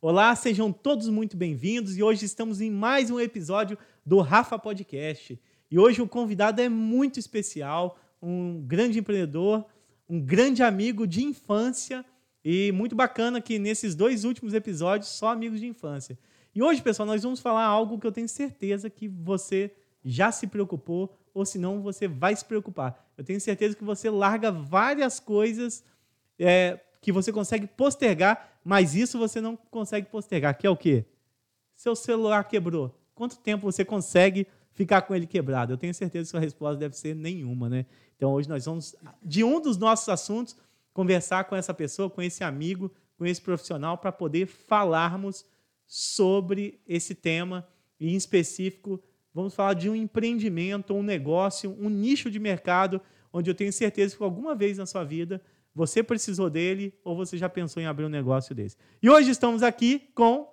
Olá, sejam todos muito bem-vindos e hoje estamos em mais um episódio do Rafa Podcast. E hoje o convidado é muito especial, um grande empreendedor, um grande amigo de infância e muito bacana que nesses dois últimos episódios só amigos de infância. E hoje, pessoal, nós vamos falar algo que eu tenho certeza que você já se preocupou ou se não você vai se preocupar. Eu tenho certeza que você larga várias coisas é, que você consegue postergar mas isso você não consegue postergar, que é o quê? Seu celular quebrou. Quanto tempo você consegue ficar com ele quebrado? Eu tenho certeza que sua resposta deve ser nenhuma, né? Então hoje nós vamos, de um dos nossos assuntos, conversar com essa pessoa, com esse amigo, com esse profissional, para poder falarmos sobre esse tema e, em específico, vamos falar de um empreendimento, um negócio, um nicho de mercado, onde eu tenho certeza que alguma vez na sua vida você precisou dele ou você já pensou em abrir um negócio desse? E hoje estamos aqui com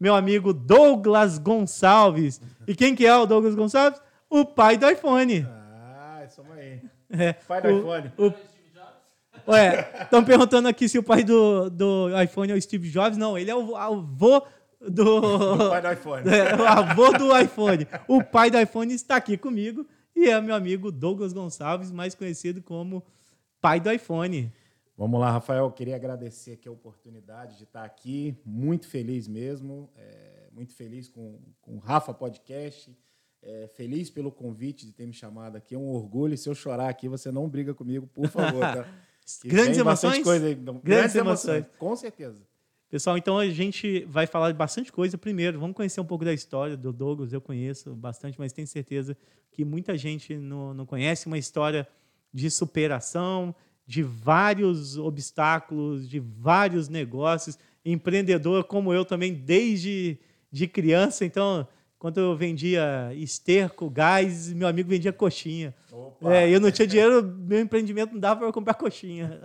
meu amigo Douglas Gonçalves. E quem que é o Douglas Gonçalves? O pai do iPhone. Ah, somos aí. É, pai do o, iPhone. O, ué, estão perguntando aqui se o pai do, do iPhone é o Steve Jobs. Não, ele é o avô do. O pai do iPhone. É, o avô do iPhone. O pai do iPhone está aqui comigo e é meu amigo Douglas Gonçalves, mais conhecido como pai do iPhone. Vamos lá, Rafael. Queria agradecer aqui a oportunidade de estar aqui. Muito feliz mesmo. É, muito feliz com, com o Rafa Podcast. É, feliz pelo convite de ter me chamado aqui. É um orgulho. Se eu chorar aqui, você não briga comigo, por favor. Tá? Grandes emoções? Coisa aí. Grandes, Grandes emoções. emoções. Com certeza. Pessoal, então a gente vai falar de bastante coisa. Primeiro, vamos conhecer um pouco da história do Douglas. Eu conheço bastante, mas tenho certeza que muita gente não, não conhece uma história de superação, de vários obstáculos, de vários negócios. Empreendedor como eu também, desde de criança. Então, quando eu vendia esterco, gás, meu amigo vendia coxinha. É, eu não tinha dinheiro, meu empreendimento não dava para comprar coxinha.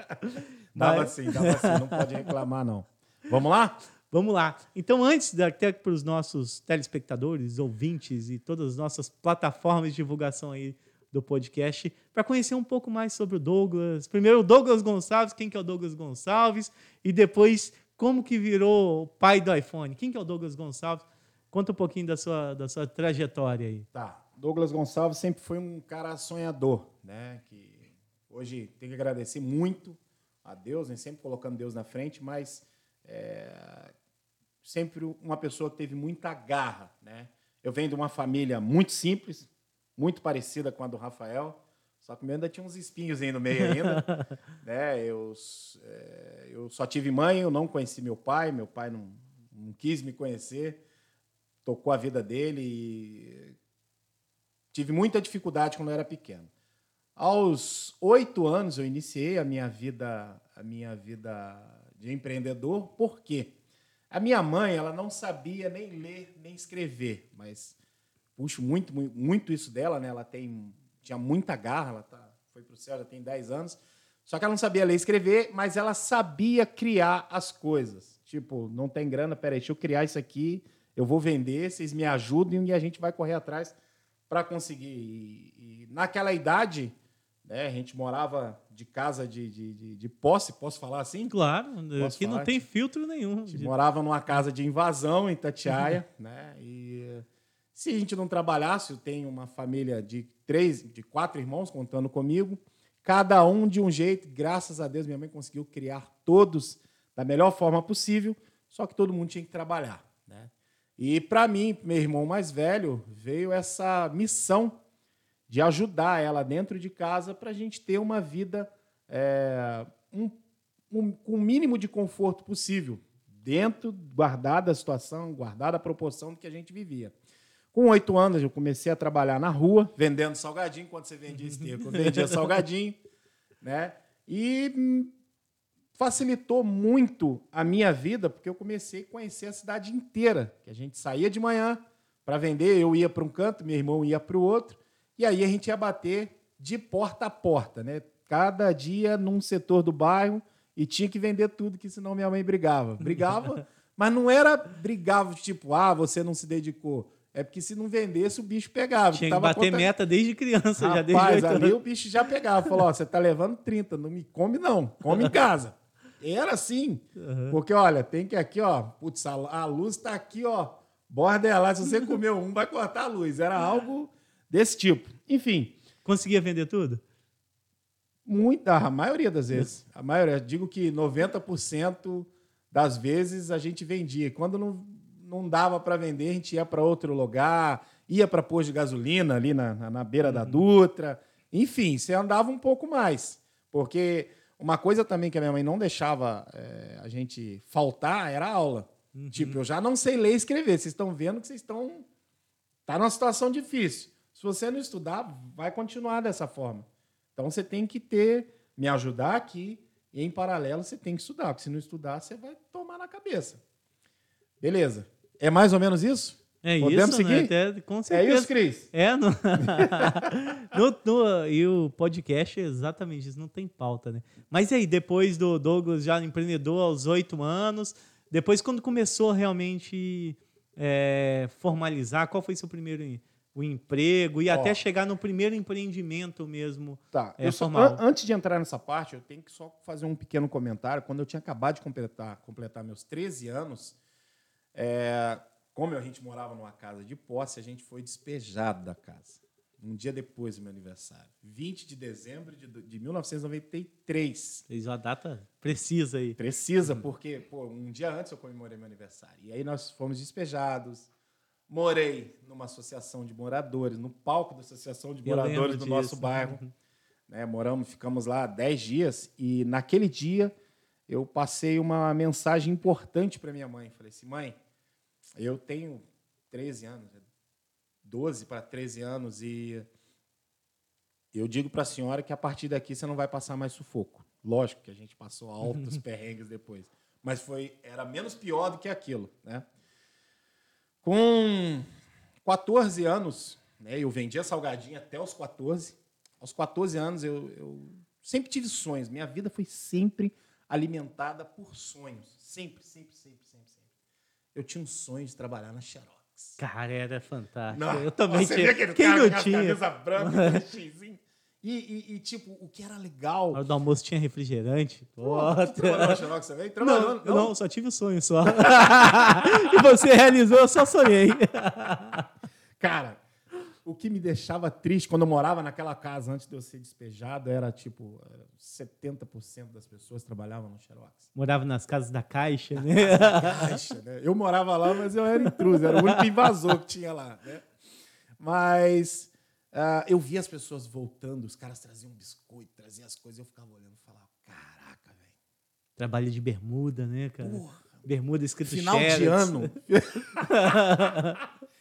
dava Mas... sim, dava sim, não pode reclamar não. Vamos lá? Vamos lá. Então, antes, até para os nossos telespectadores, ouvintes e todas as nossas plataformas de divulgação aí do podcast para conhecer um pouco mais sobre o Douglas. Primeiro, o Douglas Gonçalves, quem que é o Douglas Gonçalves, e depois como que virou pai do iPhone. Quem que é o Douglas Gonçalves? Conta um pouquinho da sua, da sua trajetória aí. Tá. Douglas Gonçalves sempre foi um cara sonhador, né? Que hoje tem que agradecer muito a Deus, né? sempre colocando Deus na frente, mas é, sempre uma pessoa que teve muita garra, né? Eu venho de uma família muito simples, muito parecida com a do Rafael, só que o meu ainda tinha uns espinhos aí no meio ainda. né? eu, é, eu só tive mãe, eu não conheci meu pai, meu pai não, não quis me conhecer, tocou a vida dele e tive muita dificuldade quando eu era pequeno. Aos oito anos eu iniciei a minha vida, a minha vida de empreendedor. Por quê? A minha mãe, ela não sabia nem ler nem escrever, mas puxo muito, muito isso dela, né? Ela tem, tinha muita garra, ela tá, foi para o céu, já tem 10 anos. Só que ela não sabia ler e escrever, mas ela sabia criar as coisas. Tipo, não tem grana, peraí, deixa eu criar isso aqui, eu vou vender, vocês me ajudem e a gente vai correr atrás para conseguir. E, e, naquela idade, né, a gente morava de casa de, de, de, de posse, posso falar assim? Claro, posso aqui falar? não tem filtro nenhum. A gente morava numa casa de invasão em Tatiaia, né? E se a gente não trabalhasse, eu tenho uma família de três, de quatro irmãos contando comigo, cada um de um jeito. Graças a Deus, minha mãe conseguiu criar todos da melhor forma possível, só que todo mundo tinha que trabalhar. Né? E para mim, meu irmão mais velho, veio essa missão de ajudar ela dentro de casa para a gente ter uma vida é, um, um, com o mínimo de conforto possível, dentro, guardada a situação, guardada a proporção do que a gente vivia. Com oito anos, eu comecei a trabalhar na rua, vendendo salgadinho. Quando você vendia esterco, eu vendia salgadinho. Né? E facilitou muito a minha vida, porque eu comecei a conhecer a cidade inteira. Que a gente saía de manhã para vender, eu ia para um canto, meu irmão ia para o outro, e aí a gente ia bater de porta a porta, né? Cada dia num setor do bairro e tinha que vender tudo, que senão minha mãe brigava. Brigava, mas não era brigava tipo, ah, você não se dedicou. É porque se não vendesse, o bicho pegava. Tinha que bater contra... meta desde criança, Rapaz, já desde ali o bicho já pegava. Falou, ó, você tá levando 30, não me come não, come em casa. Era assim. Uhum. Porque, olha, tem que aqui, ó. Putz, a, luz tá aqui, ó. Borderline. Se você comeu um, vai cortar a luz. Era algo desse tipo. Enfim. Conseguia vender tudo? Muita, a maioria das vezes. A maioria. Digo que 90% das vezes a gente vendia. Quando não, não dava para vender, a gente ia para outro lugar, ia para posto de gasolina ali na, na, na beira uhum. da Dutra. Enfim, você andava um pouco mais. Porque uma coisa também que a minha mãe não deixava é, a gente faltar era a aula. Uhum. Tipo, eu já não sei ler e escrever. Vocês estão vendo que vocês estão. Tá numa situação difícil. Se você não estudar, vai continuar dessa forma. Então você tem que ter, me ajudar aqui, e em paralelo você tem que estudar, porque se não estudar, você vai tomar na cabeça. Beleza. É mais ou menos isso? É Podemos isso, seguir? Né? Até, com certeza. É isso, Cris? É, no... no, no... e o podcast é exatamente isso, não tem pauta, né? Mas e aí, depois do Douglas já empreendedor aos oito anos, depois quando começou realmente é, formalizar, qual foi seu primeiro o emprego e Ó, até chegar no primeiro empreendimento mesmo tá. É, só, an antes de entrar nessa parte, eu tenho que só fazer um pequeno comentário. Quando eu tinha acabado de completar, completar meus 13 anos, é, como a gente morava numa casa de posse, a gente foi despejado da casa. Um dia depois do meu aniversário. 20 de dezembro de, de 1993. Fez uma data precisa aí. Precisa, porque pô, um dia antes eu comemorei meu aniversário. E aí nós fomos despejados. Morei numa associação de moradores, no palco da associação de moradores do nosso bairro. Uhum. Né, moramos, ficamos lá 10 dias. E naquele dia eu passei uma mensagem importante para minha mãe. Falei assim, mãe, eu tenho 13 anos, 12 para 13 anos, e eu digo para a senhora que a partir daqui você não vai passar mais sufoco. Lógico que a gente passou altos perrengues depois, mas foi era menos pior do que aquilo, né? Com 14 anos, né, eu vendia salgadinho até os 14. Aos 14 anos eu, eu sempre tive sonhos. Minha vida foi sempre alimentada por sonhos. Sempre, sempre, sempre, sempre, sempre. Eu tinha um sonho de trabalhar na Xerox. Cara, era fantástico. Não, eu também tinha. Quem não tinha? Camisa branca, e, e, e, tipo, o que era legal. A hora do almoço tinha refrigerante. Pô, trabalhou na Xerox também? Trabalhou, não, não, não, só tive o sonho só. e você realizou, eu só sonhei. Cara, o que me deixava triste quando eu morava naquela casa antes de eu ser despejado era tipo 70% das pessoas trabalhavam no Xerox. Morava nas casas da Caixa, né? Caixa, né? Eu morava lá, mas eu era intruso, era o único invasor que tinha lá, né? Mas uh, eu via as pessoas voltando, os caras traziam biscoito, traziam as coisas, eu ficava olhando e falava, caraca, velho. Trabalho de bermuda, né, cara? Porra. Bermuda escrito Final de ano.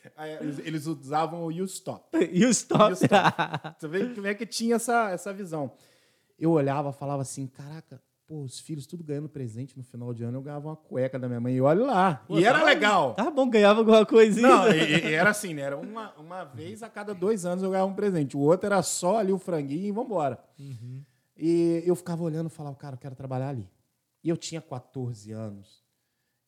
Eles usavam o You Stop. You Stop. Você vê como é que tinha essa, essa visão. Eu olhava falava assim, caraca, pô, os filhos tudo ganhando presente no final de ano, eu ganhava uma cueca da minha mãe. E olha lá. Pô, e era legal. Tá bom, ganhava alguma coisinha. Não, e, e era assim, né? Era uma, uma vez a cada dois anos eu ganhava um presente. O outro era só ali o franguinho e vambora. Uhum. E eu ficava olhando e falava, cara, eu quero trabalhar ali. E eu tinha 14 anos.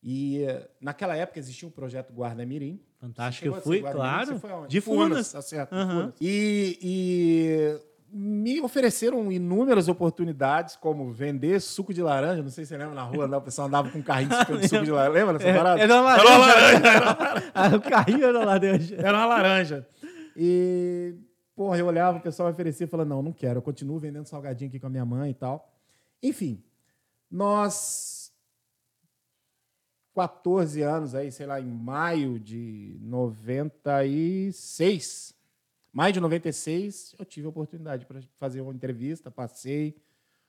E naquela época existia um projeto Guarda Mirim. Fantástico, eu fui, claro. De Funas. Tá certo, uhum. Funas. E, e, me ofereceram inúmeras oportunidades, como vender suco de laranja. Não sei se você lembra, na rua o pessoal andava com um carrinho de suco de laranja. Lembra dessa é, parada? Era uma laranja. Era uma laranja. Era ah, o carrinho era uma laranja. Era uma laranja. E, porra, eu olhava, o pessoal oferecia e falava, não, não quero. Eu continuo vendendo salgadinho aqui com a minha mãe e tal. Enfim, nós 14 anos aí, sei lá, em maio de 96, maio de 96, eu tive a oportunidade para fazer uma entrevista, passei,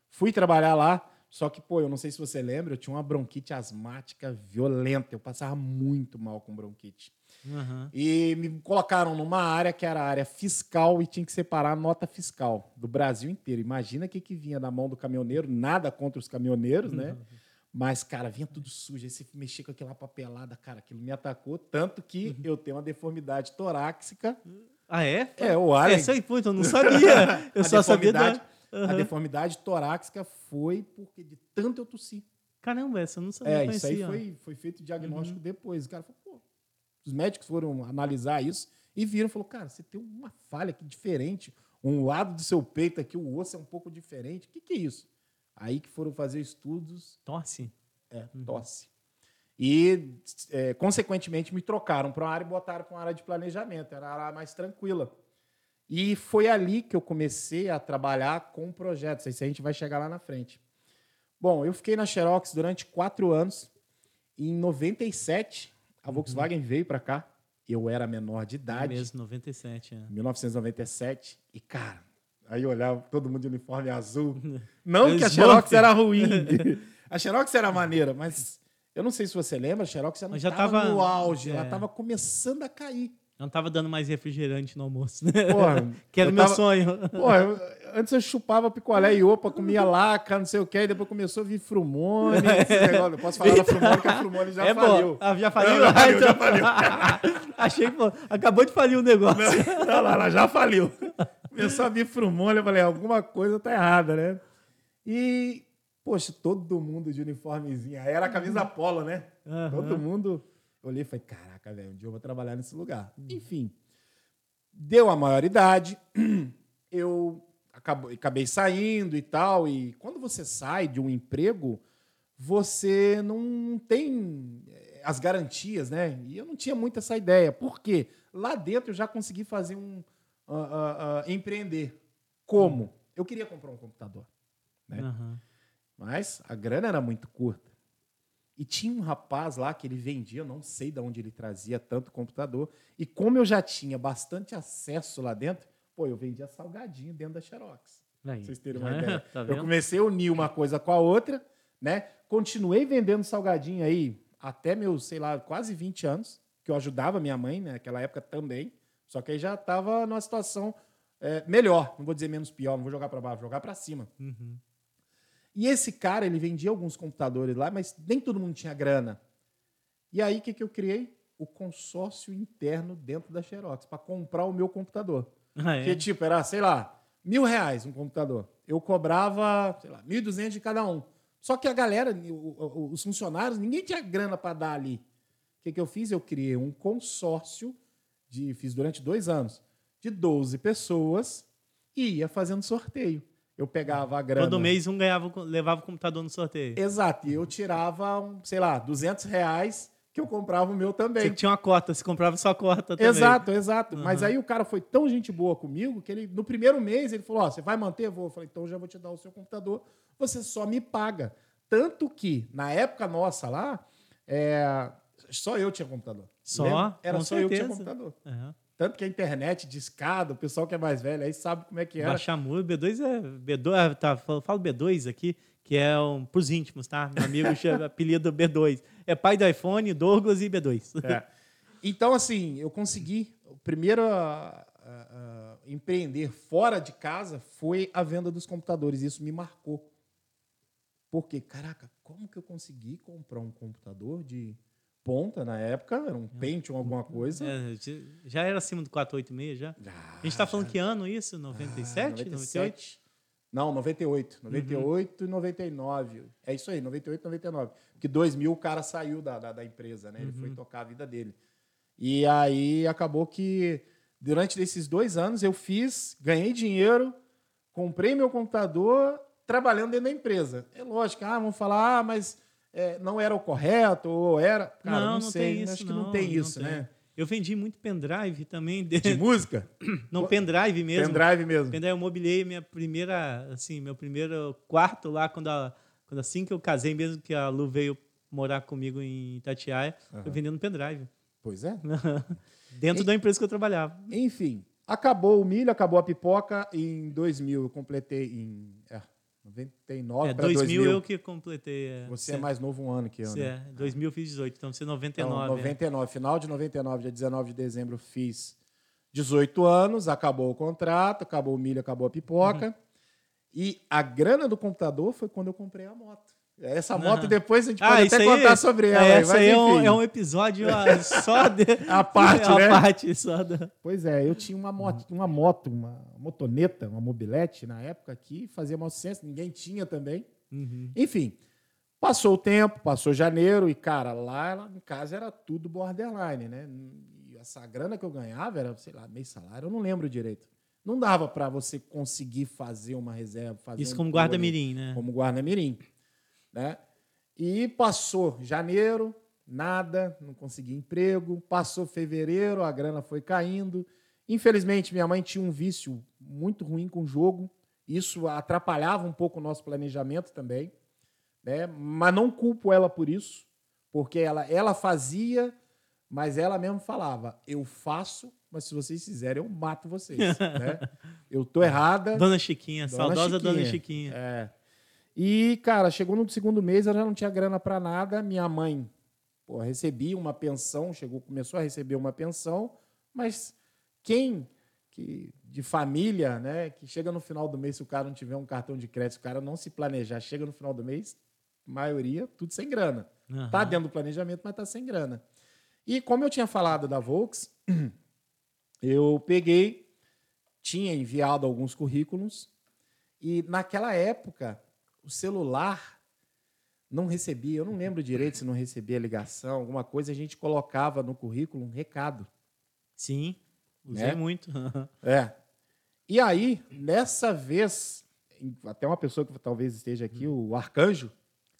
fui trabalhar lá, só que, pô, eu não sei se você lembra, eu tinha uma bronquite asmática violenta, eu passava muito mal com bronquite. Uhum. E me colocaram numa área que era a área fiscal e tinha que separar a nota fiscal do Brasil inteiro. Imagina o que, que vinha na mão do caminhoneiro, nada contra os caminhoneiros, né? Uhum. Mas, cara, vinha tudo sujo. Aí você mexia com aquela papelada, cara, aquilo me atacou. Tanto que uhum. eu tenho uma deformidade torácica. Ah, é? É, o ar. Essa aí, puta, eu não sabia. Eu só sabia da... uhum. A deformidade torácica foi porque de tanto eu tossi. Caramba, essa eu não sabia. É, isso aí foi, foi feito diagnóstico uhum. depois. O cara falou, pô, os médicos foram analisar isso e viram, falou, cara, você tem uma falha aqui diferente. Um lado do seu peito aqui, o osso é um pouco diferente. O que, que é isso? Aí que foram fazer estudos. Tosse? É, tosse. E, é, consequentemente, me trocaram para uma área e botaram para uma área de planejamento. Era a área mais tranquila. E foi ali que eu comecei a trabalhar com projetos. Isso a gente vai chegar lá na frente. Bom, eu fiquei na Xerox durante quatro anos. Em 97, a Volkswagen uhum. veio para cá. Eu era menor de idade. É mesmo, 97. É. 1997. E, cara, aí eu olhava todo mundo de uniforme azul. Não que a Xerox era ruim. a Xerox era maneira, mas eu não sei se você lembra, a Xerox já não estava no auge. É. Ela estava começando a cair. Não tava dando mais refrigerante no almoço. Né? Porra, que era o meu tava... sonho. Porra, eu... antes eu chupava picolé e opa, comia laca, não sei o quê, e depois começou a vir frumone. Esse posso falar da frumone, que a frumone já é faliu. Ah, já faliu? Já faliu, já faliu. Achei que acabou de falir o negócio. Não, não, ela já faliu. Começou a vir frumone, eu falei, alguma coisa tá errada, né? E, poxa, todo mundo de uniformezinho. Aí era a camisa polo, né? Uhum. Todo mundo eu olhei e falei, caraca, velho, um dia eu vou trabalhar nesse lugar. Hum. Enfim, deu a maioridade, eu acabei saindo e tal. E quando você sai de um emprego, você não tem eh, as garantias, né? E eu não tinha muito essa ideia. Por quê? Lá dentro eu já consegui fazer um. Uh, uh, empreender. Como? Hum. Eu queria comprar um computador. Né? Uhum. Mas a grana era muito curta. E tinha um rapaz lá que ele vendia, não sei de onde ele trazia tanto computador. E como eu já tinha bastante acesso lá dentro, pô, eu vendia salgadinho dentro da Xerox. Aí. Pra vocês terem uma ideia. tá eu comecei a unir uma coisa com a outra, né? Continuei vendendo salgadinho aí até meus, sei lá, quase 20 anos, que eu ajudava minha mãe né, naquela época também. Só que aí já estava numa situação é, melhor, não vou dizer menos pior, não vou jogar para baixo, vou jogar para cima. Uhum. E esse cara, ele vendia alguns computadores lá, mas nem todo mundo tinha grana. E aí, o que, que eu criei? O consórcio interno dentro da Xerox, para comprar o meu computador. Ah, é? Que, tipo, era, sei lá, mil reais um computador. Eu cobrava, sei lá, mil e duzentos de cada um. Só que a galera, os funcionários, ninguém tinha grana para dar ali. O que, que eu fiz? Eu criei um consórcio, de, fiz durante dois anos, de 12 pessoas e ia fazendo sorteio. Eu pegava a grana. Todo mês um ganhava, levava o computador no sorteio. Exato. E eu tirava, um, sei lá, 200 reais que eu comprava o meu também. Você tinha uma cota, você comprava sua cota também. Exato, exato. Uhum. Mas aí o cara foi tão gente boa comigo que ele, no primeiro mês, ele falou: Ó, oh, você vai manter? Eu vou. Eu falei: então eu já vou te dar o seu computador, você só me paga. Tanto que, na época nossa lá, é, só eu tinha computador. Só? Lembra? Era só certeza. eu que tinha computador. Tanto que a internet de escada, o pessoal que é mais velho aí sabe como é que era. Baixar muito, B2 é. B2, é, tá, falo B2 aqui, que é um, pros íntimos, tá? Meu amigo chama apelido B2. É pai do iPhone, Douglas e B2. É. Então, assim, eu consegui. O primeiro a, a, a empreender fora de casa foi a venda dos computadores. Isso me marcou. Porque, caraca, como que eu consegui comprar um computador de ponta na época, era um Pentium, alguma coisa. É, já era acima do 486 já? já a gente está falando já. que ano isso? 97? Ah, 97? 98? Não, 98. 98 uhum. e 99. É isso aí, 98 e 99. Porque 2000 o cara saiu da, da, da empresa, né? Ele uhum. foi tocar a vida dele. E aí acabou que durante esses dois anos eu fiz, ganhei dinheiro, comprei meu computador trabalhando dentro da empresa. É lógico, ah, vamos falar, ah, mas é, não era o correto, ou era. Cara, não, não, não sei. Isso, acho que não, tem isso, tem. né? Eu vendi muito pendrive também. De, de música? Não, pendrive mesmo. Pendrive mesmo. Pendrive, eu mobilei minha primeira, assim, meu primeiro quarto lá, quando, a, quando assim que eu casei, mesmo que a Lu veio morar comigo em Itatiaia, uhum. eu vendendo pendrive. Pois é. Dentro e, da empresa que eu trabalhava. Enfim, acabou o milho, acabou a pipoca. Em 2000 eu completei em... É, 99 é, para 2000. 2000 eu que completei. É. Você é mais novo um ano que eu, você né? É, 2000 eu fiz 18, então você é 99. Então, 99, é. final de 99, dia 19 de dezembro, fiz 18 anos, acabou o contrato, acabou o milho, acabou a pipoca. Uhum. E a grana do computador foi quando eu comprei a moto. Essa moto uhum. depois a gente ah, pode até contar aí, sobre ela. É, essa aí é um, é um, episódio só de. a parte, a né? parte só da... Pois é, eu tinha uma moto, uma moto, uma motoneta, uma mobilete na época que fazia ciência, ninguém tinha também. Uhum. Enfim, passou o tempo, passou janeiro e, cara, lá, lá em casa era tudo borderline, né? E essa grana que eu ganhava era, sei lá, meio salário, eu não lembro direito. não dava para você conseguir fazer uma reserva. Fazer Isso um como guarda-mirim, né? Como guarda-mirim. Né? E passou janeiro, nada, não consegui emprego. Passou fevereiro, a grana foi caindo. Infelizmente, minha mãe tinha um vício muito ruim com o jogo. Isso atrapalhava um pouco o nosso planejamento também. Né? Mas não culpo ela por isso, porque ela, ela fazia, mas ela mesmo falava: eu faço, mas se vocês fizerem, eu mato vocês. né? Eu tô errada. Dona Chiquinha, Dona saudosa Dona Chiquinha. Chiquinha. É. E, cara, chegou no segundo mês, ela já não tinha grana para nada. Minha mãe, pô, recebia uma pensão, chegou, começou a receber uma pensão, mas quem que de família, né, que chega no final do mês, se o cara não tiver um cartão de crédito, o cara não se planejar, chega no final do mês, maioria, tudo sem grana. Aham. Tá dentro do planejamento, mas tá sem grana. E como eu tinha falado da Volks, eu peguei, tinha enviado alguns currículos, e naquela época, o celular não recebia, eu não lembro direito se não recebia ligação, alguma coisa, a gente colocava no currículo um recado. Sim, usei Né? muito. É. E aí, nessa vez, até uma pessoa que talvez esteja aqui, o Arcanjo,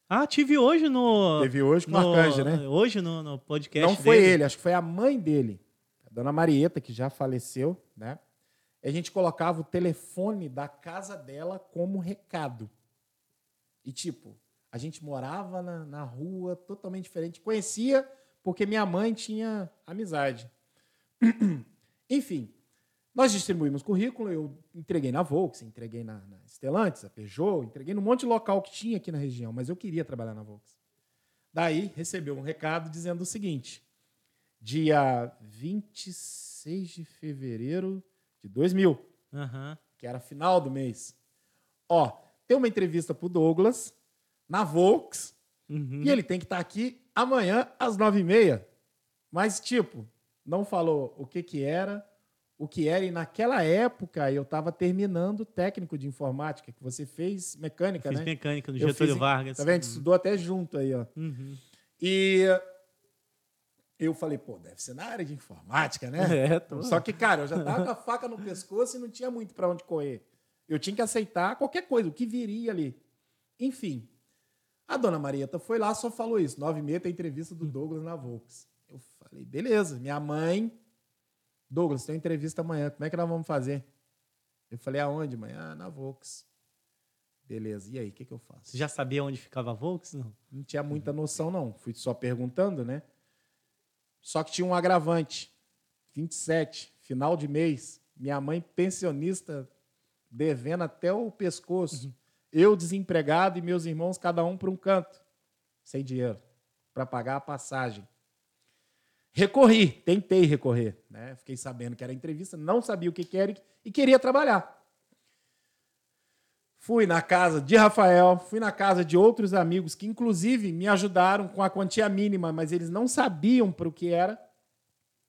ah, tive hoje no. teve hoje com no- o Arcanjo, né? Hoje no, no podcast. Não foi dele. ele, acho que foi a mãe dele, a dona Marieta, que já faleceu, né? E a gente colocava o telefone da casa dela como recado. E, tipo, a gente morava na, na rua totalmente diferente. Conhecia porque minha mãe tinha amizade. Enfim, nós distribuímos currículo, eu entreguei na Volks, entreguei na, na Stellantis, a Peugeot, entreguei num monte de local que tinha aqui na região, mas eu queria trabalhar na Volks. Daí recebeu um recado dizendo o seguinte: dia 26 de fevereiro de 2000, Aham. que era final do mês. Ó, tem uma entrevista pro Douglas na Volks Uhum. e ele tem que estar aqui amanhã às nove e meia. Mas, tipo, não falou o que que era, o que era. E naquela época eu estava terminando técnico de informática, que você fez mecânica, Fiz né? mecânica no Eu Getúlio fiz- Vargas. Tá vendo? Estudou até junto aí, ó. Uhum. E eu falei, pô, deve ser na área de informática, né? É, tô. Só que, cara, eu já tava com a faca no pescoço e não tinha muito para onde correr. Eu tinha que aceitar qualquer coisa, o que viria ali. Enfim, a dona Marieta foi lá, só falou isso. Nove e meia tem entrevista do Douglas na Volks. Eu falei, beleza. Minha mãe, Douglas, tem uma entrevista amanhã, como é que nós vamos fazer? Eu falei, aonde, mãe? Ah, na Volks. Beleza, e aí, o que, que eu faço? Você já sabia onde ficava a Volks? Não. Não tinha muita noção, não. Fui só perguntando, né? Só que tinha um agravante. 27, final de mês. Minha mãe pensionista, devendo até o pescoço. Eu desempregado e meus irmãos, cada um para um canto. Sem dinheiro. Para pagar a passagem. Recorri, tentei recorrer. Né? Fiquei sabendo que era entrevista, não sabia o que, que era e- e queria trabalhar. Fui na casa de Rafael, fui na casa de outros amigos que, inclusive, me ajudaram com a quantia mínima, mas eles não sabiam para o que era.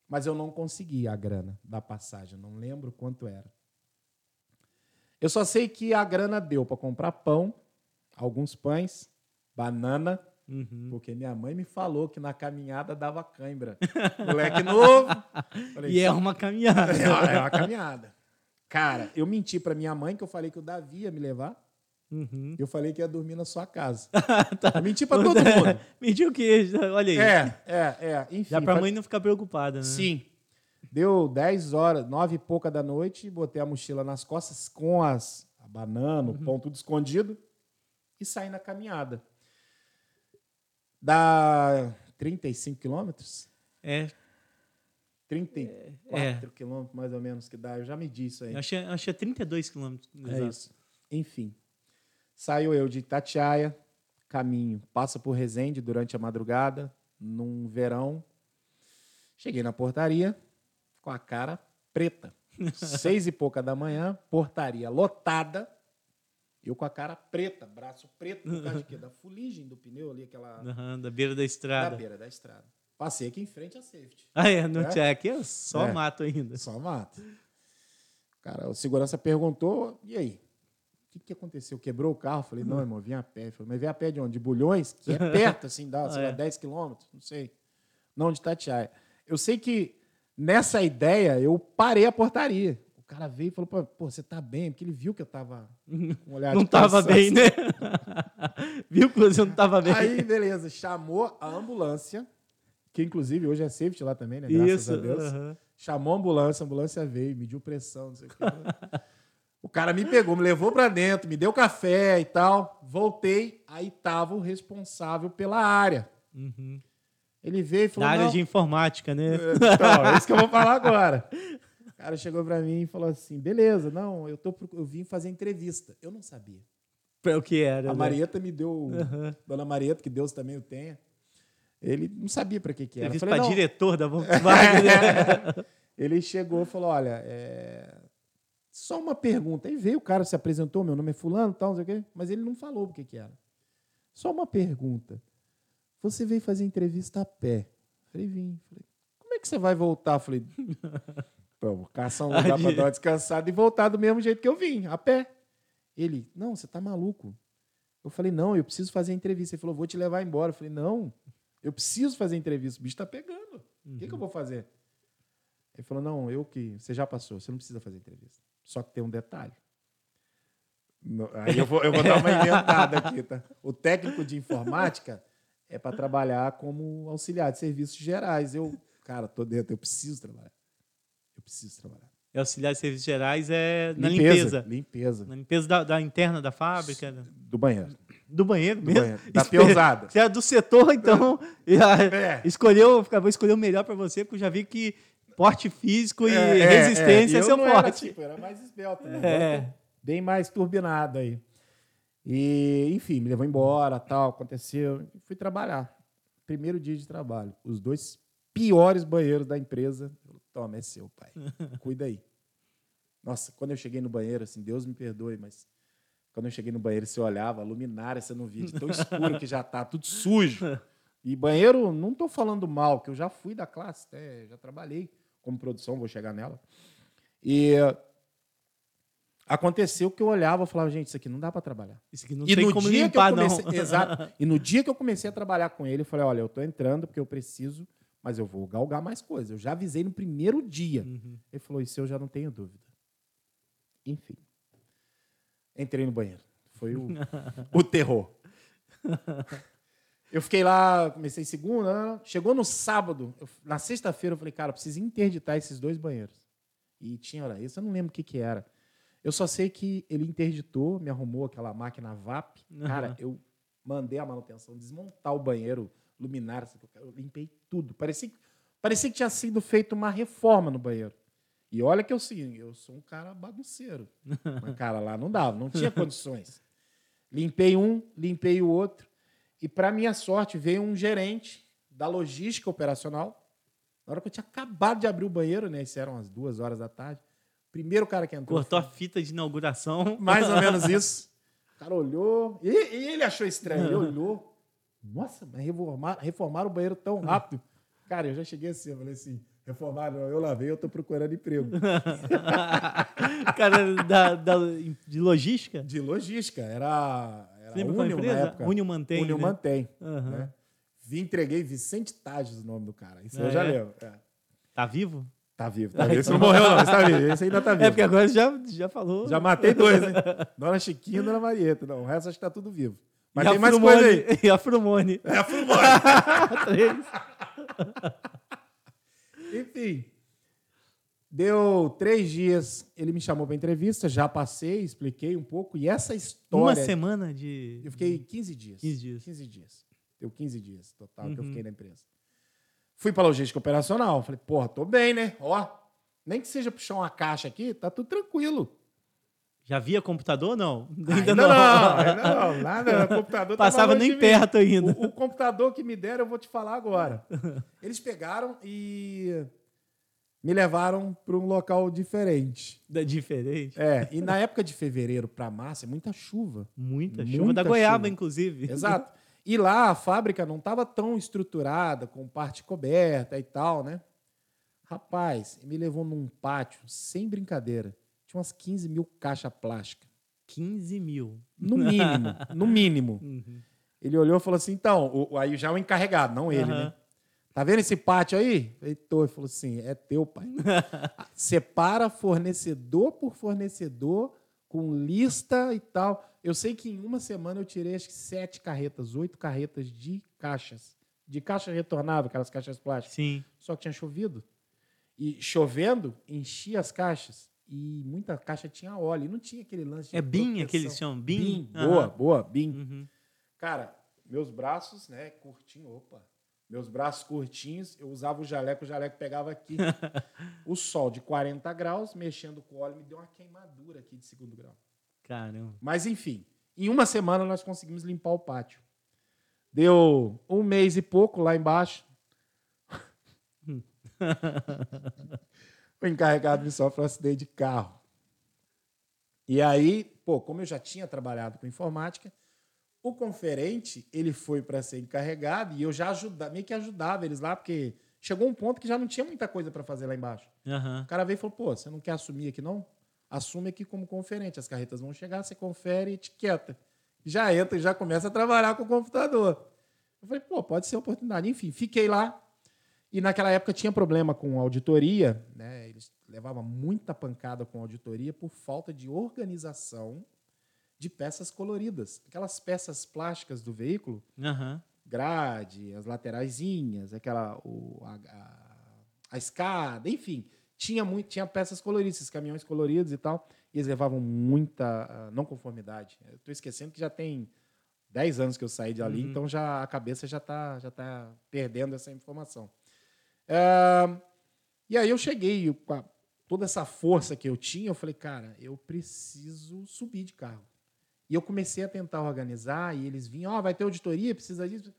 Mas eu não consegui a grana da passagem, não lembro quanto era. Eu só sei que a grana deu para comprar pão, alguns pães, banana, Uhum. porque minha mãe me falou que na caminhada dava cãibra. Moleque novo. Falei, E é uma caminhada. é uma, é uma caminhada. Cara, eu menti para minha mãe que eu falei que o Davi ia me levar. Uhum. Eu falei que ia dormir na sua casa. Tá. Eu menti pra todo mundo. Mediu o quê? Olha aí. É, é, é. Enfim. Já pra fa- mãe não ficar preocupada, né? Sim. Deu 10 horas, 9 e pouca da noite, botei a mochila nas costas com as a banana, Uhum. o pão tudo escondido e saí na caminhada. Dá 35 quilômetros? É, 34 quilômetros, mais ou menos, que dá. Eu já medi isso aí. eu achei, achei 32 quilômetros. É exato. isso. Enfim. Saiu eu de Itatiaia, caminho, passa por Resende durante a madrugada, num verão. Cheguei na portaria com a cara preta. Seis e pouca da manhã, portaria lotada. Eu com a cara preta, braço preto, por causa de quê? Da fuligem do pneu ali, aquela Aham, da beira da da estrada. beira da estrada. Passei aqui em frente à safety. Ah, é, no É? é? aqui é só É. mato ainda. Só mato. Cara, o segurança perguntou, e aí? O que, que aconteceu? Quebrou o carro? Eu Falei, não, irmão, vim a pé. Ele falou, mas vem a pé de onde? De Bulhões? Que é perto, assim, dá, sei Ah, lá, é. 10 quilômetros? Não sei. Não, de Tatiaia. Eu sei que nessa ideia eu parei a portaria. O cara veio e falou, pô, você tá bem? Porque ele viu que eu tava com um olhar Não de tava cansaço. bem, né? Viu que você não tava bem? Aí, beleza, chamou a ambulância, que inclusive hoje é safety lá também, né? Graças Isso. a Deus. Chamou a ambulância, a ambulância veio, mediu pressão, não sei o quê. O cara me pegou, me levou pra dentro, me deu café e tal. Voltei, aí tava o responsável pela área. Uhum. Ele veio e falou: Da área "Não, de informática, né? Então, é isso que eu vou falar agora. O cara chegou pra mim e falou assim: beleza, não, eu, tô, eu vim fazer entrevista. Eu não sabia. Pra o que era. A né? Marieta me deu, Aham. Dona Marieta, que Deus também o tenha. Ele não sabia pra que que era. Entrevista "Não." diretor da Volkswagen. né? Ele chegou e falou: olha, é... só uma pergunta. Aí veio o cara, se apresentou, meu nome é fulano, tal, não sei o quê, mas ele não falou o que que era. Só uma pergunta. Você veio fazer entrevista a pé? Falei, vim. Falei, como é que você vai voltar? Falei, vou caçar um lugar pra dar uma descansada e voltar do mesmo jeito que eu vim, a pé. Ele, não, você tá maluco. Eu falei, não, eu preciso fazer entrevista. Ele falou, vou te levar embora. Eu falei, não, eu preciso fazer entrevista. O bicho tá pegando. O que, que eu vou fazer? Ele falou, não, eu que. Você já passou, você não precisa fazer entrevista. Só que tem um detalhe. Aí eu vou, eu vou dar uma inventada aqui, tá? O técnico de informática é para trabalhar como auxiliar de serviços gerais. Eu, cara, tô dentro, eu preciso trabalhar. Eu preciso trabalhar. É auxiliar de serviços gerais é na limpeza. Limpeza. Na limpeza da, da interna da fábrica? Do banheiro. do banheiro Do mesmo. banheiro. Da peãozada. Você é do setor, então É. escolheu, vou escolher o melhor para você, porque eu já vi que porte físico e É, é, resistência é. é, Eu seu não Era, forte. tipo, era mais esbelto, né? É. Bem mais turbinado aí. E, enfim, me levou embora, tal, aconteceu. Fui trabalhar. Primeiro dia de trabalho. Os dois piores banheiros da empresa. Toma, é seu, pai. Cuida aí. Nossa, quando eu cheguei no banheiro, assim, Deus me perdoe, mas quando eu cheguei no banheiro, você olhava, a luminária você não via, de tão escuro que já tá, tudo sujo. E banheiro, não tô falando mal, que eu já fui da classe, até, já trabalhei como produção, vou chegar nela. E aconteceu que eu olhava e falava, gente, isso aqui não dá para trabalhar. Isso aqui não e tem no como dia limpar, que eu comecei, não. exato. E no dia que eu comecei a trabalhar com ele, eu falei, olha, eu tô entrando porque eu preciso, mas eu vou galgar mais coisas. Eu já avisei no primeiro dia. Uhum. Ele falou, isso eu já não tenho dúvida. Enfim. Entrei no banheiro. Foi o, o terror. Eu fiquei lá, comecei segunda, chegou no sábado, eu- na sexta-feira eu falei, cara, eu preciso interditar esses dois banheiros. E tinha hora isso, eu não lembro o que que era. Eu só sei que ele interditou, me arrumou aquela máquina VAP. Cara, eu mandei a manutenção desmontar o banheiro, luminária, eu limpei tudo. Parecia, que- parecia que tinha sido feita uma reforma no banheiro. E olha que eu, sim, eu sou um cara bagunceiro. Mas, cara, lá não dava, não tinha condições. Limpei um, limpei o outro. E, para minha sorte, veio um gerente da logística operacional. Na hora que eu tinha acabado de abrir o banheiro, né? Isso eram as duas horas da tarde. Primeiro cara que entrou. Cortou a fita de inauguração. Mais ou menos isso. O cara olhou. E, e ele achou estranho. Ele olhou. Nossa, mas reformar, reformaram o banheiro tão rápido. Cara, eu já cheguei assim, eu falei assim, reformaram, eu lavei, eu tô procurando emprego. Cara, da, da- de logística. De logística, era, era Union na época. Union mantém. Union né? mantém. Aham. né? Entreguei Vicente Tages o nome do cara. Isso eu Ah, já é? lembro. É. Tá vivo? Tá vivo, tá vivo. Esse não morreu, não. Esse tá vivo. Esse ainda tá vivo. É porque agora você já, já falou. Já matei dois, hein? Dona Chiquinha e Dona Marieta. Não, o resto acho que tá tudo vivo. Mas E tem mais Frumone- coisa aí. E a Frumone. É a Frumone. Três. Enfim. Deu três dias, ele me chamou para entrevista, já passei, expliquei um pouco. E essa história. Uma semana de. Eu fiquei 15 dias. 15 dias. 15 dias. Deu 15 dias total que eu Uhum. fiquei na empresa. Fui para logística operacional. Falei, porra, tô bem, né? Ó, nem que seja puxar uma caixa aqui, tá tudo tranquilo. Já via computador não? Ainda, não. ainda não. Nada, o computador tava Passava nem perto ainda. O, o computador que me deram, eu vou te falar agora. Eles pegaram e me levaram para um local diferente. Da diferente. É, e na época de fevereiro para março é muita chuva. Muita chuva. Muita da goiaba, chuva. inclusive. Exato. E lá a fábrica não estava tão estruturada, com parte coberta e tal, né? Rapaz, me levou num pátio, sem brincadeira. Tinha umas 15 mil caixas plásticas. 15 mil. No mínimo, no mínimo. Uhum. Ele olhou e falou assim: então, o, aí já o encarregado, não ele, Aham. né? Tá vendo esse pátio aí? Ele falou assim: é teu, pai. Separa fornecedor por fornecedor, com lista e tal. Eu sei que em uma semana eu tirei acho que sete carretas, oito carretas de caixas. De caixa retornável, aquelas caixas plásticas. Sim. Só que tinha chovido. E chovendo, enchia as caixas. E muita caixa tinha óleo. E não tinha aquele lance de É BIM, aqueles chamam BIM? BIM. Aham. Boa, boa, BIM. Uhum. Cara, meus braços, né, curtinho, opa. Meus braços curtinhos, eu usava o jaleco, o jaleco pegava aqui. o sol de 40 graus, mexendo com o óleo, me deu uma queimadura aqui de segundo grau. Caramba. Mas enfim, em uma semana nós conseguimos limpar o pátio. Deu um mês e pouco lá embaixo. o encarregado me sofre um acidente de carro. E aí, pô, como eu já tinha trabalhado com informática, o conferente, ele foi para ser encarregado e eu já ajudava, meio que ajudava eles lá, porque chegou um ponto que já não tinha muita coisa para fazer lá embaixo. Aham. O cara veio e falou: pô, você não quer assumir aqui não? Assume aqui como conferente. As carretas vão chegar, você confere e etiqueta. Já entra e já começa a trabalhar com o computador. Eu falei: pô, pode ser oportunidade. Enfim, fiquei lá. E naquela época tinha problema com auditoria, né? Eles levavam muita pancada com auditoria por falta de organização de peças coloridas. Aquelas peças plásticas do veículo, Aham. grade, as lateraisinhas, aquela o, a, a- a escada, enfim, tinha muito, tinha peças coloridas, esses caminhões coloridos e tal, e eles levavam muita ah, não conformidade. Eu estou esquecendo que já tem 10 anos que eu saí de ali, Uhum. então já a cabeça já está já tá perdendo essa informação. Ah, e aí eu cheguei com a- toda essa força que eu tinha, eu falei, cara, eu preciso subir de carro. E eu comecei a tentar organizar, e eles vinham, ó, vai ter auditoria, precisa disso.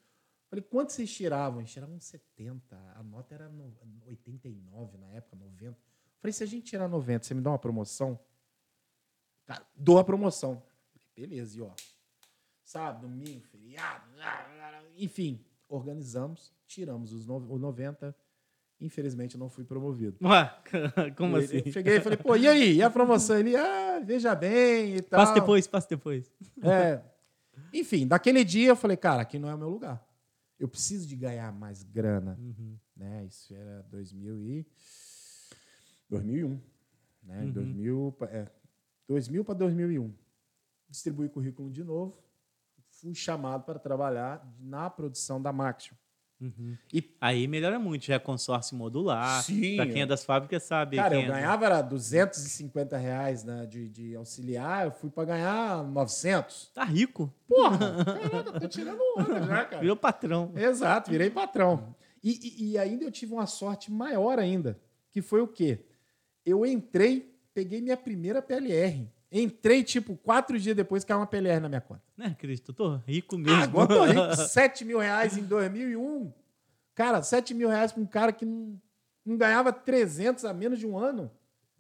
Falei, quanto vocês tiravam? Eles tiravam 70, a nota era no, 89 na época, 90. Falei, se a gente tirar 90, você me dá uma promoção? Cara, dou a promoção. Falei, beleza, e ó, sábado, domingo, feriado, enfim, organizamos, tiramos os no- o 90, infelizmente não fui promovido. Ué, como Eu- assim? Eu cheguei e falei, pô, e aí? E a promoção? Ele, ah, veja bem e tal. Passa depois, passa depois. É. Enfim, daquele dia eu falei, cara, aqui não é o meu lugar. Eu preciso de ganhar mais grana. Uhum. Né? Isso era 2000 e... 2001. Né? Uhum. 2000, pa- é, 2000 para 2001. Distribuí currículo de novo. Fui chamado para trabalhar na produção da Maxion. Uhum. E Aí melhora muito, já é consórcio modular. Sim, Pra quem é das fábricas sabe. Cara, eu é ganhava era 250 reais né, de, de auxiliar, eu fui para ganhar 900. Tá rico. Porra, caraca, tô tirando onda já, cara. Virou patrão. Exato, virei patrão. E, e- e ainda eu tive uma sorte maior ainda, que foi o quê? Eu entrei, peguei minha primeira PLR. Entrei, tipo, quatro dias depois caiu uma PLR na minha conta. Né, Cristo? Tô rico mesmo. Ah, agora tô rico. 7 mil reais em 2001. Cara, 7 mil reais para um cara que não, não ganhava 300 a menos de um ano.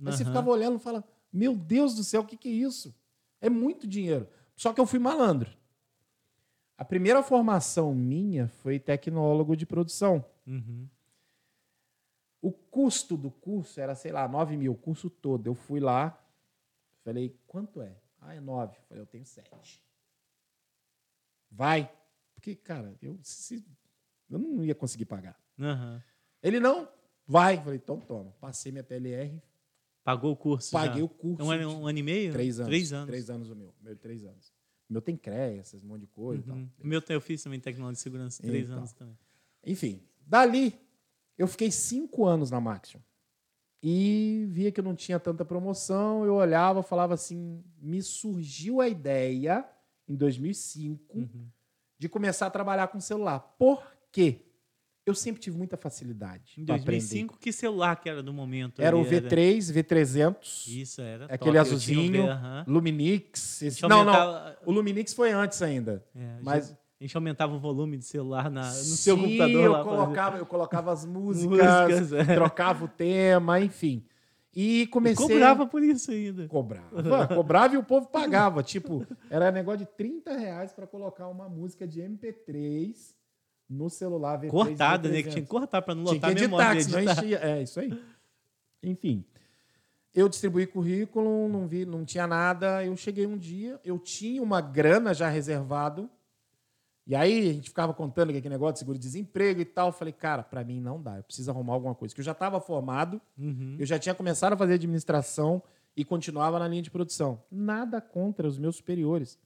Aí você ficava olhando e fala, meu Deus do céu, o que, que é isso? É muito dinheiro. Só que eu fui malandro. A primeira formação minha foi tecnólogo de produção. Uhum. O custo do curso era, sei lá, 9 mil, o curso todo. Eu fui lá, falei, quanto é? Ah, é 9. Falei, eu tenho 7. Vai. Porque, cara, eu, se- eu não ia conseguir pagar. Aham. Ele não, vai. Falei, então toma. Passei minha PLR, Pagou o curso. paguei já. o curso. Um ano, um ano e meio? Três anos. Três anos. Três anos o meu. Meu três anos. O meu tem CREA, esses monte de coisa e tal. Uhum. O meu eu fiz também tecnologia de segurança, três Então. anos também. Enfim, dali eu fiquei cinco anos na Maxion. E via que eu não tinha tanta promoção, eu olhava, falava assim, me surgiu a ideia em 2005 Uhum. de começar a trabalhar com celular. Por quê? Eu sempre tive muita facilidade Em para aprender. 2005, que celular que era do momento? Era o ali? V3, V300, Isso, era. aquele top. Tinha um azulzinho, V, aham. Luminix. Esse- Não, não, o Luminix foi antes ainda. é, Mas A gente aumentava o volume de celular na, no seu Sim, computador eu lá. colocava, eu colocava as músicas, Músicas, é. trocava o tema, enfim. E E comecei cobrava por isso ainda. cobrava, cobrava e o povo pagava, tipo, era negócio de 30 reais para colocar uma música de MP3 no celular V3 Cortada, né? V300. Que tinha que cortar pra não Tinha lotar que a memória. editar, editar. enchia. É, isso aí. Enfim. Eu distribuí currículo, não vi, não tinha nada. Eu cheguei um dia, eu tinha uma grana já reservado E aí a gente ficava contando que aquele negócio de seguro-desemprego e tal. Eu falei, cara, para mim não dá, eu preciso arrumar alguma coisa. Que eu já estava formado, Uhum. eu já tinha começado a fazer administração e continuava na linha de produção. Nada contra os meus superiores.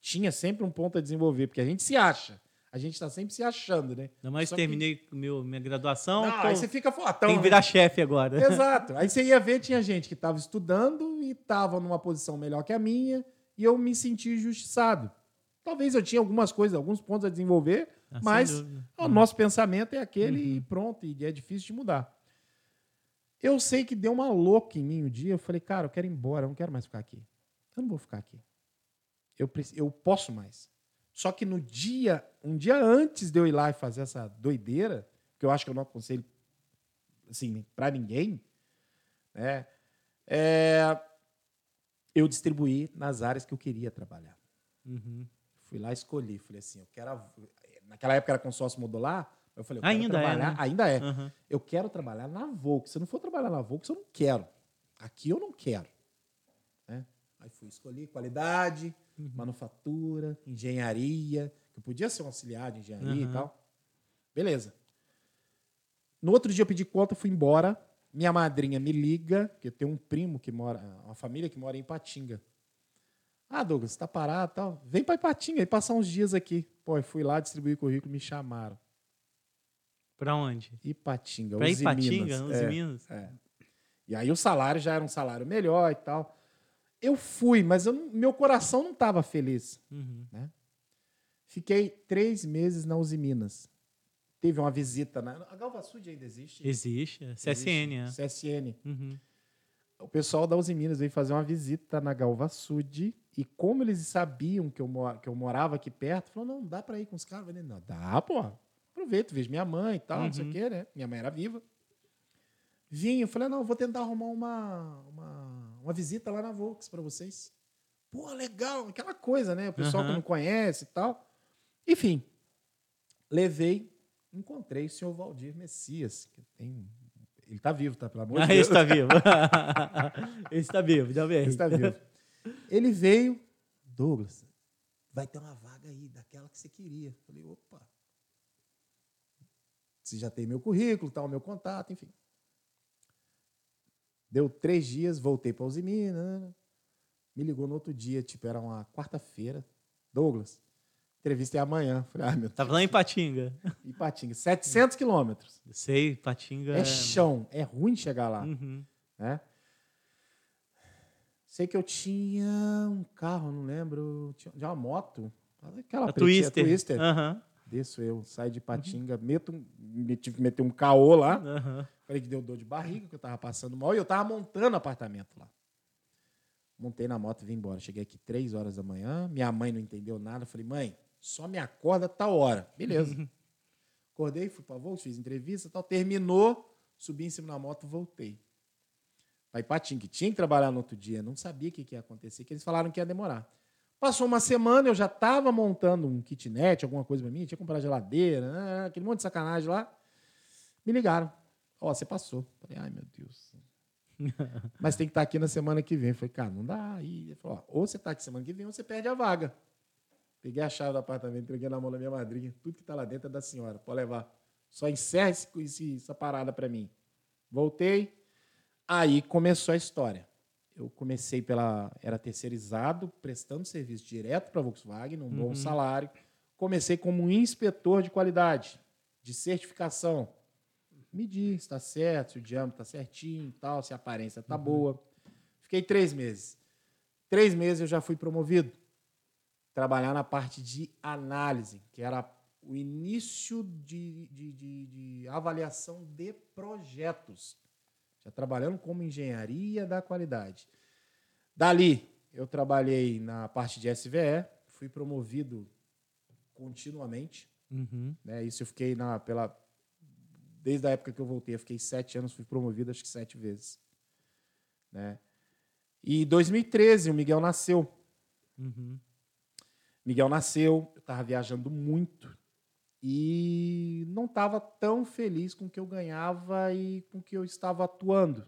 Tinha sempre um ponto a desenvolver, porque a gente se acha. A gente está sempre se achando, né? Ainda mais Só que- terminei meu, minha graduação. Não, tô- aí você fica fortão. tem que né? virar chefe agora. Exato. Aí você ia ver, tinha gente que estava estudando e estava numa posição melhor que a minha, e eu me senti injustiçado. Talvez eu tinha algumas coisas, alguns pontos a desenvolver, Ah, mas o nosso pensamento é aquele e pronto, e é difícil de mudar. Eu sei que deu uma louca em mim o dia, eu falei, cara, eu quero ir embora, eu não quero mais ficar aqui. Eu não vou ficar aqui. Eu, eu posso mais. Só que no dia, um dia antes de eu ir lá e fazer essa doideira, que eu acho que eu não aconselho assim, para ninguém, né? É, eu distribuí nas áreas que eu queria trabalhar. Uhum. Fui lá e escolhi. Falei assim, eu quero. a- Naquela época era consórcio modular. Eu falei, eu quero Ainda é, trabalhar. né? Ainda é. Uhum. Eu quero trabalhar na Volks. Se eu não for trabalhar na Volks, eu não quero. Aqui eu não quero. Né? Aí fui escolher qualidade, Uhum. manufatura, engenharia, que eu podia ser um auxiliar de engenharia Uhum. e tal. Beleza. No outro dia eu pedi conta, fui embora. Minha madrinha me liga, que eu tenho um primo que mora, uma família que mora em Ipatinga. Ah, Douglas, você tá parado e tal. Vem para Ipatinga e passar uns dias aqui. Pô, eu fui lá distribuir currículo, me chamaram. Pra onde? Ipatinga, Pra Uzi Ipatinga, Minas. Uzi É, Minas? é. E aí o salário já era um salário melhor e tal. Eu fui, mas eu meu coração não estava feliz. Uhum. Fiquei três meses na Uzi Minas. Teve uma visita na. A Galva Sud ainda existe? Existe, é CSN, é. Existe. CSN. Uhum. O pessoal da Uzi Minas veio fazer uma visita na Galva Sud e como eles sabiam que eu, que eu morava aqui perto, falou, não, dá pra ir com os caras. Eu falei, não, dá, pô. Aproveito, vejo minha mãe e tal, não sei o Uhum. quê, né? Minha mãe era viva. Vim, eu falei, não, vou tentar arrumar uma, uma, uma visita lá na Volks pra vocês. Pô, legal, aquela coisa, né? O pessoal que Aham. não conhece e tal. Enfim, levei, encontrei o senhor Valdir Messias, que tem... Ele tá vivo, tá? Pelo amor de Ah, Deus. esse tá vivo. esse tá vivo, já bem. Ele está vivo. Ele veio, Douglas, vai ter uma vaga aí, daquela que você queria. Falei, opa. Você já tem meu currículo, tal, meu contato, enfim. Deu três dias, voltei para Usimina. né? Me ligou no outro dia, tipo, era uma quarta-feira. Douglas, entrevista é amanhã. Falei, ah, meu Deus. Tava lá em Patinga. Ipatinga, 700 quilômetros. Sei, Patinga. É chão, é ruim chegar lá. Uhum. né? Sei que eu tinha um carro, não lembro, tinha uma moto, aquela A pretinha, Twister. Twister. Aham. Desço eu, saio de Patinga, meto, um- me- tive que meter um caô lá. Aham. Falei que deu dor de barriga, que eu tava passando mal, e eu tava montando apartamento lá. Montei na moto e vim embora. Cheguei aqui três horas da manhã, minha mãe não entendeu nada. Falei, mãe, só me acorda tal hora. Beleza. Acordei, fui pra Volks, fiz entrevista tal. Terminou, subi em cima da moto, voltei. Aí Patinho, que tinha que trabalhar no outro dia, não sabia o que, que ia acontecer, que eles falaram que ia demorar. Passou uma semana, eu já estava montando um kitnet, alguma coisa para mim, tinha que comprar geladeira, né, aquele monte de sacanagem lá. Me ligaram. Ó, você passou. Falei, ai meu Deus. Mas tem que estar aqui na semana que vem. Falei, cara, não dá. Aí ele falou, ou você está aqui semana que vem, ou você perde a vaga. Peguei a chave do apartamento, entreguei na mão da minha madrinha. Tudo que está lá dentro é da senhora, pode levar. Só encerra esse- essa parada para mim. Voltei. Aí começou a história. Eu comecei pela. Era terceirizado, prestando serviço direto para a Volkswagen, num bom Uhum. salário. Comecei como inspetor de qualidade, de certificação. Medir se está certo, se o diâmetro está certinho e tal, se a aparência está boa. Fiquei três meses. Três meses eu já fui promovido. Trabalhar na parte de análise, que era o início de, de, de- de avaliação de projetos. Já trabalhando como engenharia da qualidade. Dali, eu trabalhei na parte de SVE, fui promovido continuamente. Uhum. Né? Isso eu fiquei na, pela. Desde a época que eu voltei, eu fiquei sete anos, fui promovido acho que sete vezes. Né? E em 2013, o Miguel nasceu. Uhum. Miguel nasceu, eu estava viajando muito e não estava tão feliz com o que eu ganhava e com o que eu estava atuando.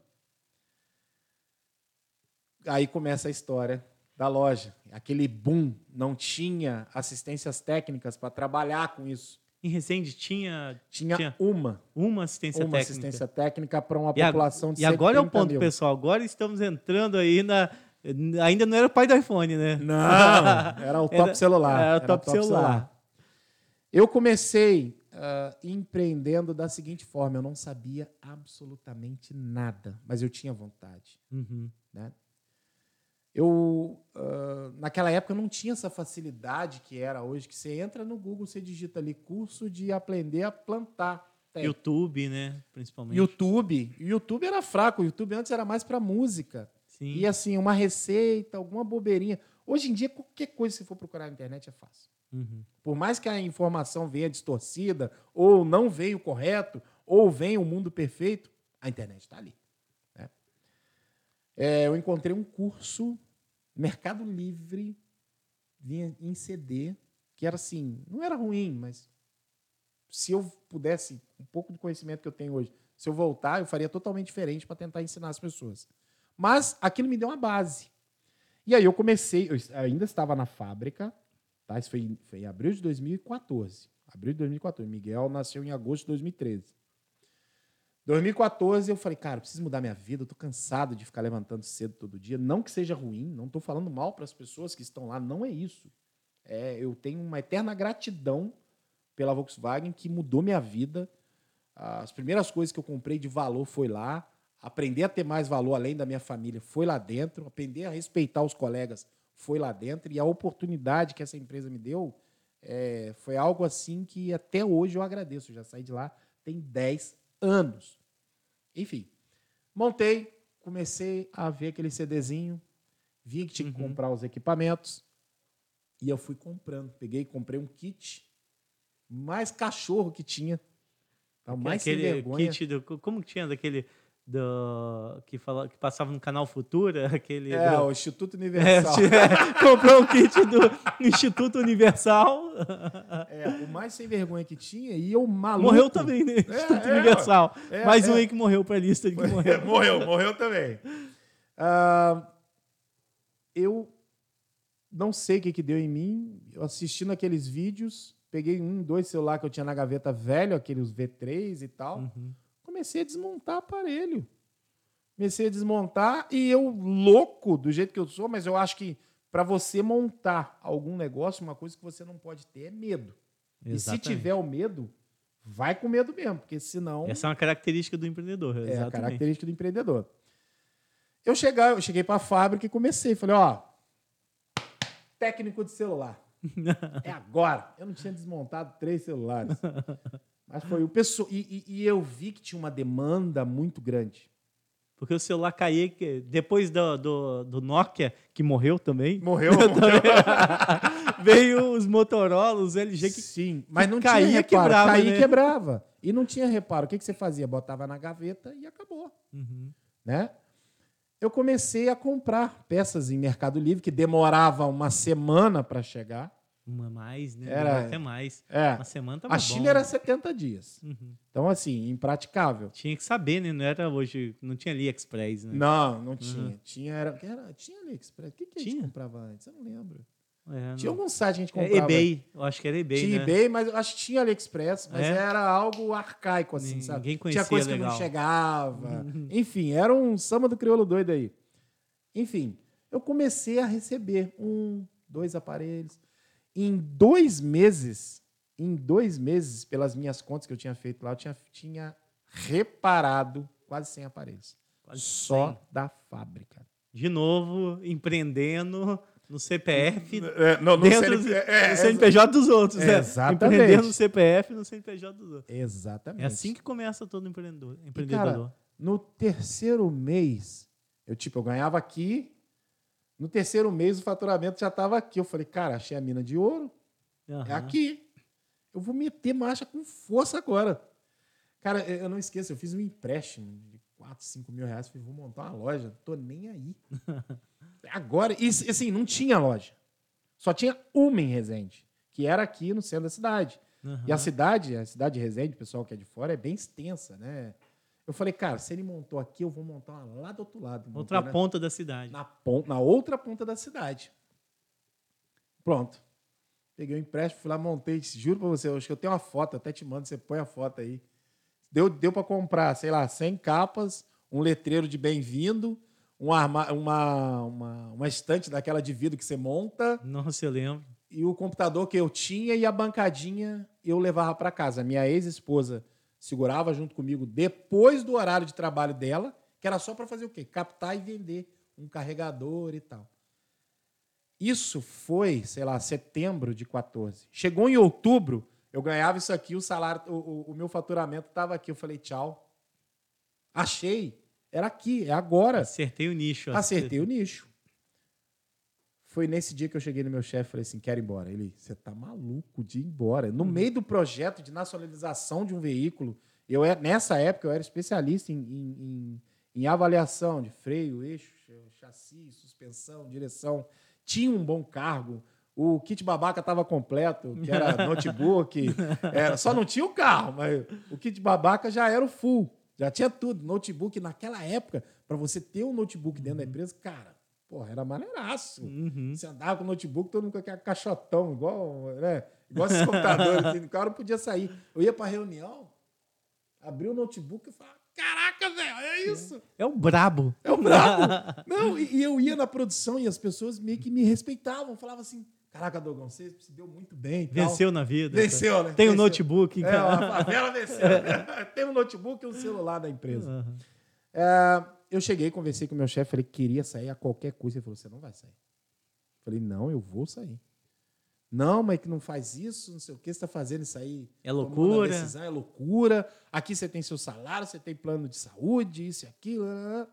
Aí começa a história da loja. Aquele boom, não tinha assistências técnicas para trabalhar com isso. Em Resende tinha, Tinha, Tinha. uma, uma assistência uma técnica. assistência técnica para uma E, a- população de e agora é o 70 ponto, mil. pessoal. Agora estamos entrando aí na. Ainda não era o pai do iPhone, né? Não, era o top Era- celular. era o top celular. Eu comecei ah, empreendendo da seguinte forma: eu não sabia absolutamente nada, mas eu tinha vontade. Uhum. né? Eu, ah, naquela época, não tinha essa facilidade que era hoje, que você entra no Google, você digita ali curso de aprender a plantar. Tem. YouTube, né? Principalmente. YouTube. YouTube era fraco, o YouTube antes era mais para música. Sim. E assim, uma receita, alguma bobeirinha. Hoje em dia, qualquer coisa que você for procurar na internet é fácil. Uhum. Por mais que a informação venha distorcida, ou não veio correto, ou venha o mundo perfeito, a internet está ali. né? É, eu encontrei um curso, Mercado Livre, vinha em CD, que era assim, não era ruim, mas se eu pudesse, um pouco do conhecimento que eu tenho hoje, se eu voltar, eu faria totalmente diferente para tentar ensinar as pessoas. Mas aquilo me deu uma base. E aí eu comecei, eu ainda estava na fábrica, tá? Isso foi, em- foi em abril de 2014. Abril de 2014. Miguel nasceu em agosto de 2013. 2014 eu falei, cara, eu preciso mudar minha vida, eu tô cansado de ficar levantando cedo todo dia. Não que seja ruim, não estou falando mal para as pessoas que estão lá, não é isso. É, eu tenho uma eterna gratidão pela Volkswagen que mudou minha vida. As primeiras coisas que eu comprei de valor foi lá. Aprender a ter mais valor além da minha família foi lá dentro. Aprender a respeitar os colegas foi lá dentro. E a oportunidade que essa empresa me deu é, foi algo assim que até hoje eu agradeço. Eu já saí de lá tem 10 anos. Enfim, montei, comecei a ver aquele CDzinho, vi que tinha que Uhum. comprar os equipamentos e eu fui comprando. Peguei e comprei um kit, mais cachorro que tinha. Mais sem aquele vergonha. kit do. Como que tinha daquele. Do, que, fala, que passava no canal Futura? Aquele. É, do- o Instituto É, Universal. comprou um kit do Instituto Universal. É, o mais sem vergonha que tinha e eu maluco. Morreu também, né? Instituto é, Universal. é, Mais um é. aí que morreu pra lista de que morreu. morreu, morreu também. Ah, eu não sei o que, que deu em mim. Eu assistindo aqueles vídeos, peguei um, dois celular que eu tinha na gaveta velho, aqueles V3 e tal. Uhum. Comecei a desmontar aparelho. Comecei a desmontar e eu, louco do jeito que eu sou, mas eu acho que para você montar algum negócio, uma coisa que você não pode ter é medo. E se Exatamente. tiver o medo, vai com medo mesmo, porque senão. Essa é uma característica do empreendedor. É a exatamente. característica do empreendedor. Eu, chegar, eu cheguei para a fábrica e comecei. Falei, ó, técnico de celular. é agora. Eu não tinha desmontado três celulares. Mas foi o pessoal. E, e- e eu vi que tinha uma demanda muito grande. Porque o celular caía depois do, do, do Nokia, que morreu também. Morreu, Veio os Motorola, os LG que Sim, mas não caía, tinha reparo. quebrava, caía né? e quebrava. E não tinha reparo. O que, que você fazia? Botava na gaveta e acabou. Uhum. né? Eu comecei a comprar peças em Mercado Livre que demorava uma semana para chegar. Uma mais, né? Era- Demorou Até mais. É. Uma semana tava A bom. China era 70 dias. Uhum. Então, assim, impraticável. Tinha que saber, né? Não era hoje. Não tinha AliExpress, né? Não, não tinha. Tinha, era, era, tinha AliExpress. O que, que a gente Tinha? comprava antes? Eu não lembro. É, Tinha não. algum site que a gente É, comprava. eBay. Eu acho que era eBay, Tinha né? eBay, mas eu acho que tinha AliExpress, mas É? era algo arcaico, assim, Ninguém sabe? conhecia tinha coisa que legal. não chegava. Enfim, era um samba do crioulo doido aí. Enfim, eu comecei a receber um, dois aparelhos. Em dois meses, em dois meses, pelas minhas contas que eu tinha feito lá, eu tinha, tinha reparado quase 100 aparelhos. Quase Só 100. da fábrica. De novo, empreendendo no CPF. É, não, dentro do, do CNPJ dos outros, né? Exatamente. Empreendendo no CPF e no CNPJ dos outros. Exatamente. É assim que começa todo empreendedor. E, empreendedor. cara, no terceiro mês, eu tipo, eu ganhava aqui. No terceiro mês, o faturamento já estava aqui. Eu falei, cara, achei a mina de ouro. É Aham. aqui. Eu vou meter marcha com força agora. Cara, eu eu não esqueço, eu fiz um empréstimo de 4, 5 mil reais. Falei, vou montar uma loja. Não tô nem aí. agora, e assim, não tinha loja. Só tinha uma em Resende, que era aqui no centro da cidade. E a cidade, a cidade de Resende, pessoal que é de fora, é bem extensa, né? Eu falei, cara, se ele montou aqui, eu vou montar uma lá do outro lado. Outra Montei, né? ponta da cidade. na, ponta, na outra ponta da cidade. Pronto. Peguei o empréstimo, fui lá, montei. Juro pra você, acho que eu tenho uma foto, até te mando, você põe a foto aí. Deu, deu para comprar, sei lá, 100 capas, um letreiro de bem-vindo, um arma, uma, uma, uma estante daquela de vidro que você monta, Nossa, eu lembro. e o computador que eu tinha e a bancadinha eu levava para casa. A minha ex-esposa segurava junto comigo depois do horário de trabalho dela, que era só para fazer o quê? Captar e vender um carregador e tal. Isso foi, sei lá, setembro de 14. Chegou em outubro, eu ganhava isso aqui, o salário, o, o- o meu faturamento estava aqui. Eu falei, tchau. Achei. Era aqui, é agora. Acertei o nicho. Acertei o nicho. Foi nesse dia que eu cheguei no meu chefe e falei assim: quero ir embora. Ele, você tá maluco de ir embora. No meio do projeto de nacionalização de um veículo, eu era- nessa época eu era especialista em, em- em- em avaliação de freio, eixo, chassi, suspensão, direção. Tinha um bom cargo. O kit babaca estava completo, que era notebook. Era, só não tinha o carro, mas o kit babaca já era o full. Já tinha tudo. Notebook, naquela época, para você ter um notebook dentro da empresa, cara, porra, era maneiraço. Uhum. Você andava com notebook, todo mundo com aquele caixotão, igual, né? igual esses computadores. assim, o cara não podia sair. Eu ia para reunião, abria o notebook e falava: Caraca, velho, é isso. É o brabo. É o brabo. Não, e, e eu ia na produção e as pessoas meio que me respeitavam. Falavam assim: Caraca, Dogão, você se deu muito bem. e tal." Venceu na vida. Venceu, né? Tem um Venceu. notebook. É, a favela venceu. Tem um notebook e um celular da empresa. Aham. É, eu cheguei, conversei com o meu chefe, falei que queria sair a qualquer custo. Ele falou: você não vai sair. Falei, não, eu vou sair. Não, mas que não faz isso, não sei o que, você está fazendo isso aí. É loucura. decisão, é loucura. Aqui você tem seu salário, você tem plano de saúde, isso e aquilo. né, né.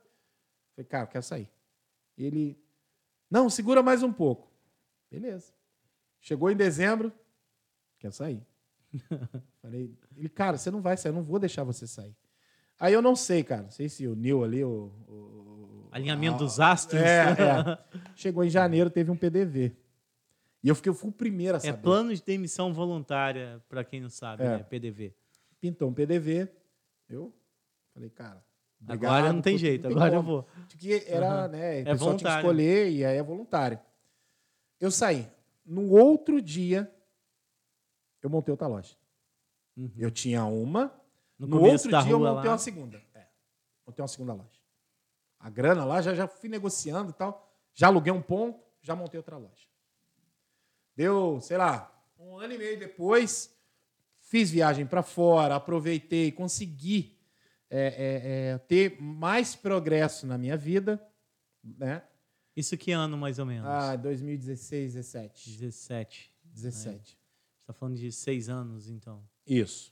Falei, cara, eu quero sair. Ele, não, segura mais um pouco. Beleza. Chegou em dezembro, quero sair. Falei, ele, cara, você não vai sair, eu não vou deixar você sair. Aí eu não sei, cara, não sei se o Neil ali, o. o- Alinhamento a- dos astros. É, é. Chegou em janeiro, teve um PDV. E eu fiquei, eu fui o primeiro a É saber. plano de demissão voluntária, para quem não sabe, É. né? PDV. Pintou um PDV. Eu falei, cara. Agora obrigado não tem jeito, tem agora eu como. vou. Porque era, Aham. né? É O pessoal tinha que voluntário. escolher e aí é voluntário. Eu saí. No outro dia, eu montei outra loja. Uhum. Eu tinha uma. No No, outro dia, eu montei lá. uma segunda. É. Montei uma segunda loja. A grana lá, já, já fui negociando e tal. Já aluguei um ponto, já montei outra loja. Deu, sei lá, um ano e meio depois, fiz viagem para fora, aproveitei, consegui é, é, é, ter mais progresso na minha vida, né? Isso que ano, mais ou menos? Ah, 2016, 17. 17. 17. Você tá falando de seis anos, então. Isso.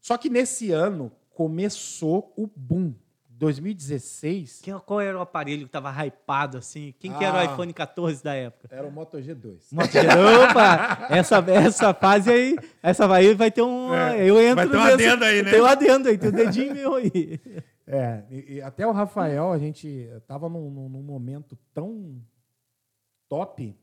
Só que nesse ano começou o boom. 2016 Que- Qual era o aparelho que tava hypado, assim? Quem que era Ah. o iPhone 14 da época? era o Moto G2. Moto G- Opa! Essa, essa fase aí, essa aí vai ter um. É, eu entro vai ter um nesse- adendo aí, né? Tem um adendo aí, tem um dedinho meu aí. É, e, e até o Rafael, a gente tava num, num- num momento tão top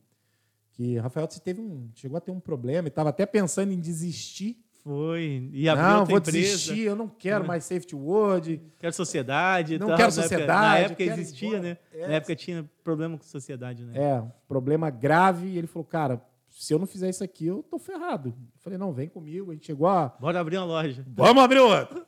que o Rafael teve um, chegou a ter um problema e tava até pensando em desistir. Foi. E abriu não, outra vou empresa. desistir, eu não quero mais safety word. Quero sociedade. Não tal. quero Na época- sociedade, Na época quero ir existia, né? É. Na época tinha problema com sociedade, né? É, um problema grave. E ele falou, cara, se eu não fizer isso aqui, eu tô ferrado. Eu falei, não, vem comigo. A gente chegou a Bora abrir uma loja. Vamos abrir outra.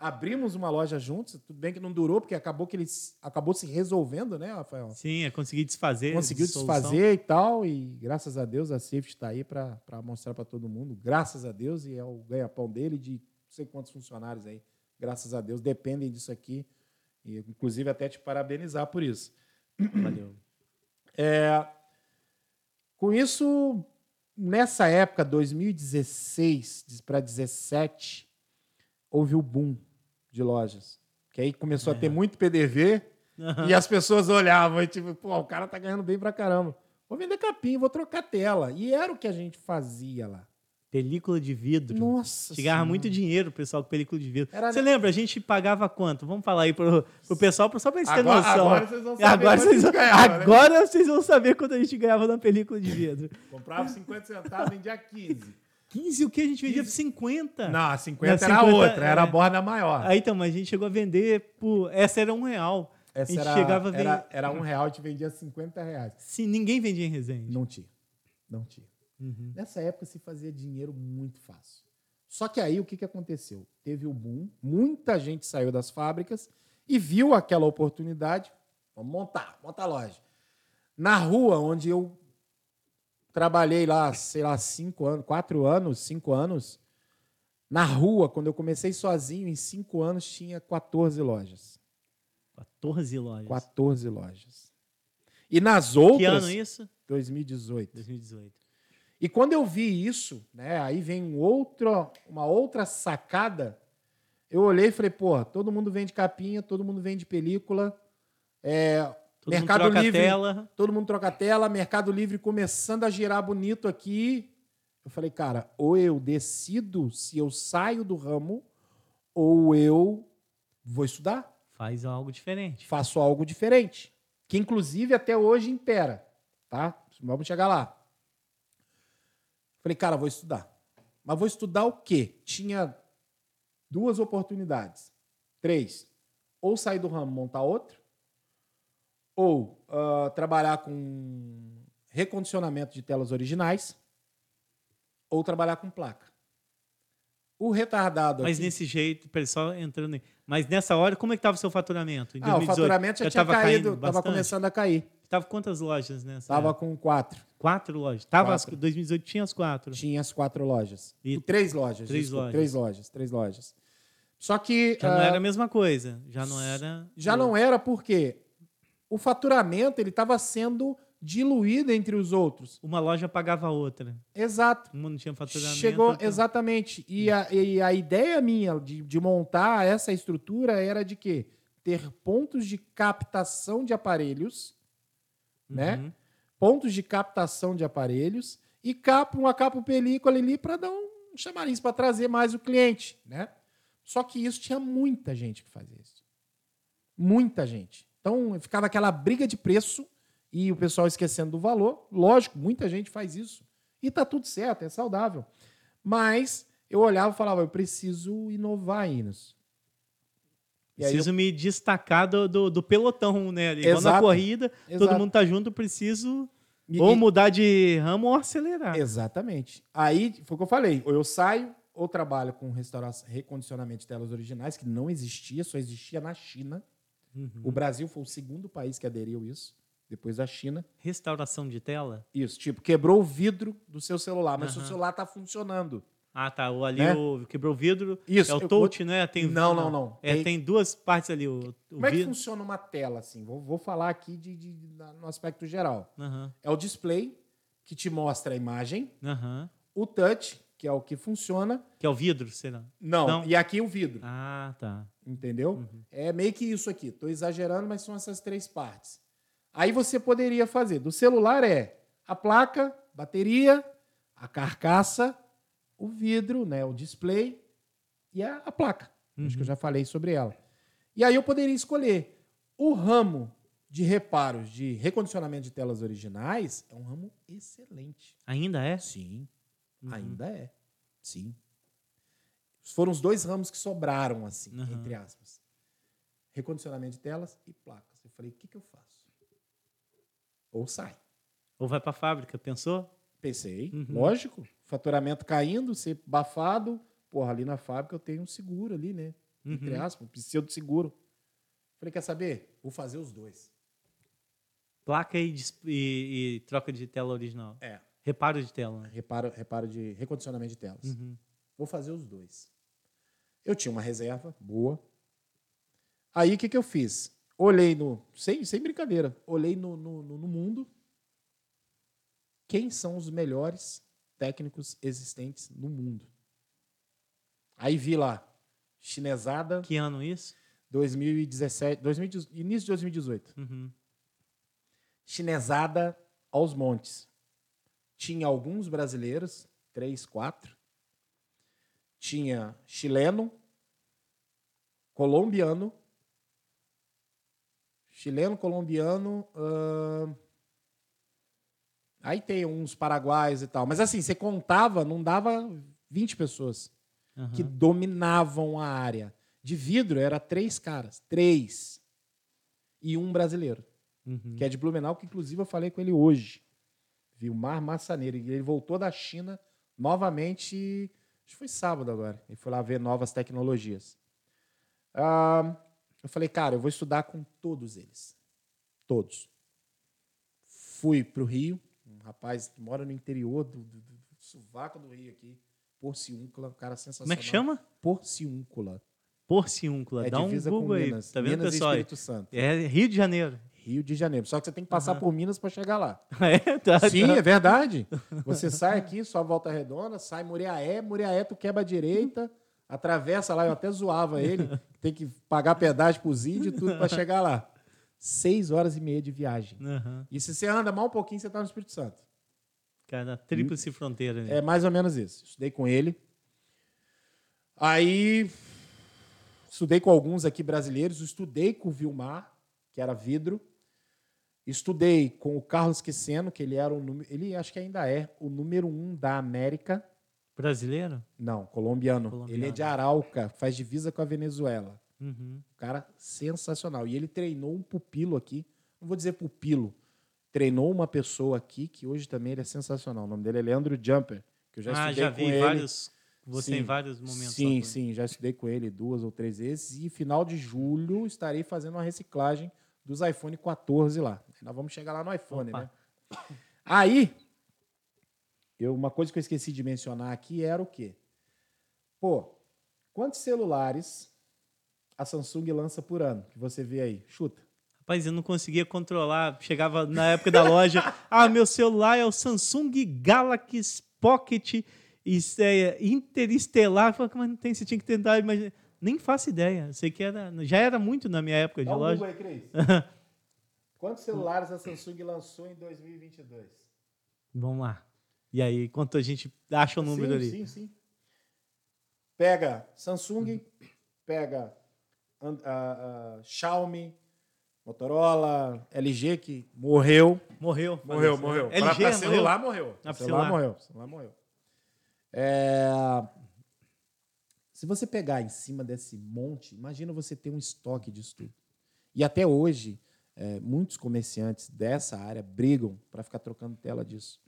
Abrimos uma loja juntos, tudo bem que não durou, porque acabou que eles acabou se resolvendo, né, Rafael? Sim, é conseguir desfazer. Conseguiu desfazer e tal, e graças a Deus a Safety está aí para mostrar para todo mundo. Graças a Deus, e é o ganha-pão dele, de não sei quantos funcionários aí, graças a Deus, dependem disso aqui. E, inclusive, até te parabenizar por isso. Valeu. É, com isso, nessa época, 2016 para 2017, houve o boom de lojas. Que aí começou a ter muito PDV e as pessoas olhavam e tipo, pô, o cara tá ganhando bem pra caramba. Vou vender capim, vou trocar tela. E era o que a gente fazia lá. Película de vidro. Nossa Chegava Senhora. muito dinheiro pessoal com película de vidro. Era- Você lembra? A gente pagava quanto? Vamos falar aí pro, pro pessoal, só pra eles terem Agora- noção. agora vocês vão saber Agora vocês, gente ganhava, né? agora vocês vão saber quanto a gente ganhava na película de vidro. Comprava 50 centavos, vendia 15. 15 o que? A gente vendia por 50. Não, a 50 Não, era 50 outra, era a é. borda maior. Aí então, mas a gente chegou a vender por. Essa era um real. Essa a gente era, chegava a vender. era, era um real, a gente vendia 50 reais. Se ninguém vendia em Resende. Não tinha. Não tinha. Uhum. Nessa época se fazia dinheiro muito fácil. Só que aí o que, que aconteceu? Teve o boom, muita gente saiu das fábricas e viu aquela oportunidade. Vamos montar, montar a loja. Na rua onde eu trabalhei lá, sei lá, cinco anos, quatro anos, cinco anos, na rua, quando eu comecei sozinho, em cinco anos, tinha 14 lojas. 14 lojas. 14 lojas. E nas Que outras. ano isso? 2018. 2018. E quando eu vi isso, né, aí vem um outro, uma outra sacada. Eu olhei e falei, pô, todo mundo vende capinha, todo mundo vende película. É, Todo Mercado mundo troca Livre. tela. todo mundo troca tela, Mercado Livre começando a girar bonito aqui. Eu falei, cara, ou eu decido se eu saio do ramo, ou eu vou estudar, Faz algo diferente. faço algo diferente. Que inclusive até hoje impera, tá? Vamos chegar lá. Falei, cara, vou estudar. Mas vou estudar o quê? Tinha duas oportunidades. Três. Ou sair do ramo, montar outro. Ou ah, trabalhar com recondicionamento de telas originais. Ou trabalhar com placa. O retardado Mas aqui- nesse jeito, pessoal entrando. em- Mas nessa hora, como é que estava o seu faturamento? Em Ah, o 2018? faturamento já, tinha tava caído, estava começando a cair. Tava quantas lojas nessa? Tava época? com quatro. Quatro lojas. Tava Quatro. as 2018 tinha as quatro. Tinha as quatro lojas. E- três lojas. Três desculpa, lojas. Três lojas. Três lojas. Só que Já não ah, era a mesma coisa. Já não era. já não era porque o faturamento ele estava sendo diluído entre os outros. Uma loja pagava a outra. Exato. Uma não tinha faturamento. Chegou outra- exatamente. E a, e a ideia minha de, de montar essa estrutura era de quê? Ter pontos de captação de aparelhos, né? Uhum. Pontos de captação de aparelhos e capa, uma capa película ali para dar um chamariz para trazer mais o cliente, né? Só que isso tinha muita gente que fazia isso. Muita gente. Então ficava aquela briga de preço e o pessoal esquecendo do valor. Lógico, muita gente faz isso. E tá tudo certo, é saudável. Mas eu olhava e falava, eu preciso inovar nisso. Aí eu- Preciso me destacar do, do, do pelotão, né? Igual na Exato. corrida, todo Exato. mundo tá junto, eu preciso E- ou mudar de ramo ou acelerar. Exatamente. Aí foi o que eu falei. Ou eu saio, ou trabalho com restauração, recondicionamento de telas originais, que não existia, só existia na China. Uhum. O Brasil foi o segundo país que aderiu isso, depois da China. Restauração de tela? Isso, tipo, quebrou o vidro do seu celular, mas seu Aham. celular está funcionando. Ah, tá. O ali Né? o, quebrou o vidro. Isso, É o eu- touch, né? Tem, Não, não, não. É, Tem- tem duas partes ali. O, o Como é que funciona uma tela assim? Vou, vou falar aqui de, de- de- no aspecto geral. Aham, É o display que te mostra a imagem, aham. o touch, que é o que funciona. Que é o vidro, será? Não, Não. e aqui o vidro. Ah, tá. Entendeu? Uhum. É meio que isso aqui. Estou exagerando, mas são essas três partes. Aí você poderia fazer. Do celular é a placa, bateria, a carcaça, o vidro, né, o display e a, a placa. Acho que eu já falei sobre ela. E aí eu poderia escolher. O ramo de reparos de recondicionamento de telas originais é um ramo excelente. Ainda é? Sim, Uhum. ainda é. Sim. Foram os dois ramos que sobraram, assim, Uhum. entre aspas. Recondicionamento de telas e placas. Eu falei, o que, que eu faço? Ou sai. Ou vai pra fábrica, pensou? Pensei, Uhum. lógico. Faturamento caindo, ser bafado. Porra, ali na fábrica eu tenho um seguro ali, né? Entre Uhum. aspas, preciso de seguro. Falei, quer saber? Vou fazer os dois. Placa e, e- e troca de tela original. É. Reparo de tela. né? Reparo, reparo de recondicionamento de telas. Uhum. Vou fazer os dois. Eu tinha uma reserva boa. Aí o que, que eu fiz? Olhei no. Sem, sem brincadeira. Olhei no, no, no- mundo. Quem são os melhores técnicos existentes no mundo? Aí vi lá. Chinesada, Que ano isso? 2017. 2018, início de 2018. Uhum. Chinesada aos montes. Tinha alguns brasileiros, três, quatro. Tinha chileno, colombiano, chileno, colombiano, ahn, Aí tem uns paraguaios e tal. Mas assim, você contava, não dava 20 pessoas Aham. que dominavam a área. De vidro era três caras. Três. E um brasileiro, Uhum. que é de Blumenau, que inclusive eu falei com ele hoje. Vilmar Massaneiro. E Ele voltou da China novamente. Acho que foi sábado agora. Ele foi lá ver novas tecnologias. Ah, eu falei, cara, eu vou estudar com todos eles. Todos. Fui para o Rio, um rapaz que mora no interior do, do, do sovaco do Rio aqui, Porciúncula, um cara sensacional. Como é que chama? Porciúncula. Porciúncula. É Dá um Google aí. Tá vendo, Minas pessoal? e Espírito Santo. É Rio de Janeiro. Rio de Janeiro. Só que você tem que passar Aham. por Minas para chegar lá. É, tá, Sim, tá. é verdade. Você sai aqui, só volta redonda, sai Muriaé, Muriaé tu quebra a direita, atravessa lá, eu até zoava ele, tem que pagar pedágio pros índios e tudo para chegar lá. Seis horas e meia de viagem. Aham. E se você anda mal um pouquinho, você tá no Espírito Santo. Cara, tríplice fronteira. Né? É mais ou menos isso. Estudei com ele. Aí estudei com alguns aqui brasileiros, estudei com o Vilmar, que era vidro. Estudei com o Carlos Queceno, que ele era o número, ele acho que ainda é o número um da América. Brasileiro? Não, colombiano. Colombiano. Ele é de Arauca, faz divisa com a Venezuela. Uhum. Um cara sensacional. E ele treinou um pupilo aqui. Não vou dizer pupilo. Treinou uma pessoa aqui que hoje também ele é sensacional. O nome dele é Leandro Jumper, que eu já ah, estudei já com vi ele. vários. Você Sim. em vários momentos. Sim, sim, já estudei com ele duas ou três vezes. E final de julho estarei fazendo uma reciclagem dos iPhone 14 lá. Nós vamos chegar lá no iPhone, Opa. né? Aí, eu, uma coisa que eu esqueci de mencionar aqui era o quê? Pô, quantos celulares a Samsung lança por ano? Que você vê aí? Chuta. Rapaz, eu não conseguia controlar. Chegava na época da loja. ah, meu celular é o Samsung Galaxy Pocket é, Interestelar. Falei, Mas não tem, você tinha que tentar imaginar. Nem faço ideia. Sei que era, já era muito na minha época de Dá um loja. Google aí, Cris. Quantos celulares a Samsung lançou em 2022? Vamos lá. E aí, quanto a gente acha o número sim, ali? Sim, sim. Pega Samsung, pega a- a Xiaomi, Motorola, LG, que morreu. Morreu. Morreu, morreu. LG Pra, pra morreu? celular, morreu. pra celular, celular. morreu. celular morreu. É, Se você pegar em cima desse monte, imagina você ter um estoque disso tudo. E até hoje, é, muitos comerciantes dessa área brigam para ficar trocando tela disso.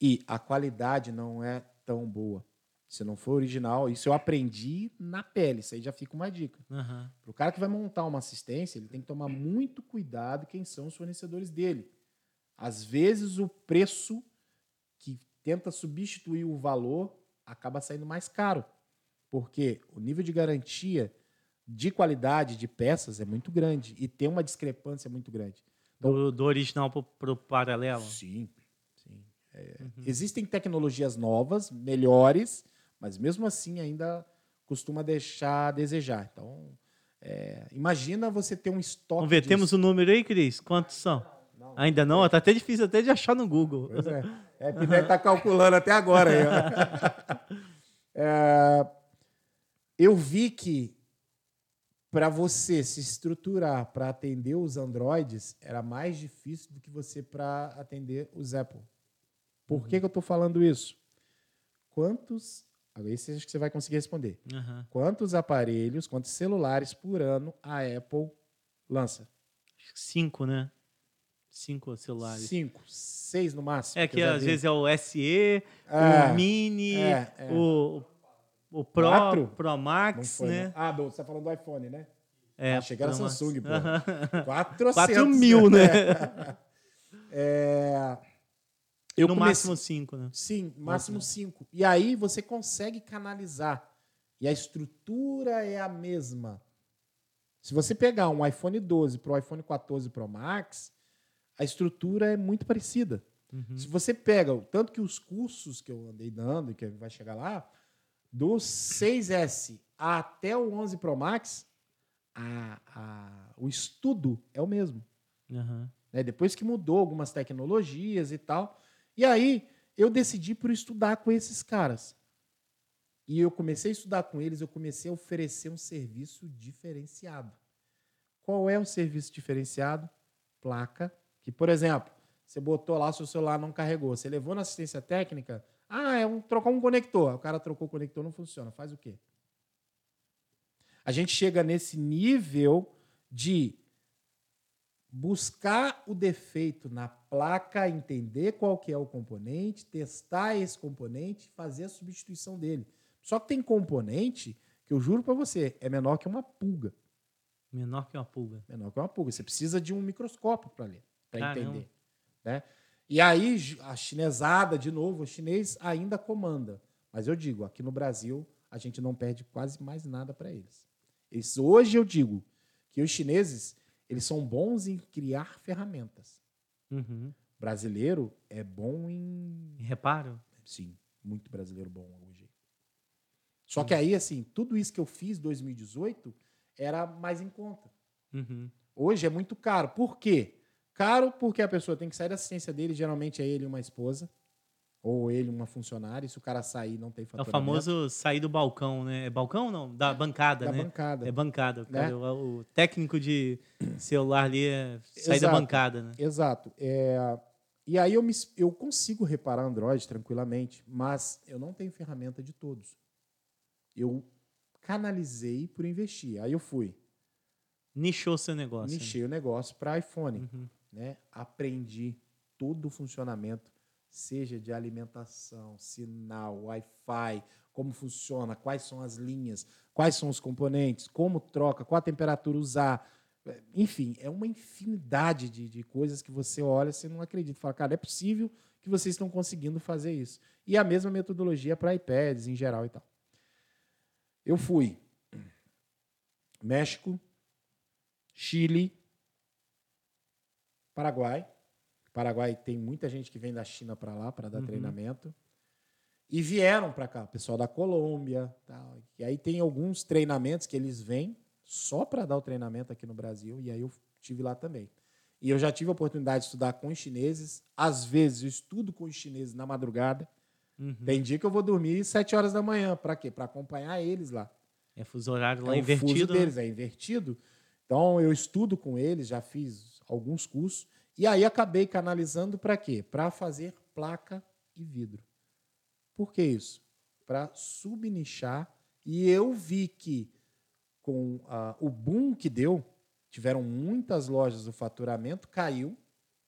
E a qualidade não é tão boa. Se não for original, isso eu aprendi na pele. Isso aí já fica uma dica. Aham. Para o cara que vai montar uma assistência, ele tem que tomar muito cuidado quem são os fornecedores dele. Às vezes, o preço que tenta substituir o valor acaba saindo mais caro, porque o nível de garantia de qualidade de peças é muito grande e tem uma discrepância muito grande. Do, do original pro, pro paralelo. Sim, sim. É, Existem tecnologias novas, melhores, mas mesmo assim ainda costuma deixar a desejar. Então, é, imagina você ter um estoque. Vamos ver, disso. temos o número aí, Cris? Quantos são? Ainda não? Tá até difícil até de achar no Google. Pois é. É que deve estar calculando até agora. Aí. É, eu vi que para você se estruturar para atender os Androids era mais difícil do que você para atender os Apple. Por que, que eu estou falando isso? Quantos. Agora, esse acho que você vai conseguir responder. Aham. Quantos aparelhos, quantos celulares por ano a Apple lança? Cinco, né? Cinco celulares. Cinco, seis no máximo. É que às vi. vezes é o SE, É, o Mini, é, é. O, o Pro, Quatro? Pro Max, foi, né? Ah, do- você está falando do iPhone, né? É, ah, chega na Pro Max. Samsung, pô. Aham. 400. 4 mil, né? É, eu no comecei- máximo cinco, né? Sim, máximo 5. E aí você consegue canalizar. E a estrutura é a mesma. Se você pegar um iPhone 12 para o iPhone 14 Pro Max, a estrutura é muito parecida. Uhum. Se você pega, tanto que os cursos que eu andei dando, e que vai chegar lá, do 6S até o 11 Pro Max, a- a- o estudo é o mesmo. Né? Depois que mudou algumas tecnologias e tal. E aí eu decidi por estudar com esses caras. E eu comecei a estudar com eles, eu comecei a oferecer um serviço diferenciado. Qual é o serviço diferenciado? Placa. Que, por exemplo, Você botou lá, seu celular não carregou. Você levou na assistência técnica. Ah, é um trocar um conector. O cara trocou o conector, não funciona. Faz o quê? A gente chega nesse nível de buscar o defeito na placa, entender qual que é o componente, testar esse componente, fazer a substituição dele. Só que tem componente que eu juro para você, é menor que uma pulga. Menor que uma pulga. Menor que uma pulga. Você precisa de um microscópio para ler, para entender. Né? E aí, a chinesada, de novo, o chinês ainda comanda. Mas eu digo, aqui no Brasil, a gente não perde quase mais nada para eles. eles. Hoje eu digo que os chineses eles são bons em criar ferramentas. Uhum. Brasileiro é bom em. Reparo? Sim, muito brasileiro bom hoje. Só uhum. que aí, assim, tudo isso que eu fiz em 2018 era mais em conta. Uhum. Hoje é muito caro. Por quê? Caro porque a pessoa tem que sair da assistência dele, geralmente é ele e uma esposa ou ele uma funcionária, se o cara sair não tem faturamento. É o famoso sair do balcão, né? É balcão não? Da bancada, da né? Da bancada. É bancada. Né? O, o, técnico de celular ali é sair Exato. da bancada, né? Exato. É... E aí eu, me, eu consigo reparar Android tranquilamente, mas eu não tenho ferramenta de todos. Eu canalizei por investir. Aí eu fui. Nichou seu negócio. Nichei né? o negócio para iPhone. Uhum. Né? Aprendi todo o funcionamento seja de alimentação, sinal, Wi-Fi, como funciona, quais são as linhas, quais são os componentes, como troca, qual a temperatura usar. Enfim, é uma infinidade de, de coisas que você olha e não acredita. Fala, cara, é possível que vocês estão conseguindo fazer isso. E a mesma metodologia para iPads em geral e tal. Eu fui México, Chile, Paraguai, Paraguai tem muita gente que vem da China para lá para dar uhum. treinamento. E vieram para cá, pessoal da Colômbia. Tal. E aí tem alguns treinamentos que eles vêm só para dar o treinamento aqui no Brasil. E aí eu tive lá também. E eu já tive a oportunidade de estudar com os chineses. Às vezes eu estudo com os chineses na madrugada. Uhum. Tem dia que eu vou dormir sete horas da manhã. Para quê? Para acompanhar eles lá. É fuso horário lá é invertido. O fuso né? deles é invertido. Então eu estudo com eles, já fiz alguns cursos. E aí acabei canalizando para quê? Para fazer placa e vidro. Por que isso? Para subnichar. E eu vi que com ah, o boom que deu, tiveram muitas lojas, o faturamento caiu,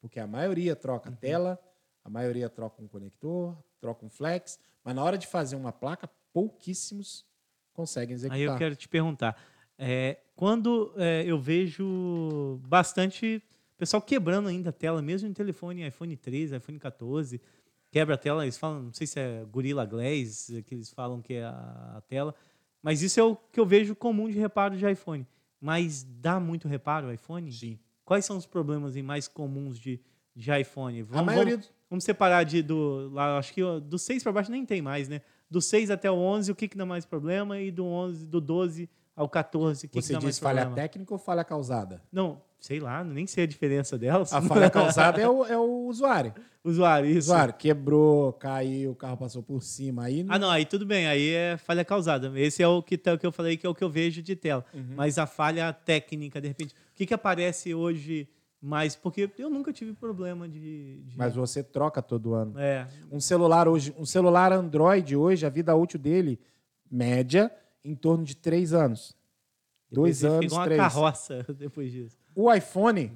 porque a maioria troca uhum. tela, a maioria troca um conector, troca um flex, mas na hora de fazer uma placa, pouquíssimos conseguem executar. Aí eu quero te perguntar, é, quando é, eu vejo bastante pessoal quebrando ainda a tela, mesmo em telefone iPhone 13, iPhone 14, quebra a tela, eles falam, não sei se é Gorilla Glass, que eles falam que é a, a tela, mas isso é o que eu vejo comum de reparo de iPhone. Mas dá muito reparo o iPhone? Sim. Quais são os problemas mais comuns de, de iPhone? Vamos, a maioria... vamos, vamos separar de do lá, acho que do 6 para baixo nem tem mais, né? Do 6 até o 11, o que que dá mais problema e do 11, do 12 ao 14, o que Você que diz falha técnica ou falha causada? Não, sei lá, nem sei a diferença delas. A falha causada é o, é o usuário. Usuário, isso. Usuário, quebrou, caiu, o carro passou por cima. Aí não... Ah, não, aí tudo bem, aí é falha causada. Esse é o que, tá, o que eu falei que é o que eu vejo de tela. Uhum. Mas a falha técnica, de repente, o que, que aparece hoje mais? Porque eu nunca tive problema de, de, Mas você troca todo ano. É. Um celular hoje, um celular Android hoje, a vida útil dele, média, em torno de três anos. Depois Dois anos, uma três. carroça depois disso. O iPhone,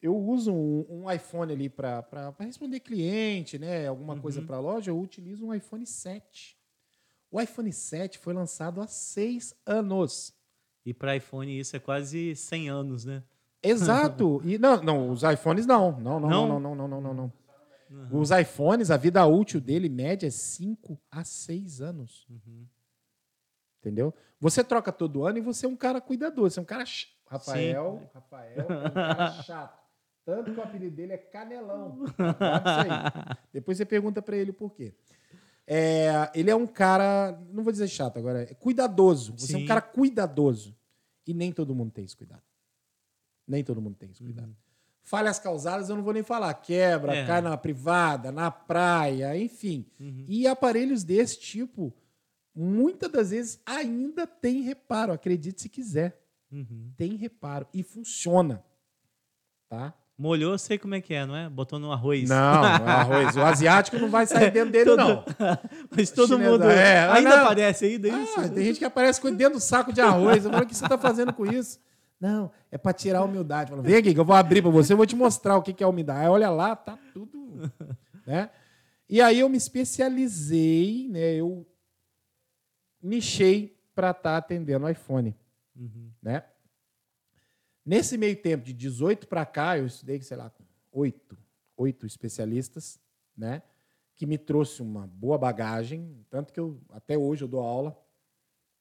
eu uso um, um iPhone ali para responder cliente, né? Alguma uhum. coisa para loja, eu utilizo um iPhone 7. O iPhone 7 foi lançado há seis anos. E para iPhone isso é quase 100 anos, né? Exato. E não, não, os iPhones não. Não, não, não, não, não, não, não, não. Uhum. Os iPhones, a vida útil dele média é 5 a 6 anos. Uhum. Entendeu? Você troca todo ano e você é um cara cuidadoso, você é um cara Rafael, Sim. Rafael é um cara chato. Tanto que o apelido dele é Canelão. Depois você pergunta para ele por quê. É, ele é um cara, não vou dizer chato agora, é cuidadoso. Você Sim. é um cara cuidadoso. E nem todo mundo tem esse cuidado. Nem todo mundo tem esse cuidado. Uhum. Falhas causadas, eu não vou nem falar. Quebra, é. cai na privada, na praia, enfim. Uhum. E aparelhos desse tipo, muitas das vezes ainda tem reparo, acredite se quiser. Uhum. Tem reparo e funciona. Tá? Molhou, sei como é que é, não é? Botou no arroz. Não, é arroz. O asiático não vai sair dentro dele, Todo- não. Mas todo Chinesa- mundo. é, ainda não. aparece ainda isso? Ah, tem gente que aparece com dentro do saco de arroz. Eu falo, o que você está fazendo com isso? Não, é para tirar a umidade. Eu falo, Vem aqui que eu vou abrir para você, eu vou te mostrar o que é a umidade. Aí olha lá, tá tudo. Né? E aí eu me especializei, né? Eu nichei para estar atendendo o iPhone. Uhum. né? Nesse meio tempo, de 18 para cá, eu estudei, sei lá, oito, oito especialistas, né? Que me trouxe uma boa bagagem, tanto que eu até hoje eu dou aula,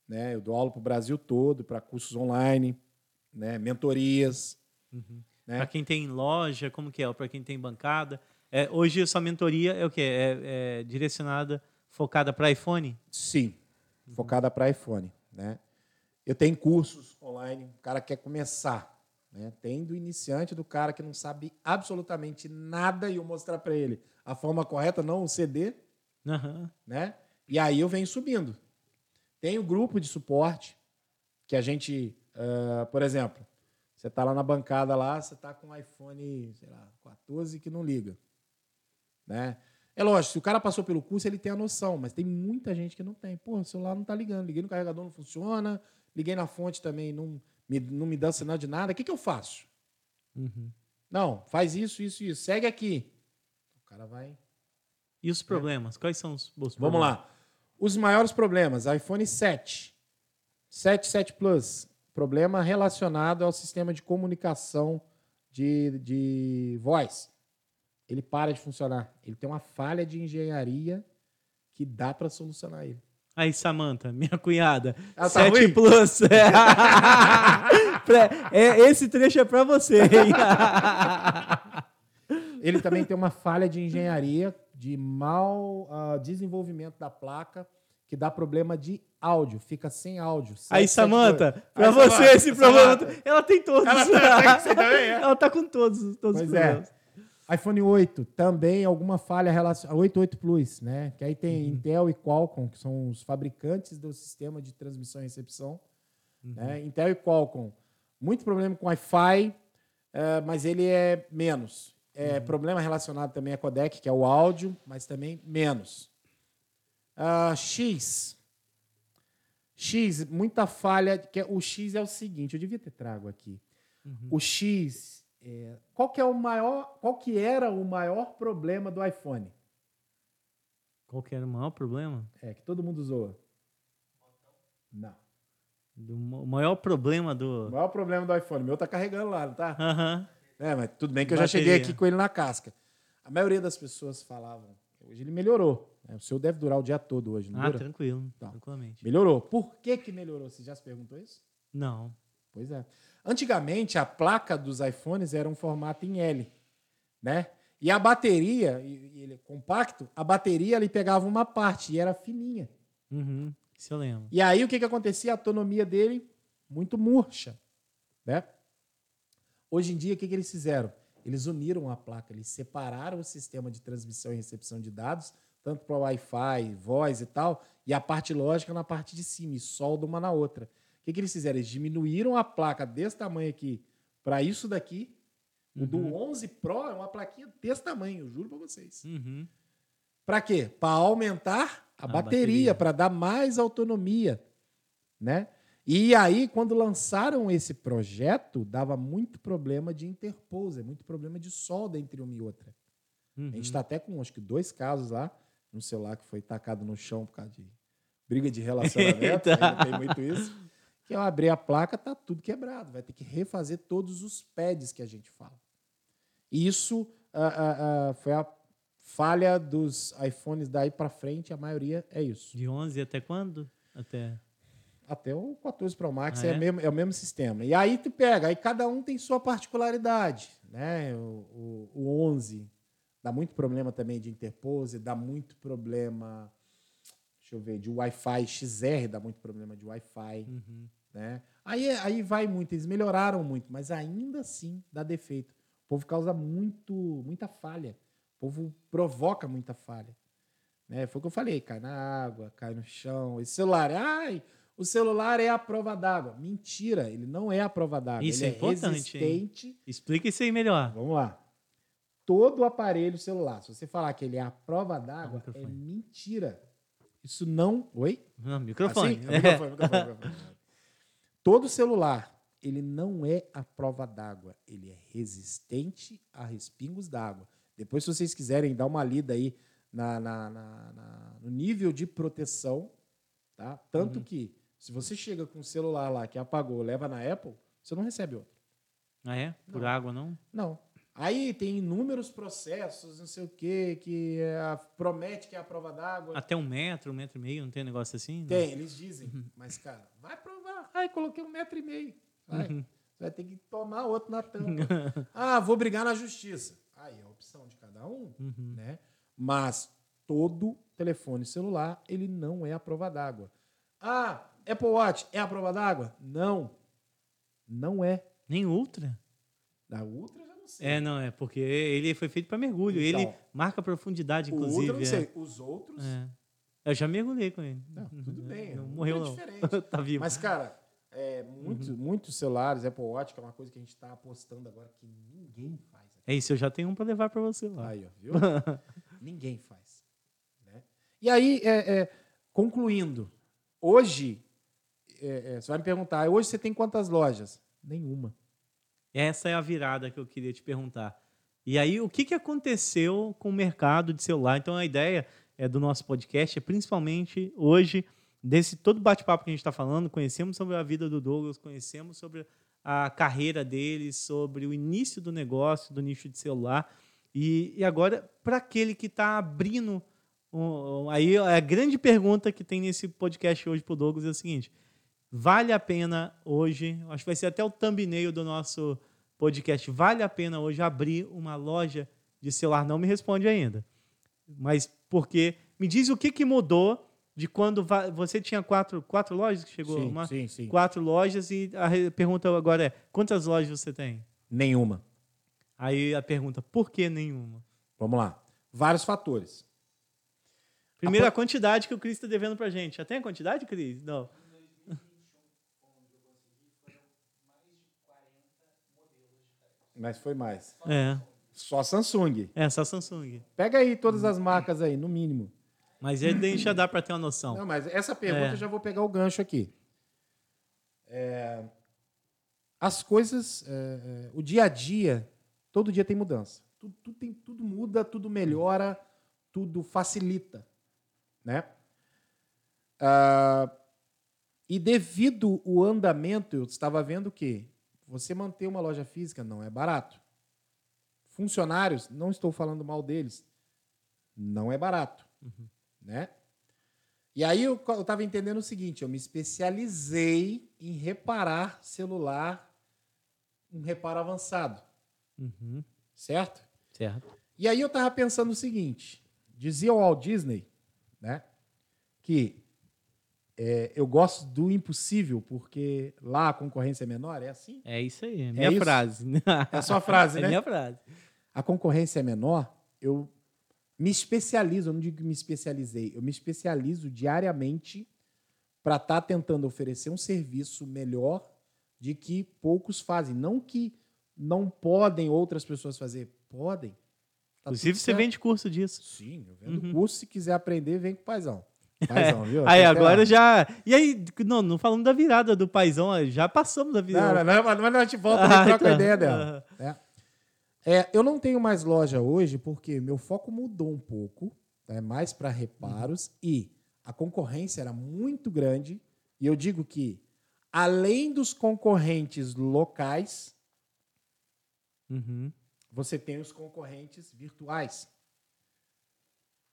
né? Eu dou aula para o Brasil todo, para cursos online, né? Mentorias, Uhum. né? Para quem tem loja, como que é? Para quem tem bancada. É, hoje a sua mentoria é o quê? É, é direcionada, focada para iPhone? Sim, focada para iPhone, né? Eu tenho cursos online, o cara quer começar, né? Tem do iniciante, do cara que não sabe absolutamente nada e eu mostrar para ele a forma correta, não o CD, Aham. né? E aí eu venho subindo. Tem o grupo de suporte que a gente, ah, por exemplo, você está lá na bancada lá, você está com um iPhone, sei lá, 14 que não liga, né? É lógico, se o cara passou pelo curso, ele tem a noção, mas tem muita gente que não tem. Pô, o celular não está ligando, liguei no carregador, não funciona, liguei na fonte também, não me, não me dá sinal de nada. O que, que eu faço? Uhum. Não, faz isso, isso, isso. Segue aqui. O cara vai. E os problemas? Quais são os, os É. Vamos lá. Os maiores problemas: iPhone 7, 7, 7 Plus. Problema relacionado ao sistema de comunicação de, de voz. Ele para de funcionar. Ele tem uma falha de engenharia que dá para solucionar ele. Aí, Samantha, minha cunhada. Ela tá 7 ruim? Plus. Pra- é, esse trecho é para você, hein? Ele também tem uma falha de engenharia, de mau ah, desenvolvimento da placa, que dá problema de áudio. Fica sem áudio. Aí, 7, 7 Samantha, Plus. pra Aí, você Samantha, esse problema. Samantha. Ela tem todos. Ela tá- tá com você também, é? Ela tá com todos, todos os Pois é. iPhone 8 também alguma falha relacionada. 8, 8 Plus, né? Que aí tem Intel e Qualcomm, que são os fabricantes do sistema de transmissão e recepção. Né? Intel e Qualcomm. Muito problema com Wi-Fi, eh, mas ele é menos. É, Problema relacionado também a codec, que é o áudio, mas também menos. Ah, X. X, muita falha. Que é- o X é o seguinte, eu devia ter trago aqui. O X, é, qual que é o maior, qual que era o maior problema do iPhone? Qual que era o maior problema? É que todo mundo usou. Não. Do- o maior problema O do. maior problema do iPhone, o meu tá carregando lá, não tá? Aham. É, mas tudo bem que eu já Bateria. cheguei aqui com ele na casca. A maioria das pessoas falavam. Hoje ele melhorou. né? O seu deve durar o dia todo hoje, não Ah, dura? tranquilo. Tá. Tranquilamente. Melhorou. Por que que melhorou? Você já se perguntou isso? Não. Pois é. Antigamente, a placa dos iPhones era um formato em L, né? E a bateria, e ele é compacto, a bateria ele pegava uma parte e era fininha. Uhum. Isso eu lembro. E aí o que, que acontecia? A autonomia dele muito murcha, né? Hoje em dia, o que, que eles fizeram? Eles uniram a placa, eles separaram o sistema de transmissão e recepção de dados, tanto para Wi-Fi, voz e tal, e a parte lógica na parte de cima, e soldam uma na outra. O que, que eles fizeram? Eles diminuíram a placa desse tamanho aqui para isso daqui. O do 11 Pro é uma plaquinha desse tamanho, juro para vocês. Uhum. Para quê? Para aumentar a, A bateria, bateria. para dar mais autonomia, né? E aí, quando lançaram esse projeto, dava muito problema de interposer, muito problema de solda entre uma e outra. Uhum. A gente está até com, acho que, dois casos lá, no celular que foi tacado no chão por causa de briga de relacionamento, tem muito isso. Que eu abrir a placa, tá tudo quebrado. Vai ter que refazer todos os pads que a gente fala. E isso ah, ah, ah, foi a falha dos iPhones daí para frente, a maioria é isso. De 11 até quando? Até. Até o 14 Pro Max Ah, é, é? mesmo- é o mesmo sistema. E aí tu pega, aí cada um tem sua particularidade, né? O, o, o 11 dá muito problema também de interpose, dá muito problema, deixa eu ver, de Wi-Fi XR dá muito problema de Wi-Fi, Uhum. Né? Aí, aí vai muito, eles melhoraram muito, mas ainda assim dá defeito. O povo causa muito, muita falha. O povo provoca muita falha. Né? Foi o que eu falei, cai na água, cai no chão. Esse celular, ai, O celular é a prova d'água. Mentira, ele não é a prova d'água. Isso ele é importante, hein? Explica isso aí melhor. Vamos lá. Todo aparelho celular, se você falar que ele é a prova d'água, Ah, é mentira. Isso não. Oi? Não, microfone. Assim? Ah, microfone, microfone, microfone. Todo celular, ele não é a prova d'água. Ele é resistente a respingos d'água. Depois, se vocês quiserem dar uma lida aí na, na- na- na- no nível de proteção, tá? Tanto Uhum. que, se você chega com um celular lá que apagou, leva na Apple, você não recebe outro. Ah, é? Por Não. água, não? Não. Aí tem inúmeros processos, não sei o quê, que é promete que é a prova d'água. Até um metro, um metro e meio, não tem negócio assim? Não? Tem, eles dizem. Mas, cara, vai provar. Ai, coloquei um metro e meio. Vai. Uhum. Você vai ter que tomar outro na tampa. ah, vou brigar na justiça. Aí é a opção de cada um, Uhum. né? Mas todo telefone celular, ele não é a prova d'água. Ah, Apple Watch é a prova d'água? Não. Não é. Nem ultra? Da Ultra, eu já não sei. É, não, é porque ele foi feito para mergulho. ele Então, marca a profundidade, inclusive. Ultra, eu não é. sei. Os outros, É. Eu já mergulhei com ele. Não, tudo bem, Não não morreu, é não. diferente. tá vivo. Mas, cara, é, muitos, Uhum. muitos celulares, Apple Watch, que é uma coisa que a gente está apostando agora que ninguém faz. aqui. É isso, eu já tenho um para levar para você lá. Aí, ó, viu? ninguém faz. né? E aí, é, é, concluindo, hoje, é, é, você vai me perguntar, hoje você tem quantas lojas? Nenhuma. Essa é a virada que eu queria te perguntar. E aí, o que, que aconteceu com o mercado de celular? Então, a ideia é do nosso podcast é principalmente hoje, desse todo bate-papo que a gente está falando, conhecemos sobre a vida do Douglas, conhecemos sobre a carreira dele, sobre o início do negócio, do nicho de celular. E, e agora, para aquele que está abrindo. um- um- aí, a grande pergunta que tem nesse podcast hoje para o Douglas é o seguinte: vale a pena hoje, acho que vai ser até o thumbnail do nosso podcast, vale a pena hoje abrir uma loja de celular? Não me responde ainda. Mas porque me diz o que, que mudou de quando você tinha quatro, quatro lojas que chegou sim, uma, sim, sim. quatro lojas e a pergunta agora é quantas lojas você tem? Nenhuma. Aí a pergunta por que nenhuma? Vamos lá. Vários fatores. Primeiro a quantidade que o Cris está devendo pra gente. Já tem a quantidade, Cris? Não. Mas foi mais. É, Só Samsung. é só Samsung. Pega aí todas as marcas aí, no mínimo. Mas ele deixa dar para ter uma noção. Não, mas essa pergunta É. eu já vou pegar o gancho aqui. É, as coisas, é, é, o dia a dia, todo dia tem mudança. Tudo, tudo tem, tudo muda, tudo melhora, tudo facilita, né? Ah, e devido o andamento, eu estava vendo que você manter uma loja física não é barato. Funcionários, não estou falando mal deles, não é barato, né? E aí eu estava entendendo o seguinte, eu me especializei em reparar celular, um reparo avançado, Uhum, certo? certo. E aí eu estava pensando o seguinte, dizia o Walt Disney, né, que é, eu gosto do impossível porque lá a concorrência é menor, é assim? É isso aí, é minha isso? frase. É a sua frase, É né? minha frase. a concorrência é menor, eu me especializo, eu não digo que me especializei, eu me especializo diariamente para estar tentando oferecer um serviço melhor de que poucos fazem. Não que não podem outras pessoas fazer, podem. Tá Inclusive, você certo. vende curso disso. Sim, eu vendo Uhum. curso, se quiser aprender, vem com o paizão. Paizão, viu? Aí Até agora lá. já. E aí, não, não falando da virada do paizão, já passamos da Não, virada. não, não, mas mas a gente volta e Ah, troca a então. ideia dela. É. É, eu não tenho mais loja hoje porque meu foco mudou um pouco, é mais para reparos e a concorrência era muito grande. E eu digo que, além dos concorrentes locais, Uhum. você tem os concorrentes virtuais.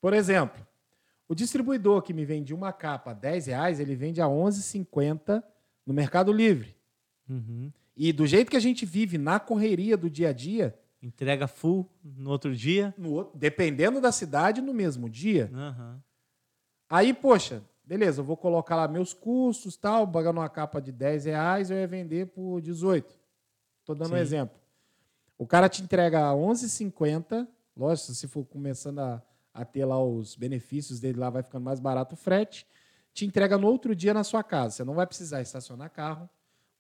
Por exemplo, o distribuidor que me vende uma capa a 10 reais, ele vende a 11,50 no Mercado Livre. Uhum. E do jeito que a gente vive na correria do dia a dia, Entrega full no outro dia. no outro- dependendo da cidade, no mesmo dia. Aham. Aí, poxa, beleza, eu vou colocar lá meus custos, tal, pagando uma capa de 10 reais, eu ia vender por 18. Estou dando um Sim. exemplo. O cara te entrega a 11,50, lógico, se for começando a, a ter lá os benefícios dele lá, vai ficando mais barato o frete. te entrega no outro dia na sua casa. Você não vai precisar estacionar carro,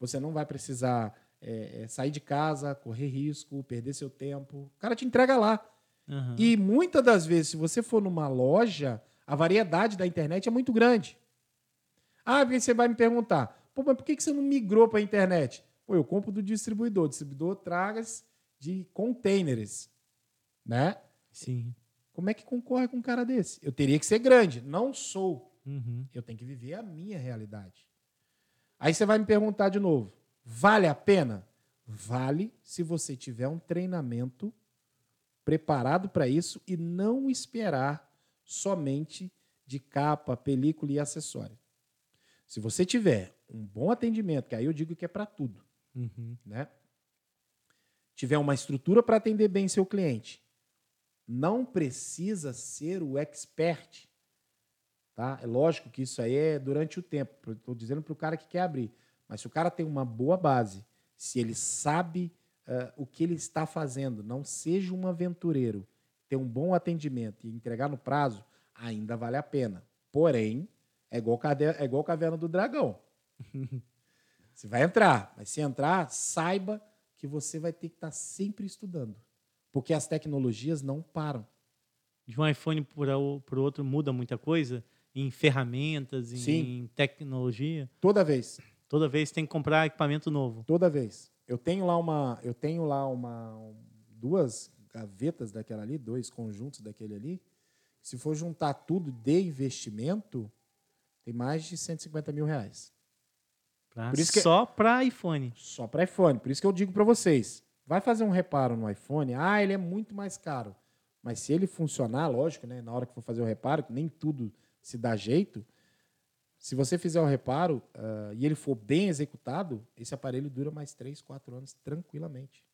você não vai precisar é, é, sair de casa, correr risco, perder seu tempo. O cara te entrega lá. Aham. E muitas das vezes, se você for numa loja, a variedade da internet é muito grande. Ah, porque você vai me perguntar, pô, mas por que que você não migrou para a internet? Pô, eu compro do distribuidor. O distribuidor tragas de containers, né? Sim. Como é que concorre com um cara desse? Eu teria que ser grande. Não sou. Uhum. Eu tenho que viver a minha realidade. Aí você vai me perguntar de novo: vale a pena? Vale se você tiver um treinamento preparado para isso e não esperar somente de capa, película e acessório. Se você tiver um bom atendimento, que aí eu digo que é para tudo, Uhum. né? Tiver uma estrutura para atender bem seu cliente, não precisa ser o expert, tá? É lógico que isso aí é durante o tempo. Estou dizendo para o cara que quer abrir, mas se o cara tem uma boa base, se ele sabe eh, o que ele está fazendo, não seja um aventureiro, ter um bom atendimento e entregar no prazo, ainda vale a pena. Porém, é igual, cade- é igual Caverna do Dragão. Você vai entrar, mas se entrar, saiba que você vai ter que estar sempre estudando. Porque as tecnologias não param. De um iPhone para o outro muda muita coisa em ferramentas, em, Sim. tecnologia. Toda vez. Toda vez tem que comprar equipamento novo. Toda vez. Eu tenho lá uma, eu tenho lá uma um- duas gavetas daquela ali, dois conjuntos daquele ali. Se for juntar tudo de investimento, tem mais de 150 mil reais. Pra- Por isso que- Só para iPhone. Só para iPhone. Por isso que eu digo para vocês: vai fazer um reparo no iPhone, ah, ele é muito mais caro. Mas se ele funcionar, lógico, né, na hora que for fazer o reparo, que nem tudo se dá jeito, se você fizer o reparo ah, e ele for bem executado, esse aparelho dura mais 3, 4 anos tranquilamente.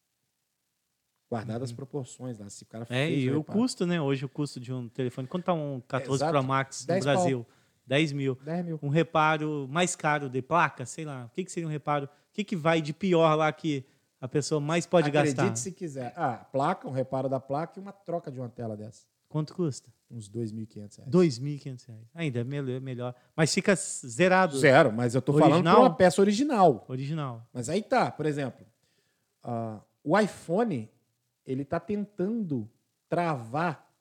Guardadas as proporções lá. Se o cara Uhum. É, e o reparo. custo, né? Hoje o custo de um telefone. Quanto tá um 14 Exato. Pro Max no 10 pau. Brasil? 10 mil. 10 mil. Um reparo mais caro de placa, sei lá. O que, que seria um reparo? O que, que vai de pior lá que a pessoa mais pode Acredite gastar? se quiser. Ah, placa, um reparo da placa e uma troca de uma tela dessa. Quanto custa? Uns 2.500 reais. 2.500 reais. Ainda é melhor, melhor. Mas fica zerado. Zero, mas eu tô falando para uma peça original. Original. Mas aí tá, por exemplo, ah, o iPhone ele está tentando travar,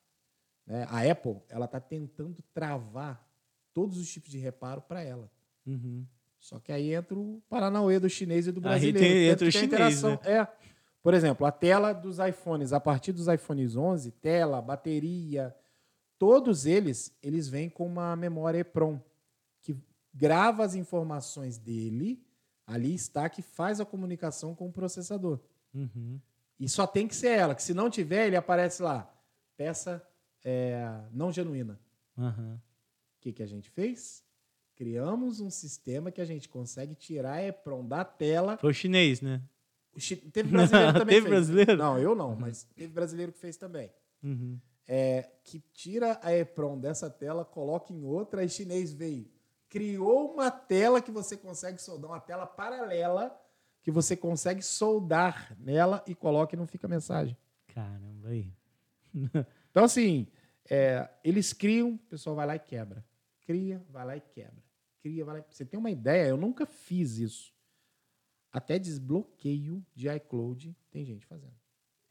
né? a Apple ela está tentando travar todos os tipos de reparo para ela. Uhum. Só que aí entra o Paranauê do chinês e do Aí brasileiro. tem- Tanto entra o chinês, interação- É. Por exemplo, a tela dos iPhones, a partir dos iPhones 11, tela, bateria, todos eles, eles vêm com uma memória EPROM, que grava as informações dele, ali está, que faz a comunicação com o processador. Uhum. E só tem que ser ela, que se não tiver, ele aparece lá, peça é, não genuína. O que, que a gente fez? Criamos um sistema que a gente consegue tirar a EPROM da tela. Foi o chinês, né? Teve brasileiro também. Teve fez. brasileiro? Não, eu não, mas teve brasileiro que fez também. Uhum. É, que tira a EPROM dessa tela, coloca em outra, aí chinês veio. Criou uma tela que você consegue soldar, uma tela paralela que você consegue soldar nela e coloca e não fica mensagem. Caramba, aí. Então, assim, é, eles criam, o pessoal vai lá e quebra. Cria, vai lá e quebra. Cria, vai lá e... Você tem uma ideia? Eu nunca fiz isso. Até desbloqueio de iCloud tem gente fazendo.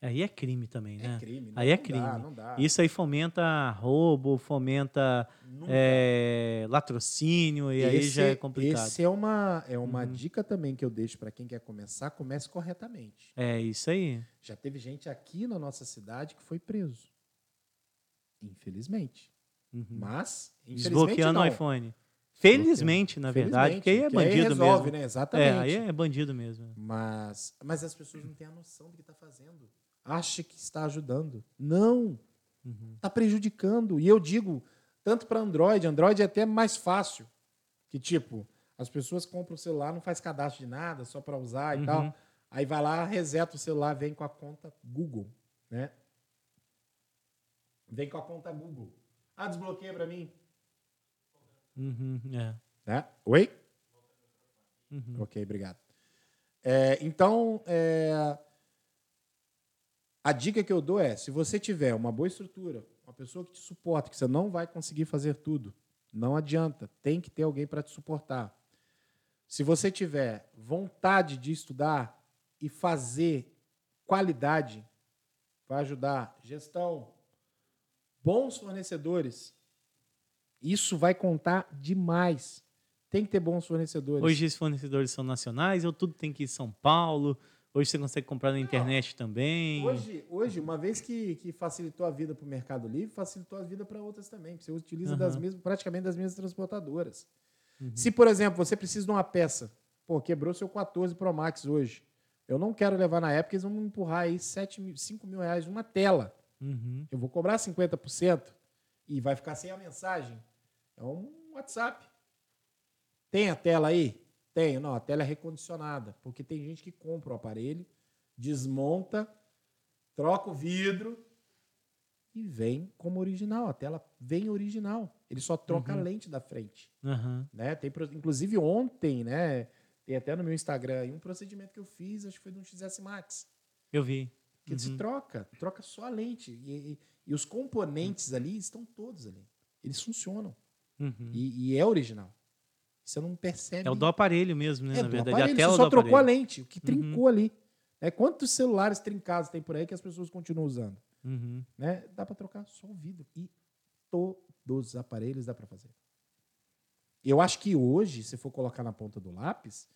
Aí é crime também, né? É crime. não- Aí é não crime. Dá, não dá. Isso aí fomenta roubo, fomenta é, latrocínio, e aí Esse- já é complicado. Esse é uma, é uma Uhum. dica também que eu deixo para quem quer começar. Comece corretamente. É isso aí. Já teve gente aqui na nossa cidade que foi preso. Infelizmente. Uhum. Mas, infelizmente Desbloqueando o iPhone. Felizmente, na verdade, porque aí é Felizmente, bandido resolve, mesmo. né? É, Exatamente. aí é bandido mesmo. Mas, mas as pessoas não têm a noção do que está fazendo. Acha que está ajudando. Não. Uhum. Está prejudicando. E eu digo, tanto para Android, Android é até mais fácil. Que tipo, as pessoas compram o celular, não faz cadastro de nada, só para usar e Uhum. tal. Aí vai lá, reseta o celular, vem com a conta Google, né? Vem com a conta Google. Ah, desbloqueia para mim. Uhum, é. Né? Oi? Uhum. Ok, obrigado. É, então, é, a dica que eu dou é: se você tiver uma boa estrutura, uma pessoa que te suporta, que você não vai conseguir fazer tudo, Não adianta. Tem que ter alguém para te suportar. Se você tiver vontade de estudar e fazer qualidade, vai ajudar. Gestão, bons fornecedores, isso vai contar demais. Tem que ter bons fornecedores. Hoje os fornecedores são nacionais ou tudo tem que ir em São Paulo? Hoje você consegue comprar na internet também? Hoje, hoje uma vez que, que facilitou a vida para o Mercado Livre, facilitou a vida para outras também. Você utiliza uhum. das mesmas, praticamente das mesmas transportadoras. Uhum. Se, por exemplo, você precisa de uma peça, pô, quebrou seu 14 Pro Max hoje. Eu não quero levar na época, eles vão me empurrar aí 7 mil, 5 mil reais uma tela. Uhum. Eu vou cobrar 50% e vai ficar sem a mensagem. É um WhatsApp. Tem a tela aí? Tenho. Não, a tela é recondicionada, porque tem gente que compra o aparelho, desmonta, troca o vidro e vem como original. A tela vem original. Ele só troca uhum. a lente da frente. Uhum. Né? Tem, inclusive ontem, né? Tem até no meu Instagram um procedimento que eu fiz, acho que foi de um XS Max. Eu vi. Que uhum. se troca, troca só a lente. E, e, e, os componentes ali estão todos ali. Eles funcionam. Uhum. E, e, é original. Você não percebe. É o do aparelho mesmo, né? É na verdade, aparelho. a tela Você só trocou aparelho. a lente, o que uhum. trincou ali. É, quantos celulares trincados tem por aí que as pessoas continuam usando? Uhum. Né? Dá para trocar só o vidro. E todos os aparelhos dá para fazer. Eu acho que hoje, se for colocar na ponta do lápis,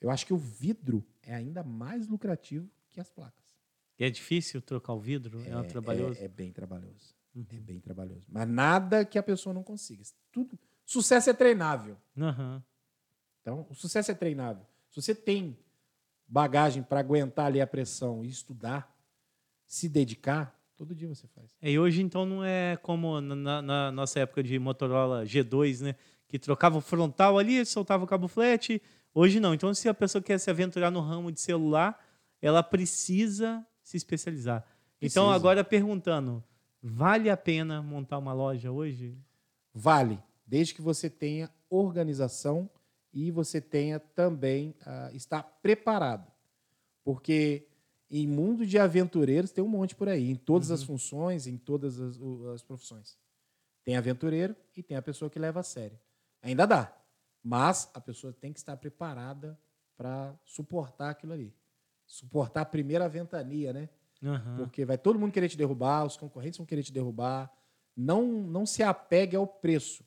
eu acho que o vidro é ainda mais lucrativo que as placas. E é difícil trocar o vidro? É, é trabalhoso? É, é, bem trabalhoso. Uhum. É bem trabalhoso. Mas nada que a pessoa não consiga. Tudo, sucesso é treinável. Uhum. Então, o sucesso é treinável. Se você tem bagagem para aguentar ali a pressão e estudar, se dedicar, todo dia você faz. É, e hoje, então, não é como na, na nossa época de Motorola G2, né? Que trocava o frontal ali, soltava o cabo flat. Hoje não. Então, se a pessoa quer se aventurar no ramo de celular, ela precisa se especializar. Então, precisa. Então, agora perguntando, vale a pena montar uma loja hoje? Vale, desde que você tenha organização e você tenha também uh, estar preparado. Porque em mundo de aventureiros tem um monte por aí, em todas uhum. as funções, em todas as, as, profissões. Tem aventureiro e tem a pessoa que leva a sério. Ainda dá, mas a pessoa tem que estar preparada para suportar aquilo ali. Suportar a primeira ventania, né? Uhum. Porque vai todo mundo querer te derrubar, os concorrentes vão querer te derrubar. Não, não se apegue ao preço.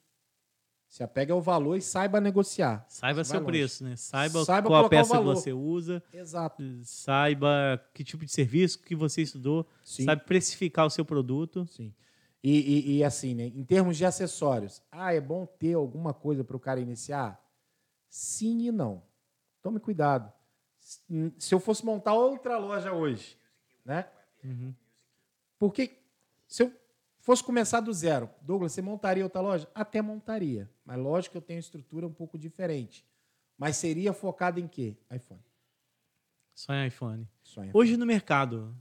Se apegue ao valor e saiba negociar. Saiba seu preço, né? Saiba, saiba qual a peça que você usa. Exato. Saiba que tipo de serviço que você estudou. Sim. Sabe precificar o seu produto. Sim. E, e, e, assim, né? em termos de acessórios, ah, é bom ter alguma coisa para o cara iniciar? Sim e não. Tome cuidado. Se eu fosse montar outra loja hoje, né? Uhum. Porque se eu Fosse começar do zero, Douglas, você montaria outra loja? Até montaria. Mas lógico que eu tenho estrutura um pouco diferente. Mas seria focado em quê? iPhone. Só em iPhone. Só em iPhone. Hoje no mercado,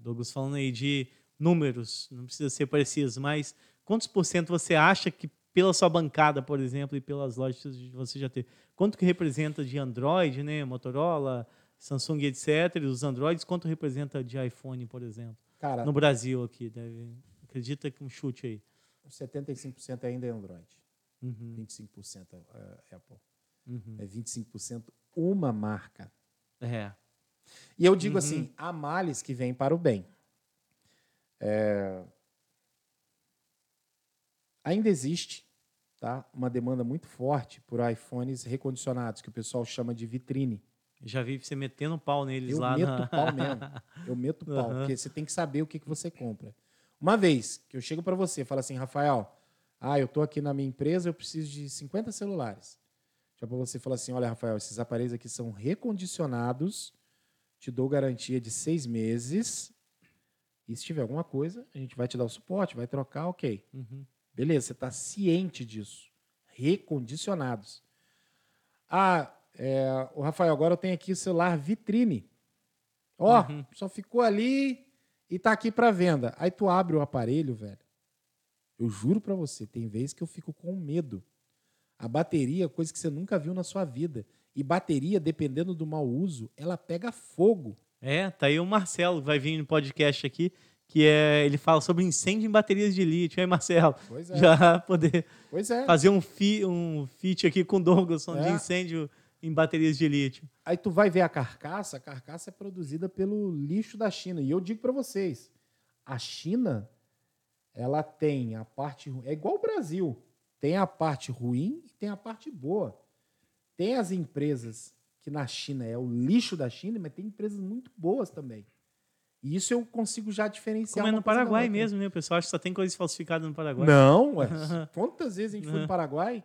Douglas, falando aí de números, não precisa ser preciso, mas quantos por cento você acha que pela sua bancada, por exemplo, e pelas lojas que você já teve, quanto que representa de Android, né, Motorola, Samsung, etc., os Androids, quanto representa de iPhone, por exemplo? Cara, no Brasil aqui, deve... Acredita que um chute aí. 75% ainda é Android. Uhum. 25% é Apple. Uhum. É 25% uma marca. É. E eu digo uhum. assim, há males que vêm para o bem. É... Ainda existe tá, uma demanda muito forte por iPhones recondicionados, que o pessoal chama de vitrine. Já vi você metendo pau neles eu lá. Eu meto na... pau mesmo. Eu meto pau, porque você tem que saber o que, que você compra. Uma vez que eu chego para você e falo assim, Rafael, ah, eu estou aqui na minha empresa, eu preciso de 50 celulares. Já para você falar assim, olha, Rafael, esses aparelhos aqui são recondicionados, te dou garantia de seis meses. E se tiver alguma coisa, a gente vai te dar o suporte, vai trocar, ok. Uhum. Beleza, você está ciente disso. Recondicionados. Ah, é, o Rafael, agora eu tenho aqui o celular vitrine. Ó, oh, uhum. só ficou ali e tá aqui para venda. Aí tu abre o aparelho, velho. Eu juro para você, tem vezes que eu fico com medo. A bateria, coisa que você nunca viu na sua vida. E bateria, dependendo do mau uso, ela pega fogo. É, tá aí o Marcelo, vai vir no podcast aqui, que é ele fala sobre incêndio em baterias de lítio. Aí, Marcelo, Pois é. já poder é. fazer um, fi, um feat aqui com o Douglas de É. incêndio em baterias de lítio. Aí tu vai ver a carcaça, a carcaça é produzida pelo lixo da China. E eu digo para vocês, a China, ela tem a parte é igual o Brasil, tem a parte ruim e tem a parte boa. Tem as empresas que na China é o lixo da China, mas tem empresas muito boas também. E isso eu consigo já diferenciar. Como é no coisa Paraguai mesmo, né? O pessoal acha que só tem coisas falsificadas no Paraguai. Não, ué. Quantas vezes a gente foi no Paraguai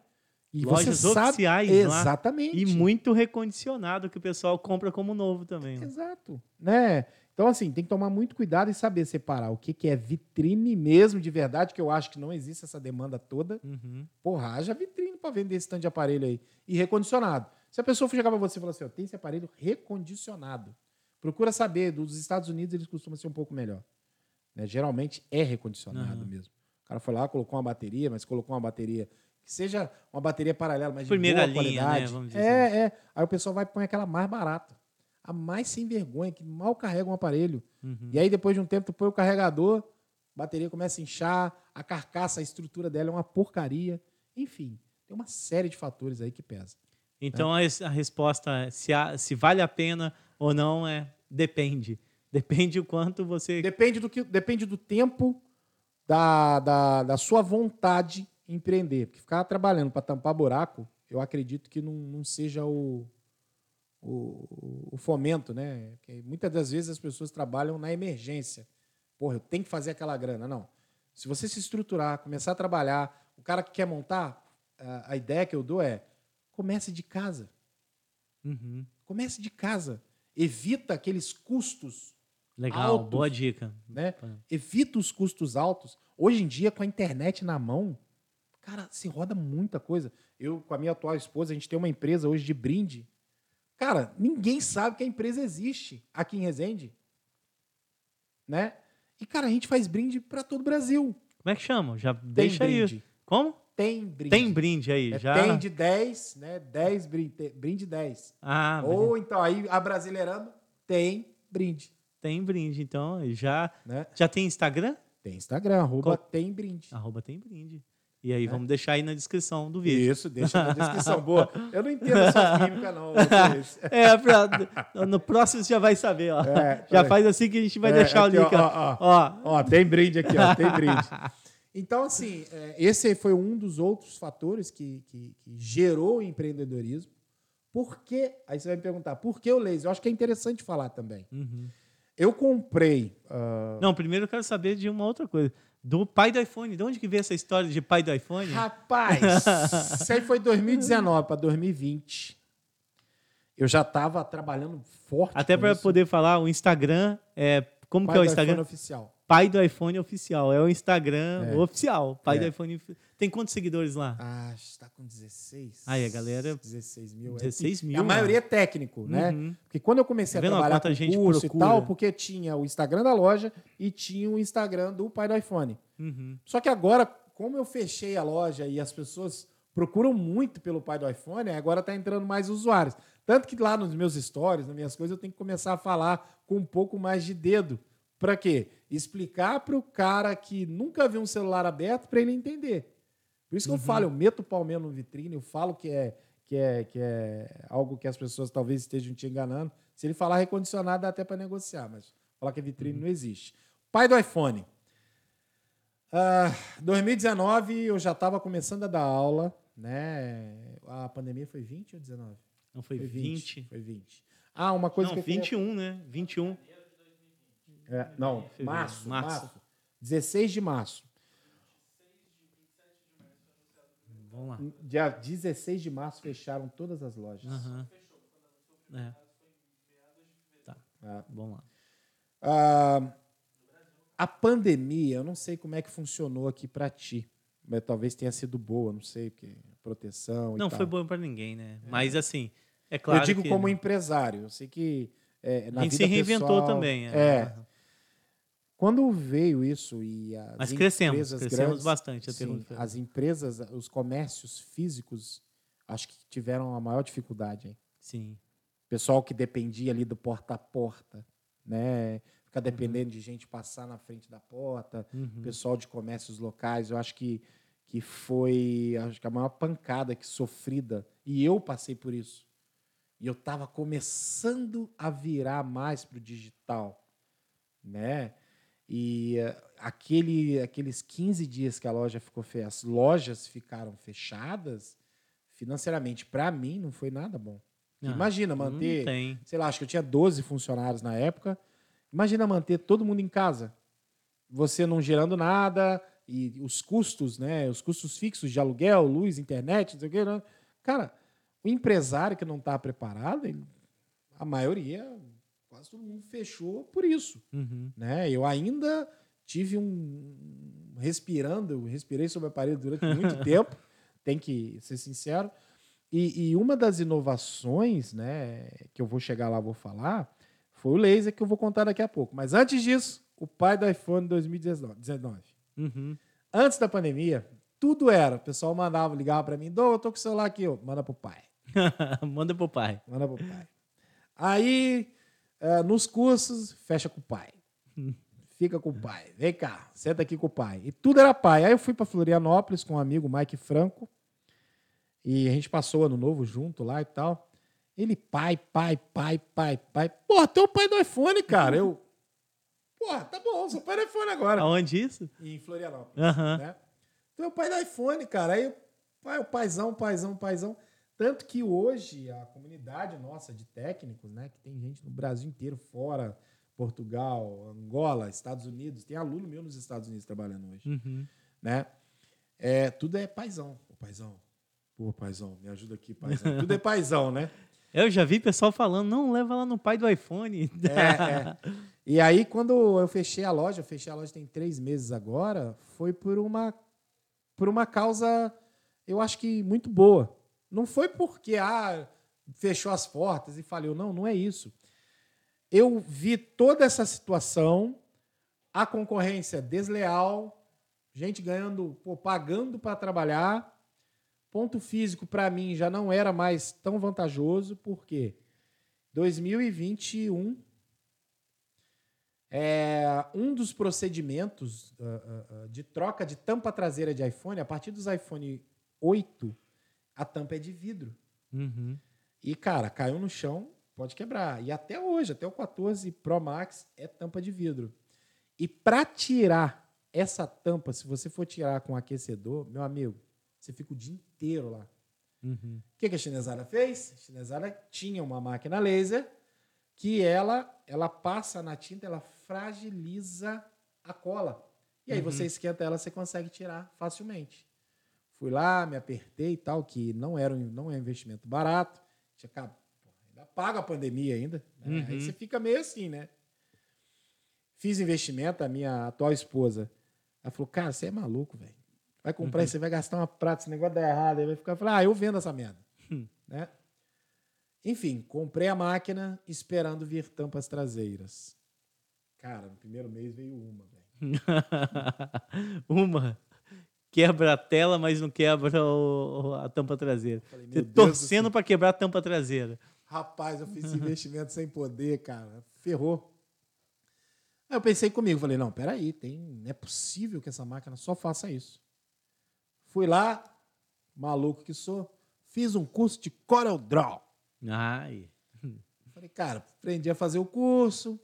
e Lojas você sabe oficiais lá. exatamente E muito recondicionado que o pessoal compra como novo também. né? Exato. Né? Então, assim, tem que tomar muito cuidado e saber separar o que, que é vitrine mesmo de verdade, que eu acho que não existe essa demanda toda. Uhum. Porra, haja vitrine para vender esse tanto de aparelho aí. E recondicionado. Se a pessoa for chegar para você e falar assim, ó, tem esse aparelho recondicionado. Procura saber, dos Estados Unidos eles costumam ser um pouco melhor. Né? Geralmente é recondicionado Aham. mesmo. O cara foi lá, colocou uma bateria, mas colocou uma bateria que seja uma bateria paralela, mas Primeira de boa linha, né? qualidade. Vamos dizer é, é. Aí o pessoal vai e põe aquela mais barata. A mais sem vergonha, que mal carrega um aparelho. Uhum. E aí, depois de um tempo, tu põe o carregador, a bateria começa a inchar, a carcaça, a estrutura dela é uma porcaria. Enfim, tem uma série de fatores aí que pesa. Então a, res- a resposta é se, há- se vale a pena ou não é depende. Depende o quanto você. Depende do, que, depende do tempo, da, da, da sua vontade empreender. Porque ficar trabalhando para tampar buraco, eu acredito que não, não seja o, o, o fomento, né? Porque muitas das vezes as pessoas trabalham na emergência. Porra, eu tenho que fazer aquela grana. Não. Se você se estruturar, começar a trabalhar, o cara que quer montar, a, ideia que eu dou é comece de casa. Uhum. Comece de casa. Evita aqueles custos Legal, Altos. boa dica. né? Evita os custos altos. Hoje em dia, com a internet na mão, cara, se roda muita coisa. Eu, com a minha atual esposa, a gente tem uma empresa hoje de brinde. Cara, ninguém sabe que a empresa existe aqui em Resende. Né? E, cara, a gente faz brinde para todo o Brasil. Como é que chama? Já Tem deixa aí. brinde. Como? Tem brinde. Tem brinde aí. É, já. Tem de 10, né? 10 brinde, brinde 10. Ah, Ou então, aí, a Brasileirando tem brinde. tem brinde. Então, já, Né? já tem Instagram? Tem Instagram, arroba Qual? tem brinde. Arroba tem brinde. E aí, É. vamos deixar aí na descrição do vídeo. Isso, deixa na descrição. Boa. Eu não entendo essas mímicas, não. É, pra- no próximo você já vai saber, ó. É, já faz assim que a gente vai É, deixar aqui, o link, ó, ó. ó, Ó, Ó, tem brinde aqui, ó, tem brinde. Então, assim, é, esse foi um dos outros fatores que, que, que gerou o empreendedorismo. Por que? Aí você vai me perguntar, por que o laser? Eu acho que é interessante falar também. Uhum. Eu comprei. ah, Não, primeiro eu quero saber de uma outra coisa. Do pai do iPhone. De onde que veio essa história de pai do iPhone? Rapaz, isso aí foi 2019 para 2020. Eu já estava trabalhando forte. Até para poder falar, o Instagram é. Como Pai que é o do Instagram? iPhone oficial. Pai do iPhone oficial. É o Instagram É. oficial. Pai É. do iPhone. Tem quantos seguidores lá? Ah, está com 16. Aí, a galera- 16 mil. é. 16 E mil. A maioria é técnico, né? Uhum. Porque quando eu comecei Tá a trabalhar com gente curso procura? e tal, porque tinha o Instagram da loja e tinha o Instagram do pai do iPhone. Uhum. Só que agora, como eu fechei a loja e as pessoas procuram muito pelo pai do iPhone, agora está entrando mais usuários. Tanto que lá nos meus stories, nas minhas coisas, eu tenho que começar a falar com um pouco mais de dedo. Para quê? Explicar para o cara que nunca viu um celular aberto para ele entender. Por isso que eu falo, eu meto o pau mesmo no vitrine, eu falo que é, que, é, que é algo que as pessoas talvez estejam te enganando. Se ele falar recondicionado, dá até para negociar, mas falar que é vitrine não existe. Pai do iPhone. Ah, 2019 eu já estava começando a dar aula, né? A pandemia foi 20 ou 19? Não foi 20. Foi 20. Ah, uma coisa Não, que eu queria- 21, né? 21. É, não, março, março. março. 16 de março. Vamos lá. Dia 16 de março fecharam todas as lojas. Aham. É. Tá, Ah, vamos lá. Ah, a pandemia, eu não sei como é que funcionou aqui para ti. Mas talvez tenha sido boa, não sei, porque proteção Não foi bom pra ninguém, né? Mas assim, é claro eu digo que como empresário. Eu sei que é, na a gente se reinventou pessoal- também. É. Quando veio isso e as Mas crescemos, empresas crescemos grandes, bastante. a sim, as empresas, os comércios físicos, acho que tiveram a maior dificuldade. Hein? Sim. pessoal que dependia ali do porta a porta, né? ficar dependendo de gente passar na frente da porta, pessoal de comércios locais. Eu acho que, que foi acho que a maior pancada que sofrida. E eu passei por isso. E eu estava começando a virar mais para o digital, né? E eh, aquele, aqueles 15 dias que a loja ficou fechada, as lojas ficaram fechadas, financeiramente, para mim, não foi nada bom. Ah, Imagina manter, sei lá, acho que eu tinha 12 funcionários na época. Imagina manter todo mundo em casa. Você não gerando nada e os custos, né? Os custos fixos de aluguel, luz, internet, não sei o quê. né? Cara, o empresário que não está preparado, ele- a maioria, quase todo mundo fechou por isso Uhum. né? Eu ainda tive um respirando, eu respirei sobre a parede durante muito tempo, tem que ser sincero. E, e uma das inovações, né, que eu vou chegar lá, vou falar, foi o laser que eu vou contar daqui a pouco. Mas antes disso, o pai do iPhone 2019. Uhum. Antes da pandemia, tudo era. O pessoal mandava, ligava para mim, Dô, eu tô com o celular aqui, ó. manda pro pai. Manda pro pai. Manda pro pai. Aí, eh, nos cursos, fecha com o pai. Fica com o pai. Vem cá, senta aqui com o pai. E tudo era pai. Aí eu fui para Florianópolis com um amigo, Mike Franco. E a gente passou ano novo junto lá e tal. Ele, pai, pai, pai, pai, pai. Porra, teu pai do iPhone, cara. Eu, porra, tá bom, sou pai do iPhone agora. Aonde isso? Em Florianópolis Aham. né? É o pai do iPhone, cara. Aí, pai, o paizão, paizão, paizão. Tanto que hoje a comunidade nossa de técnicos, né? Que tem gente no Brasil inteiro, fora Portugal, Angola, Estados Unidos. Tem aluno meu nos Estados Unidos trabalhando hoje, Uhum. né? É, tudo é paizão. Ô, paizão. Pô, paizão, me ajuda aqui, paizão. Tudo é paizão, né? Eu já vi pessoal falando, não, leva lá no pai do iPhone. É, é. E aí, quando eu fechei a loja, eu fechei a loja tem três meses agora, foi por uma, por uma causa, eu acho que muito boa. Não foi porque ah, fechou as portas e faliu. Não, não é isso. Eu vi toda essa situação, a concorrência desleal, gente ganhando, pô, pagando para trabalhar. Ponto físico, para mim, já não era mais tão vantajoso, porque 2021 é, um dos procedimentos ah, ah, ah, de troca de tampa traseira de iPhone, a partir dos iPhone 8, a tampa é de vidro. Uhum. E, cara, caiu no chão, pode quebrar. E até hoje, até o 14 Pro Max, é tampa de vidro. E para tirar essa tampa, se você for tirar com aquecedor, meu amigo, você fica o dia inteiro lá. Uhum. O que, que a chinesada fez? A chinesada tinha uma máquina laser que ela, ela passa na tinta, ela fragiliza a cola. E aí Uhum. você esquenta ela, você consegue tirar facilmente. Fui lá, me apertei e tal, que não era um, não é um investimento barato. Tinha, pô, ainda paga a pandemia ainda. né? Aí Uhum. você fica meio assim, né? Fiz investimento, a minha atual esposa. Ela falou, cara, você é maluco, velho. Vai comprar e você vai gastar uma prata, esse negócio dá errado. Aí vai ficar, falar, ah, eu vendo essa merda. né? Enfim, comprei a máquina esperando vir tampas traseiras. Cara, no primeiro mês veio uma, velho. Uma quebra a tela, mas não quebra o- a tampa traseira. Falei, Você Deus torcendo para quebrar a tampa traseira. Rapaz, eu fiz esse investimento sem poder, cara. Ferrou. Aí eu pensei comigo, falei, não, peraí, tem, não é possível que essa máquina só faça isso. Fui lá, maluco que sou, fiz um curso de Corel Draw. Ai. Falei, cara, aprendi a fazer o curso.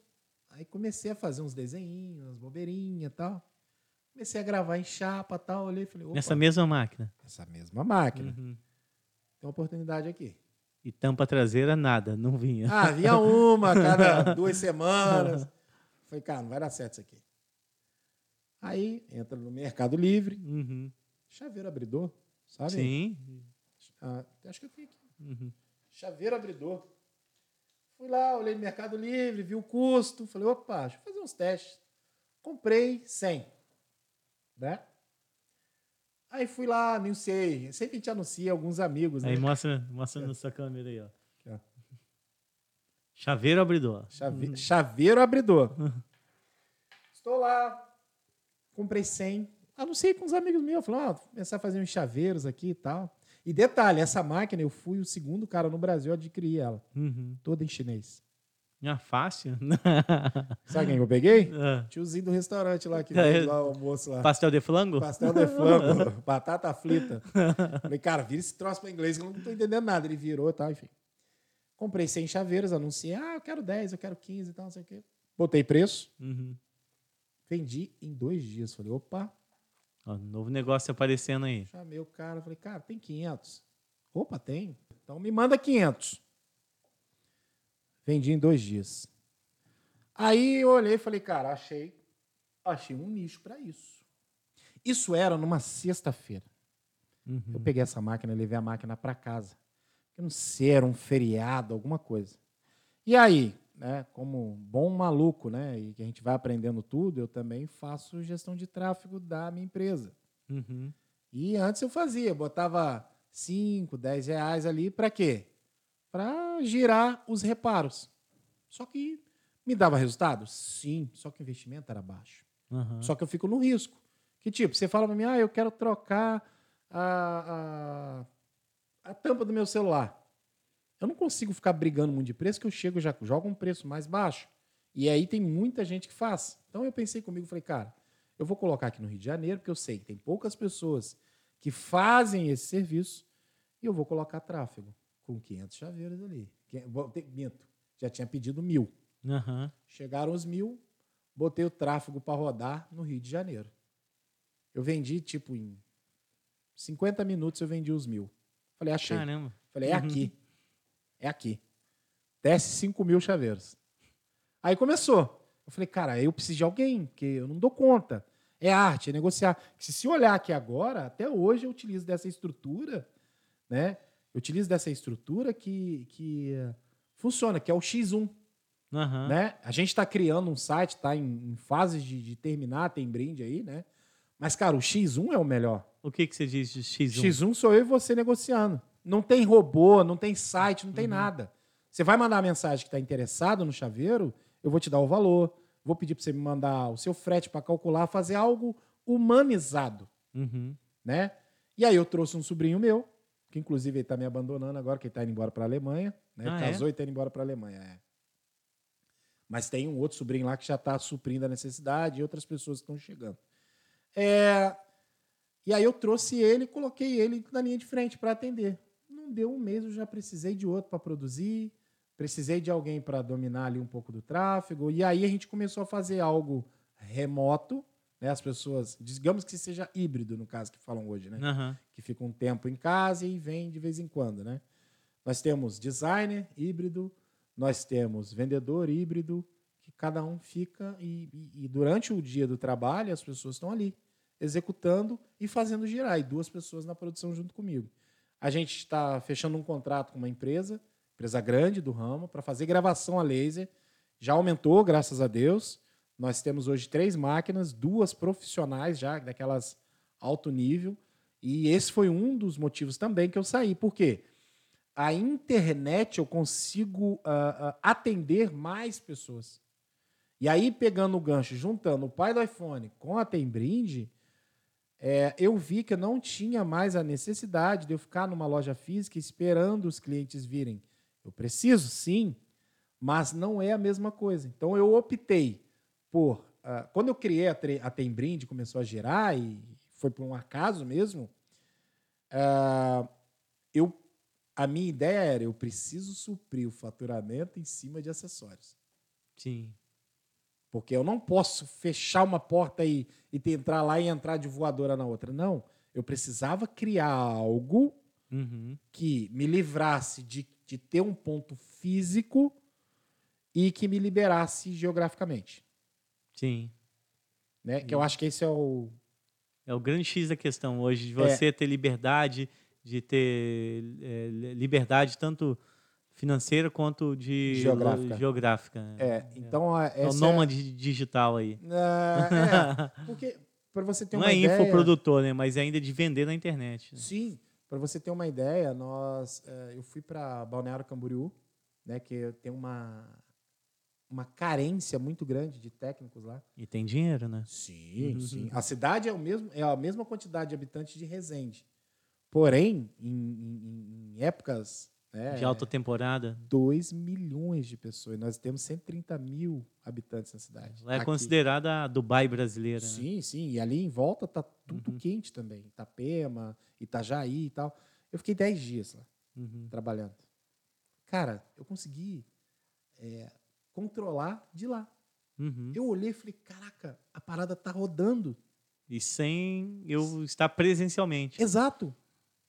Aí comecei a fazer uns desenhinhos, umas bobeirinhas e tal. Comecei a gravar em chapa e tal. Olhei e falei, opa, Nessa mesma máquina. essa mesma máquina. Uhum. Tem uma oportunidade aqui. E tampa traseira, nada, não vinha. Ah, vinha uma a cada duas semanas. Falei, cara, não vai dar certo isso aqui. Aí entra no Mercado Livre, Uhum. chaveiro abridor, sabe? Sim. Ah, acho que eu tenho aqui. Uhum. Chaveiro abridor. Fui lá, olhei no Mercado Livre, vi o custo. Falei, opa, deixa eu fazer uns testes. Comprei 100. Né? Aí fui lá, anunciei. Sempre a gente anuncia alguns amigos, né? Aí mostra, mostra na sua câmera aí, ó. Chaveiro abridor. Chave- Chaveiro abridor. Estou lá, comprei 100. Anunciei com uns amigos meus. Falei, ó, vou começar a fazer uns chaveiros aqui e tal. E detalhe, essa máquina, eu fui o segundo cara no Brasil a adquirir ela. Uhum. Toda em chinês. Ah, fácil. Sabe quem que eu peguei? Ah. Tiozinho do restaurante lá, que É. fez lá o almoço lá. Pastel de flango? Pastel de flango, batata frita. Falei, cara, vira esse troço pra inglês que eu não tô entendendo nada. Ele virou e tal, enfim. Comprei 100 chaveiros, anunciei, ah, eu quero 10, eu quero 15 e tal, não sei o quê. Botei preço, Uhum. vendi em dois dias. Falei, opa, Ó, novo negócio aparecendo aí. chamei o cara, falei, cara, tem 500. Opa, tem. Então me manda 500. Vendi em dois dias. Aí eu olhei e falei, cara, achei, achei um nicho para isso. Isso era numa sexta-feira. Uhum. Eu peguei essa máquina e levei a máquina para casa. Eu não sei, era um feriado, alguma coisa. E aí, né, como bom maluco, né, e que a gente vai aprendendo tudo, eu também faço gestão de tráfego da minha empresa. Uhum. E antes eu fazia, botava 5, 10 reais ali, para quê? Para girar os reparos. Só que me dava resultado? Sim, só que o investimento era baixo. Aham. Só que eu fico no risco. Que tipo, você fala para mim, ah, eu quero trocar a, a, a tampa do meu celular. Eu não consigo ficar brigando muito de preço, que eu chego já jogo um preço mais baixo. E aí tem muita gente que faz. Então eu pensei comigo, falei, cara, eu vou colocar aqui no Rio de Janeiro, porque eu sei que tem poucas pessoas que fazem esse serviço, e eu vou colocar tráfego com 500 chaveiros ali. Minto, já tinha pedido mil. Aham. Chegaram os mil, botei o tráfego para rodar no Rio de Janeiro. Eu vendi, tipo, em 50 minutos eu vendi os mil. Falei, achei. Caramba. Falei, é aqui. É aqui. Desce 5 mil chaveiros. Aí começou. Eu falei, cara, eu preciso de alguém, porque eu não dou conta. É arte, é negociar. Se se olhar aqui agora, até hoje eu utilizo dessa estrutura, né? Eu utilizo dessa estrutura que, que eh, funciona, que é o X1 Aham. né? A gente está criando um site, está em, em fases de, de terminar, tem brinde aí, né? Mas, cara, o X1 é o melhor. O que, que você diz de X1? X1 sou eu e você negociando. Não tem robô, não tem site, não tem nada. Você vai mandar uma mensagem que está interessado no chaveiro, eu vou te dar o valor, vou pedir para você me mandar o seu frete para calcular, fazer algo humanizado, Uhum. né? E aí eu trouxe um sobrinho meu, que inclusive ele está me abandonando agora, que ele está indo embora para a Alemanha, né? Ah, é? Casou e está indo embora para a Alemanha, é. Mas tem um outro sobrinho lá que já está suprindo a necessidade e outras pessoas estão chegando. É, E aí eu trouxe ele e coloquei ele na linha de frente para atender. Não deu um mês, eu já precisei de outro para produzir, precisei de alguém para dominar ali um pouco do tráfego. E aí a gente começou a fazer algo remoto, né? As pessoas, digamos que seja híbrido no caso que falam hoje, né? Aham. que fica um tempo em casa e vem de vez em quando, né? Nós temos designer híbrido, nós temos vendedor híbrido, que cada um fica e, e- e durante o dia do trabalho as pessoas estão ali executando e fazendo girar, e duas pessoas na produção junto comigo. A gente está fechando um contrato com uma empresa, empresa grande do ramo, para fazer gravação a laser. Já aumentou, graças a Deus. Nós temos hoje três máquinas, duas profissionais já, daquelas alto nível. E esse foi um dos motivos também que eu saí. Por quê? A internet eu consigo ah, ah, atender mais pessoas. E aí, pegando o gancho, juntando o pai do iPhone com a Tem Brinde, é, eu vi que eu não tinha mais a necessidade de eu ficar numa loja física esperando os clientes virem. Eu preciso, sim, mas não é a mesma coisa. Então eu optei por. ah, quando eu criei a, a Tem Brinde, começou a girar, e foi por um acaso mesmo, ah, eu, a minha ideia era: eu preciso suprir o faturamento em cima de acessórios. Sim. Porque eu não posso fechar uma porta e, e entrar lá e entrar de voadora na outra. Não. Eu precisava criar algo Uhum. que me livrasse de, de ter um ponto físico e que me liberasse geograficamente. Sim. Né? Que eu acho que esse é o. É o grande X da questão hoje, É. de você ter liberdade, de ter é, liberdade tanto financeira quanto de Geográfica. geográfica. né? É, então, a- É o essa nômade digital aí. É, é, porque, para você ter Não uma é ideia. infoprodutor, né? Mas ainda de vender na internet. né? Sim, para você ter uma ideia, nós, eh, eu fui para Balneário Camboriú, né, que tem uma uma carência muito grande de técnicos lá. E tem dinheiro, né? Sim, Uhum. sim. A cidade é o mesmo, é a mesma quantidade de habitantes de Resende. Porém, em, em- em épocas né? De alta temporada. 2 milhões de pessoas. Nós temos 130 mil habitantes na cidade. Ela é Aqui. considerada a Dubai brasileira. né? Sim, sim. E ali em volta tá tudo Uhum. quente também. Itapema, Itajaí e tal. Eu fiquei 10 dias lá, Uhum. trabalhando. Cara, eu consegui é, controlar de lá. Uhum. Eu olhei e falei, caraca, a parada tá rodando. E sem eu estar presencialmente. Exato.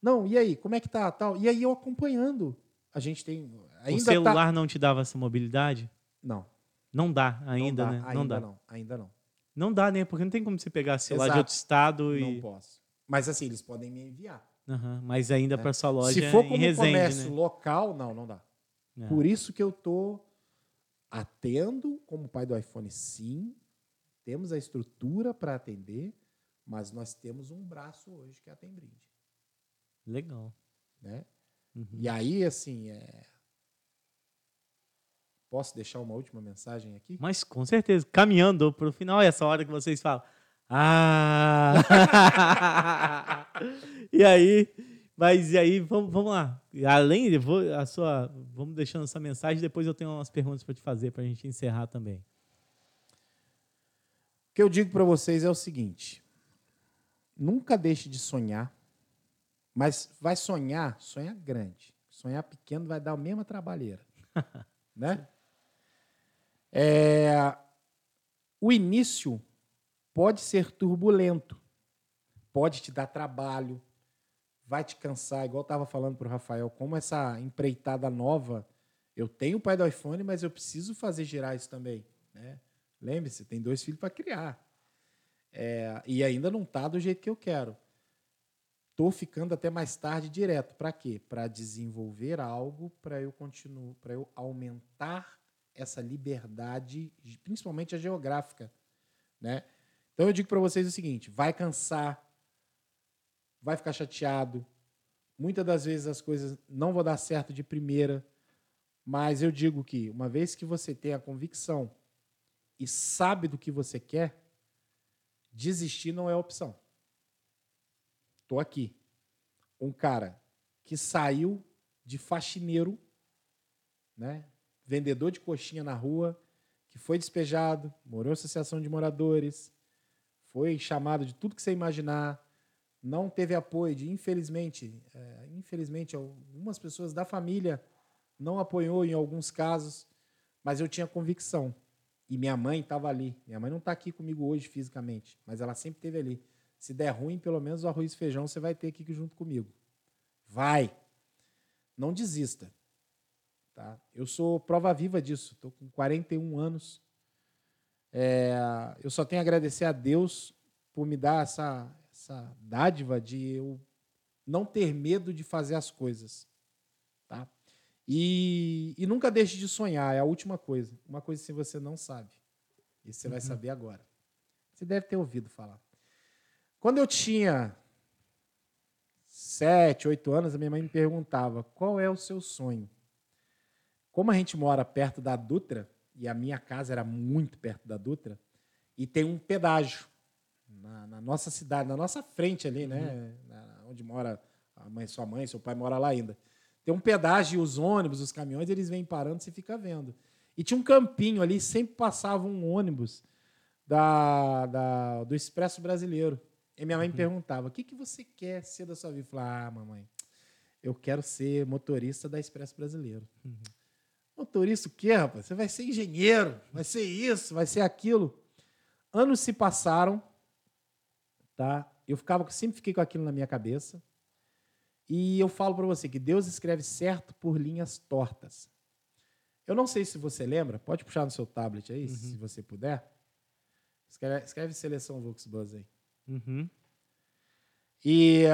Não, e aí, como é que tá? Tal? E aí eu acompanhando. A gente tem. Ainda o tá- celular não te dava essa mobilidade? Não. Não dá ainda, não dá, né? Ainda não dá. não. Ainda não. Não dá, né? Porque não tem como você pegar celular de Exato. outro estado Não e. posso. Mas assim, eles podem me enviar. Aham, Mas ainda né? para sua loja Se for em como Resende, comércio né? local, não, não dá. É. Por isso que eu tô atendo como pai do iPhone, sim. Temos a estrutura para atender, mas nós temos um braço hoje que é a Tembrinde, Legal. né? Uhum. E aí, assim, é... posso deixar uma última mensagem aqui? Mas com certeza, caminhando para o final, é essa hora que vocês falam. Ah! e aí, mas e aí, vamos, vamos lá. Além de vou, a sua, vamos deixando essa mensagem, depois eu tenho umas perguntas para te fazer para a gente encerrar também. O que eu digo para vocês é o seguinte: nunca deixe de sonhar, mas vai sonhar, sonha grande. Sonhar pequeno vai dar a mesma trabalheira, né? É, o início pode ser turbulento, pode te dar trabalho, vai te cansar, igual eu estava falando para o Rafael, como essa empreitada nova, eu tenho o pai do iPhone, mas eu preciso fazer girar isso também, né? Lembre-se, tem dois filhos para criar. É, e ainda não está do jeito que eu quero. Estou ficando até mais tarde direto. Para quê? Para desenvolver algo, para eu continuar, para eu aumentar essa liberdade, principalmente a geográfica, né? Então eu digo para vocês o seguinte: vai cansar, vai ficar chateado. Muitas das vezes as coisas não vão dar certo de primeira, mas eu digo que uma vez que você tem a convicção e sabe do que você quer, desistir não é opção. Estou aqui. Um cara que saiu de faxineiro, né? vendedor de coxinha na rua, que foi despejado, morou em associação de moradores, foi chamado de tudo que você imaginar, não teve apoio de, infelizmente, é, infelizmente, algumas pessoas da família não apoiou em alguns casos, mas eu tinha convicção. E minha mãe estava ali. Minha mãe não está aqui comigo hoje fisicamente, mas ela sempre esteve ali. Se der ruim, pelo menos o arroz e feijão você vai ter aqui junto comigo. Vai. Não desista. Tá? Eu sou prova viva disso. Estou com 41 anos. É, eu só tenho a agradecer a Deus por me dar essa, essa dádiva de eu não ter medo de fazer as coisas. Tá? E, e nunca deixe de sonhar, é a última coisa. Uma coisa que você não sabe. Isso você vai saber agora. Você deve ter ouvido falar. Quando eu tinha sete, oito anos, a minha mãe me perguntava qual é o seu sonho. Como a gente mora perto da Dutra, e a minha casa era muito perto da Dutra, e tem um pedágio na, na nossa cidade, na nossa frente ali, né? Na- onde mora a mãe, sua mãe, seu pai mora lá ainda. Tem um pedágio, e os ônibus, os caminhões, eles vêm parando, você fica vendo. E tinha um campinho ali, sempre passava um ônibus da, da- do Expresso Brasileiro. E minha mãe me perguntava: o que, que você quer ser da sua vida? Eu falava: ah, mamãe, eu quero ser motorista da Expresso Brasileiro. Motorista o quê, rapaz? Você vai ser engenheiro, vai ser isso, vai ser aquilo. Anos se passaram, tá? Eu ficava, sempre fiquei com aquilo na minha cabeça. E eu falo para você que Deus escreve certo por linhas tortas. Eu não sei se você lembra, pode puxar no seu tablet aí, se você puder. Escreve, escreve seleção Volksbus aí. Uhum. E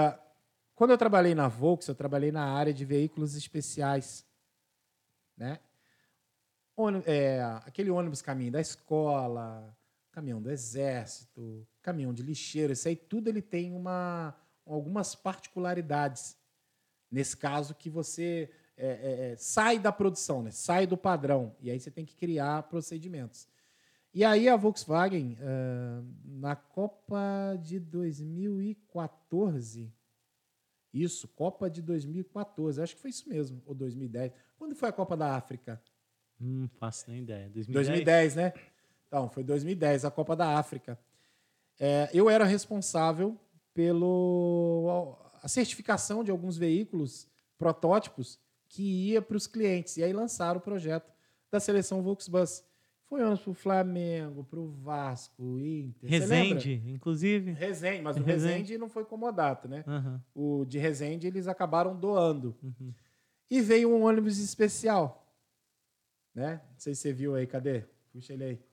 quando eu trabalhei na Volks, eu trabalhei na área de veículos especiais, né? Ôni- é, aquele ônibus caminho da escola, caminhão do exército, caminhão de lixeiro, isso aí tudo ele tem uma, algumas particularidades. Nesse caso que você é, é, é, sai da produção, né? sai do padrão, e aí você tem que criar procedimentos. E aí a Volkswagen, ah, na Copa de 2014, Isso, Copa de 2014, acho que foi isso mesmo, ou 2010. Quando foi a Copa da África? Não faço nem ideia. 2010? 2010, né? Então, foi 2010, a Copa da África. É, eu era responsável pelo a certificação de alguns veículos, protótipos, que ia para os clientes. E aí lançaram o projeto da seleção Volksbus. Foi ônibus para o Flamengo, para o Vasco, Inter. Resende, inclusive. Resende, mas o Resende, Resende não foi comodato, né? Uhum. O de Resende eles acabaram doando. Uhum. E veio um ônibus especial. Né? Não sei se você viu aí, cadê? Puxa ele aí.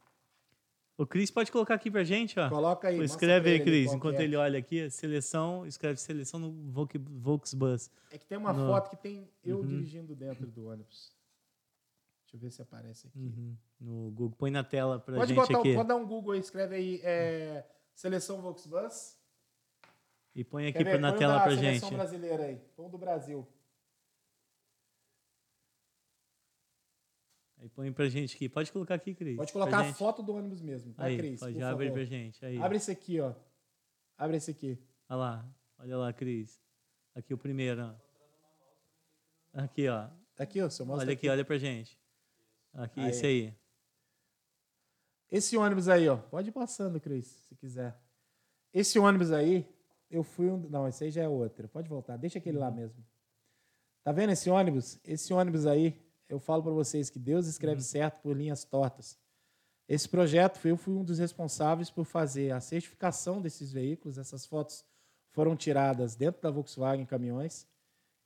O Cris pode colocar aqui pra gente, ó. Coloca aí. Escreve aí, Cris, enquanto é. ele olha aqui. Seleção, escreve seleção no Volksbus. É que tem uma no... foto que tem eu uhum. dirigindo dentro do ônibus. Deixa eu ver se aparece aqui. Uhum. No Google. Põe na tela pra pode gente botar, aqui. Pode dar um Google aí, escreve aí é, Seleção Volksbus. E põe aqui ver, na põe tela pra gente. Seleção brasileira aí. Põe do Brasil. Aí põe pra gente aqui. Pode colocar aqui, Cris. Pode colocar a foto do ônibus mesmo, tá, aí, Cris? Pode abrir pra gente. Aí. Abre esse aqui, ó. Abre esse aqui. Olha lá. Olha lá, Cris. Aqui o primeiro, ó. Aqui, ó. Aqui, ó. Seu olha aqui, aqui, olha pra gente. Aqui, aí. esse aí. Esse ônibus aí, ó. Pode ir passando, Cris, se quiser. Esse ônibus aí, eu fui um. Não, esse aí já é outro. Pode voltar. Deixa aquele lá uhum. mesmo. Tá vendo esse ônibus? Esse ônibus aí, eu falo para vocês que Deus escreve uhum. certo por linhas tortas. Esse projeto, eu fui um dos responsáveis por fazer a certificação desses veículos. Essas fotos foram tiradas dentro da Volkswagen Caminhões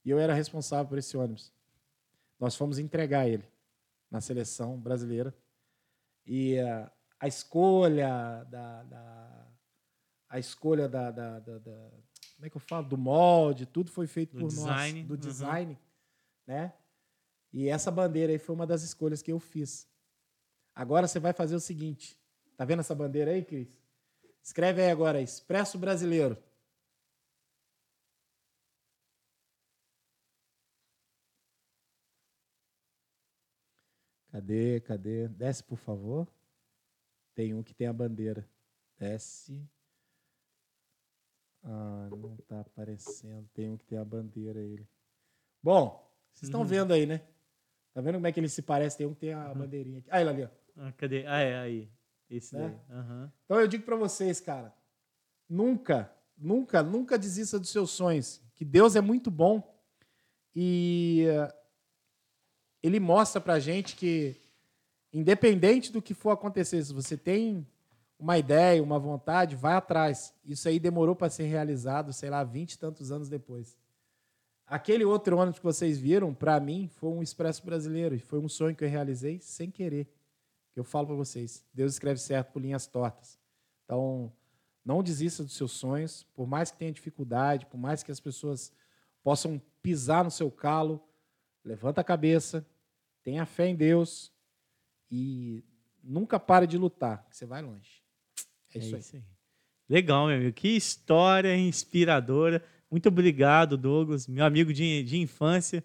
e eu era responsável por esse ônibus. Nós fomos entregar ele na seleção brasileira. E uh, a escolha da, da, a escolha da, da, da, como é que eu falo do molde, tudo foi feito do por design. nós, do uhum. design, né? E essa bandeira aí foi uma das escolhas que eu fiz. Agora você vai fazer o seguinte, tá vendo essa bandeira aí, Cris? Escreve aí agora, Expresso Brasileiro. Cadê? Cadê? Desce, por favor. Tem um que tem a bandeira. Desce. Ah, não está aparecendo. Tem um que tem a bandeira ele. Bom, vocês estão uhum. vendo aí, né? Tá vendo como é que ele se parece? Tem um que tem a uhum. bandeirinha aqui. Ah, ele ali, ó. Ah, cadê? Ah, é, aí. Esse né? daí. Uhum. Então eu digo para vocês, cara, nunca, nunca, nunca desista dos seus sonhos. Que Deus é muito bom e ele mostra para a gente que, independente do que for acontecer, se você tem uma ideia, uma vontade, vai atrás. Isso aí demorou para ser realizado, sei lá, vinte e tantos anos depois. Aquele outro ônibus que vocês viram, para mim, foi um expresso brasileiro. Foi um sonho que eu realizei sem querer. Que eu falo para vocês, Deus escreve certo por linhas tortas. Então, não desista dos seus sonhos, por mais que tenha dificuldade, por mais que as pessoas possam pisar no seu calo, levanta a cabeça, tenha fé em Deus e nunca pare de lutar, que você vai longe. É isso, é isso aí. aí. Legal, meu amigo. Que história inspiradora. Muito obrigado, Douglas, meu amigo de, de infância.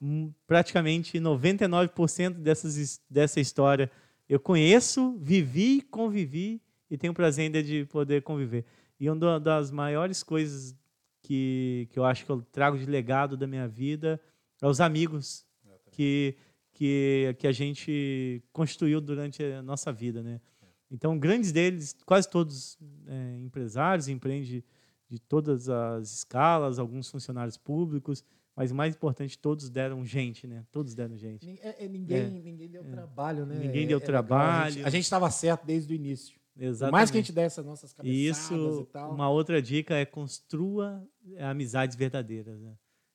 Hum, praticamente 99% dessas, dessa história eu conheço, vivi, convivi e tenho o prazer ainda de poder conviver. E uma das maiores coisas que, que eu acho que eu trago de legado da minha vida é os amigos que, que, que a gente constituiu durante a nossa vida, né? Então, grandes deles, quase todos é, empresários, empreendem de todas as escalas, alguns funcionários públicos, mas mais importante, todos deram gente, né? Todos deram gente. É, é, ninguém, é, ninguém deu é. trabalho, né? Ninguém deu trabalho. A gente estava certo desde o início. Exatamente. Por mais que a gente desse as nossas cabeçadas isso, e tal. Uma outra dica é construa amizades verdadeiras. Né?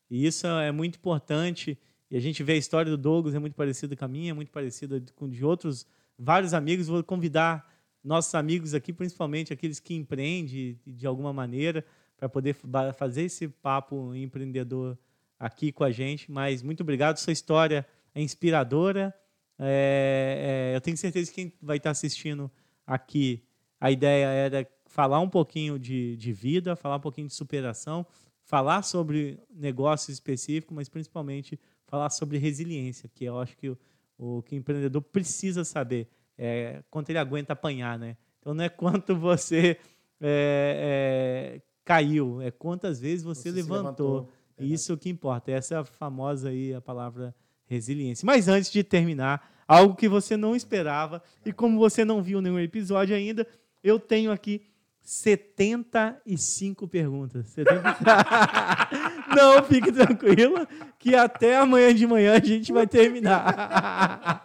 E isso é muito importante. E a gente vê a história do Douglas, é muito parecida com a minha, é muito parecida com de outros vários amigos. Vou convidar nossos amigos aqui, principalmente aqueles que empreendem de alguma maneira, para poder fazer esse papo empreendedor aqui com a gente. Mas muito obrigado, sua história é inspiradora. É, é, eu tenho certeza que quem vai estar assistindo aqui, a ideia era falar um pouquinho de, de vida, falar um pouquinho de superação, falar sobre negócios específicos, mas principalmente falar sobre resiliência, que eu acho que o, o que o empreendedor precisa saber é quanto ele aguenta apanhar, né? Então não é quanto você é, é, caiu, é quantas vezes você, Você levantou. levantou. Isso que importa. Essa é a famosa aí a palavra resiliência. Mas antes de terminar, algo que você não esperava e como você não viu nenhum episódio ainda, eu tenho aqui 75 perguntas. 70... não, fique tranquila que até amanhã de manhã a gente vai terminar.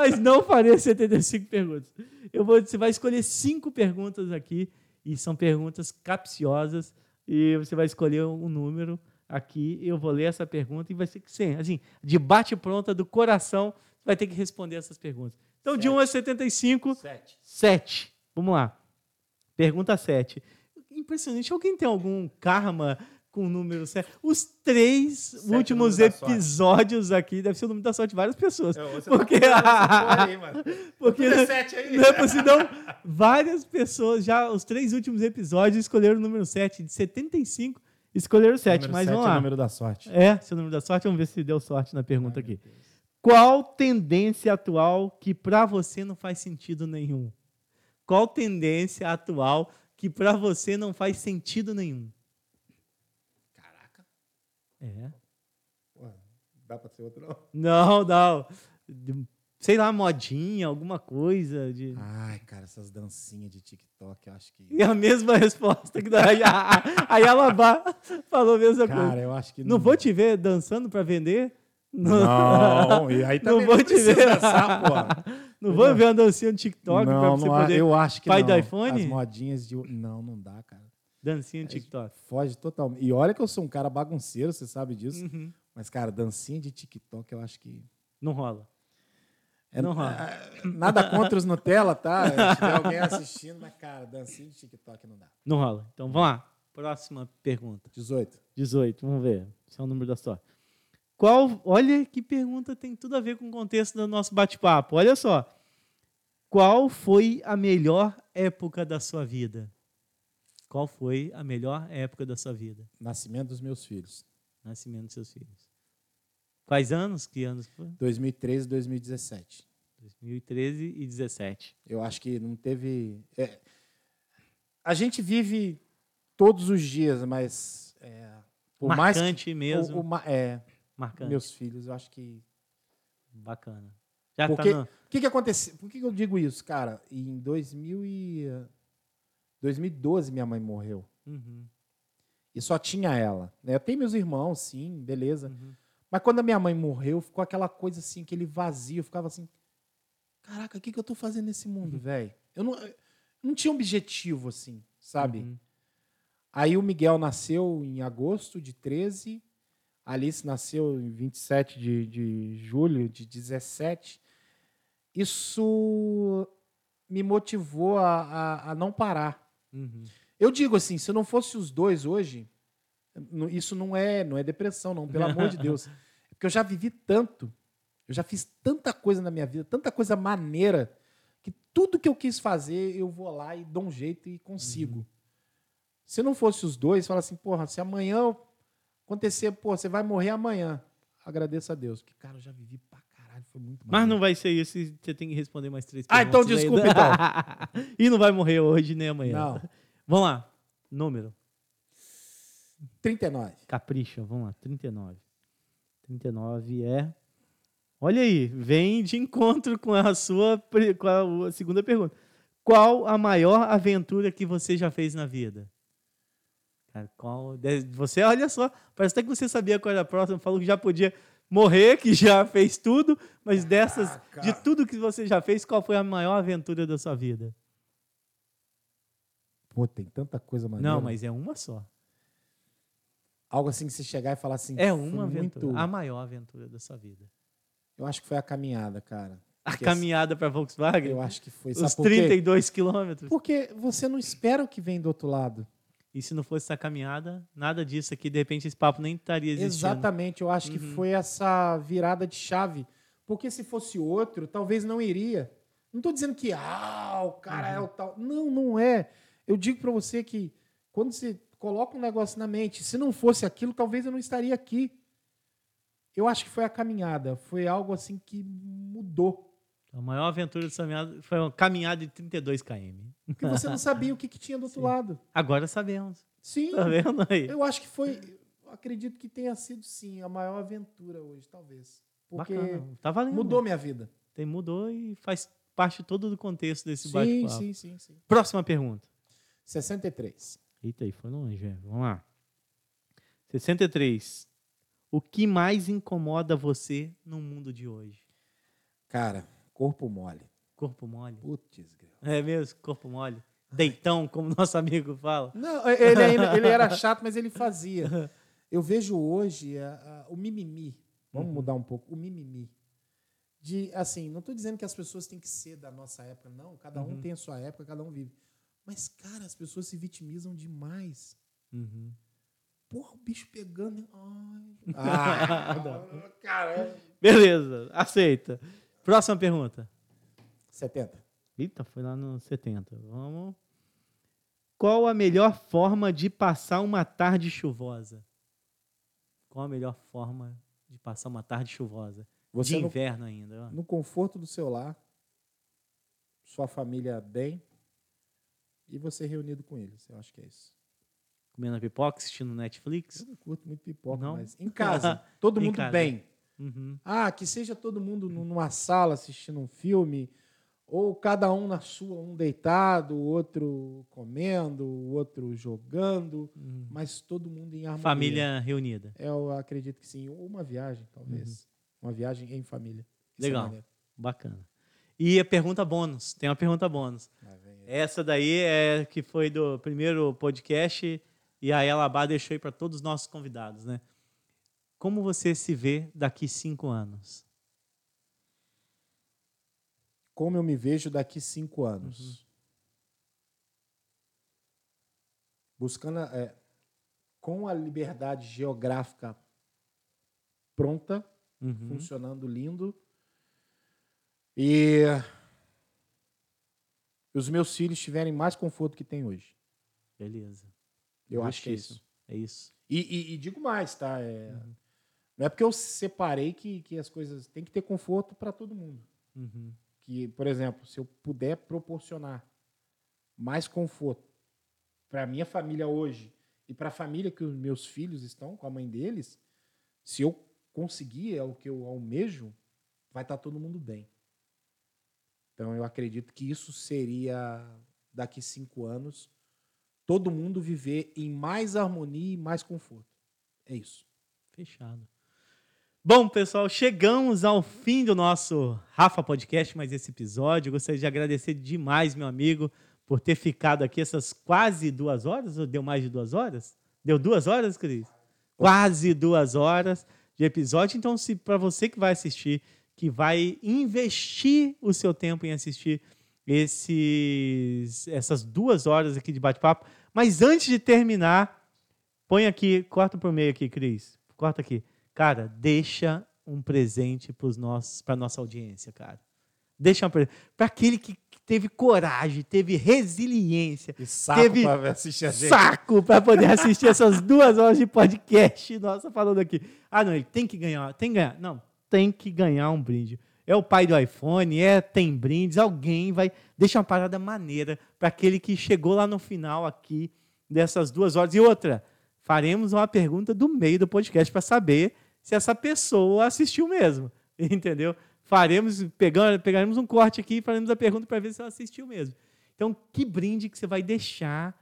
Mas não farei 75 perguntas. Eu vou, você vai escolher cinco perguntas aqui e são perguntas capciosas e você vai escolher um número aqui. Eu vou ler essa pergunta e vai ser que sim, assim, de bate pronta do coração, você vai ter que responder essas perguntas. Então, de 1 a 75, Sete. 7. Vamos lá. Pergunta 7. Impressionante. Alguém tem algum karma com o número 7? Os três Sete é o últimos episódios aqui deve ser o número da sorte de várias pessoas. Você Porque- tá aí, mano. Porque Tudo é aí. não é possível, não. Várias pessoas, já os três últimos episódios, escolheram o número 7. De 75, escolheram o 7. Número Mas sete vamos é o lá. número da sorte. É, seu número da sorte. Vamos ver se deu sorte na pergunta aqui. Qual tendência atual que para você não faz sentido nenhum? Qual tendência atual que para você não faz sentido nenhum? É. Pô, dá pra ser outro não? Não, não. Sei lá, modinha, alguma coisa. De... Ai, cara, essas dancinhas de TikTok, eu acho que... E a mesma resposta que daí a, a Yalabá falou a mesma Cara, coisa. eu acho que... Não vou te ver dançando para vender? Não, e aí Não também vou não te precisa ver. dançar, pô. Não vou ver uma dancinha no TikTok não, você não, poder. eu acho que Pai não. do iPhone? As modinhas de... Não, não dá, cara. Dancinha no TikTok. Foge totalmente. E olha que eu sou um cara bagunceiro, você sabe disso. Uhum. Mas, cara, dancinha de TikTok, eu acho que... Não rola. É, Não rola. é, Nada contra os Nutella, tá? Se tiver alguém assistindo, mas, cara, dancinha de TikTok não dá. Não rola. Então vamos lá. Próxima pergunta. 18. 18, vamos ver. Esse é o número da sorte. Qual. Olha que pergunta tem tudo a ver com o contexto do nosso bate-papo. Olha só. Qual foi a melhor época da sua vida? Qual foi a melhor época da sua vida? Nascimento dos meus filhos. Nascimento dos seus filhos. Quais anos? Que anos foi? 2013 e 2017. 2013 e 17. Eu acho que não teve. é, a gente vive todos os dias, mas. É, por mais que- Marcante mesmo. o- o é, Marcante. meus filhos, eu acho que. Bacana. Já Porque- tá no... O que, que aconteceu? Por que, que eu digo isso, cara? Em 2000 e, 2012, minha mãe morreu. Uhum, E só tinha ela. Né? Eu tenho meus irmãos, sim, beleza. uhum. Mas quando a minha mãe morreu, ficou aquela coisa assim, aquele vazio. Eu ficava assim: caraca, o que, que eu tô fazendo nesse mundo, velho? Eu não, eu não tinha objetivo, assim, sabe? Uhum. Aí o Miguel nasceu em agosto de 13, a Alice nasceu em 27 de, de julho de 17. Isso me motivou a, a, a não parar. Uhum. Eu digo assim, se não fosse os dois hoje, isso não é, não é depressão, não, pelo amor de Deus. É Porque eu já vivi tanto, eu já fiz tanta coisa na minha vida, tanta coisa maneira, que tudo que eu quis fazer, eu vou lá e dou um jeito e consigo. Se não fosse os dois, fala assim, porra, se amanhã acontecer, pô, você vai morrer amanhã. Agradeço a Deus, porque, cara, eu já vivi muito Mas não vai ser isso, e você tem que responder mais três Ah, então perguntas desculpa, então. e não vai morrer hoje nem amanhã. Não, Vamos lá. Número. 39. Capricha, vamos lá. 39. 39 é. Olha aí, vem de encontro com a sua com a segunda pergunta. Qual a maior aventura que você já fez na vida? Cara, qual, você, olha só, parece até que você sabia qual era a próxima, falou que já podia morrer, que já fez tudo, mas dessas, Caraca. de tudo que você já fez, qual foi a maior aventura da sua vida? Pô, tem tanta coisa maneira. Não, mas é uma só. Algo assim que você chegar e falar assim. É uma aventura, muito- a maior aventura da sua vida. Eu acho que foi a caminhada, cara. A Porque caminhada para Volkswagen? Eu acho que foi. Os Sabe por quê? 32 quilômetros. Porque você não espera o que vem do outro lado. E se não fosse essa caminhada, nada disso aqui, de repente esse papo nem estaria existindo. Exatamente. Eu acho que Uhum. foi essa virada de chave. Porque se fosse outro, talvez não iria. Não estou dizendo que ah, o cara é Uhum. o tal. Não, não é. Eu digo para você que quando você coloca um negócio na mente, se não fosse aquilo, talvez eu não estaria aqui. Eu acho que foi a caminhada. Foi algo assim que mudou. A maior aventura dessa caminhada foi uma caminhada de 32 km. Porque você não sabia o que, que tinha do outro Sim. lado. Agora sabemos. Sim. Tá vendo aí? Eu acho que foi. acredito que tenha sido, sim, a maior aventura hoje, talvez. Porque Bacana. Tá valendo. mudou minha vida. Tem, mudou e faz parte todo do contexto desse bate-papo. sim, sim, sim. Próxima pergunta. 63. Eita, aí foi longe, velho. Vamos lá. 63. O que mais incomoda você no mundo de hoje? Cara, corpo mole. Corpo mole? Putz. É mesmo? Corpo mole? Deitão, como nosso amigo fala. Não, ele, ainda- ele era chato, mas ele fazia. Eu vejo hoje a- a- o mimimi. Vamos Uhum. mudar um pouco. O mimimi. De, assim, não estou dizendo que as pessoas têm que ser da nossa época, não. Cada um Uhum. tem a sua época, cada um vive. Mas, cara, as pessoas se vitimizam demais. Uhum. Porra, o bicho pegando. Ai. Ah, caramba. Beleza, aceita. Próxima pergunta. 70. Eita, foi lá no 70. Vamos. Qual a melhor forma de passar uma tarde chuvosa? Qual a melhor forma de passar uma tarde chuvosa? Você de no, inverno ainda. ó. no conforto do seu lar, sua família bem e você reunido com eles. Eu acho que é isso. Comendo pipoca, assistindo Netflix. Eu não curto muito pipoca, Não? mas em casa, todo mundo casa. bem. Uhum. Ah, que seja todo mundo nu- numa sala assistindo um filme, ou cada um na sua, um deitado, o outro comendo, o outro jogando, Uhum. mas todo mundo em harmonia. Família reunida. Eu acredito que sim. Ou uma viagem, talvez. Uma viagem em família. É Legal. maneiro. Bacana. E a pergunta bônus. Tem uma pergunta bônus. Essa daí é que foi do primeiro podcast e a Elabá deixou aí para todos os nossos convidados, né? Como você se vê daqui cinco anos? Como eu me vejo daqui cinco anos? Buscando, é, com a liberdade geográfica pronta, Uhum. funcionando lindo. E os meus filhos tiverem mais conforto que tem hoje. Beleza. Eu acho que é isso. É isso. E, e- e digo mais, tá? É, Uhum. Não é porque eu separei que, que as coisas tem que ter conforto para todo mundo. Uhum. Que, por exemplo, se eu puder proporcionar mais conforto para minha família hoje e para a família que os meus filhos estão com a mãe deles, se eu conseguir é o que eu almejo, vai estar todo mundo bem. Então eu acredito que isso seria daqui cinco anos todo mundo viver em mais harmonia e mais conforto. É isso. Fechado. Bom, pessoal, chegamos ao fim do nosso Rafa Podcast, mais esse episódio. Gostaria de agradecer demais, meu amigo, por ter ficado aqui essas quase duas horas. Ou deu mais de duas horas? Deu duas horas, Cris? Quase duas horas de episódio. Então, se para você que vai assistir, que vai investir o seu tempo em assistir esses, essas duas horas aqui de bate-papo. Mas antes de terminar, põe aqui, corta por meio aqui, Cris. Corta aqui. Cara, deixa um presente para nossa audiência, cara. Deixa um presente para aquele que teve coragem, teve resiliência, E saco Teve para assistir a gente. saco para poder assistir essas duas horas de podcast. Nossa, falando aqui. Ah, não, ele tem que ganhar. Tem que ganhar. Não, tem que ganhar um brinde. É o pai do iPhone, é tem brindes, alguém vai deixar uma parada maneira para aquele que chegou lá no final aqui dessas duas horas. E outra, faremos uma pergunta do meio do podcast para saber se essa pessoa assistiu mesmo. Entendeu? Faremos, pegamos, pegaremos um corte aqui e faremos a pergunta para ver se ela assistiu mesmo. Então, que brinde que você vai deixar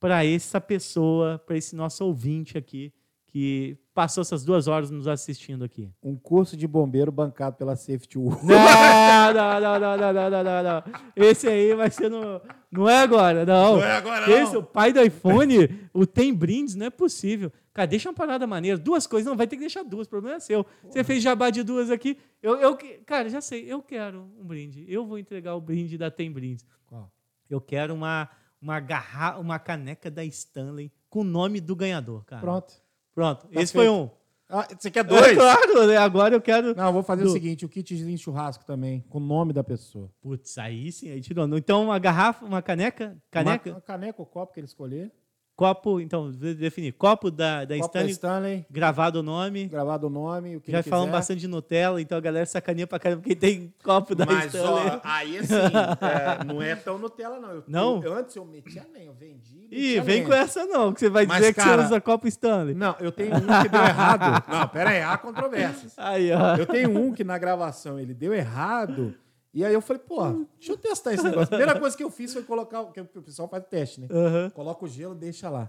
para essa pessoa, para esse nosso ouvinte aqui, que passou essas duas horas nos assistindo aqui? Um curso de bombeiro bancado pela Safety World. Não, não, não, não, não, não, não, não. Esse aí vai ser no. Não é agora, não. Não é agora, não. Esse, o pai do iPhone, o tem brindes, não é possível. Cara, deixa uma parada maneira. Duas coisas, não, vai ter que deixar duas, o problema é seu. Porra. Você fez jabá de duas aqui. Eu, eu, cara, já sei, eu quero um brinde. Eu vou entregar o brinde da Tem Brindes. Qual? Eu quero uma, uma, garra, uma caneca da Stanley com o nome do ganhador, cara. Pronto. Pronto. Tá Esse foi feito. um. Ah, você quer É dois? claro, né? agora eu quero. Não, eu vou fazer Do- o seguinte: o kitzinho churrasco também, com o nome da pessoa. Putz, aí sim, aí tirou. Então, uma garrafa, uma caneca? Caneca? Uma, uma caneca ou copo que ele escolher. Copo, então, de- definir. Copo da, da Copo Stanley, Stanley, gravado o nome. gravado o nome, o que Já falamos bastante de Nutella, então a galera sacaneia pra caramba quem tem copo da Mas, Stanley. ó, aí assim, é, não é tão Nutella, não. Eu, Não? eu- antes eu metia lenha, eu vendi. Ih, vem lenha. com essa não, que você vai Mas, dizer que cara- você usa copo Stanley. Não, eu tenho um que deu errado. Não, pera aí, há controvérsias. Aí, ó. Eu tenho um que na gravação ele deu errado. E aí eu falei, pô, deixa eu testar esse negócio. A primeira coisa que eu fiz foi colocar, que o pessoal faz teste, né? Aham. Coloca o gelo, deixa lá.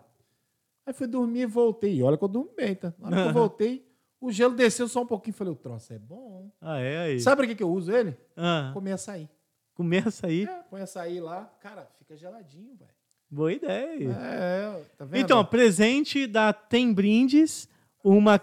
Aí fui dormir e voltei. E olha que eu durmo bem, tá? Na hora que eu voltei, o gelo desceu só um pouquinho. Falei, o troço é bom. Ah, é aí. Sabe pra que, que eu uso ele? Ah, Comer açaí. começa aí. É, põe açaí lá. Cara, fica geladinho, velho. Boa ideia. É, tá vendo? Então, presente da Tem Brindes, uma,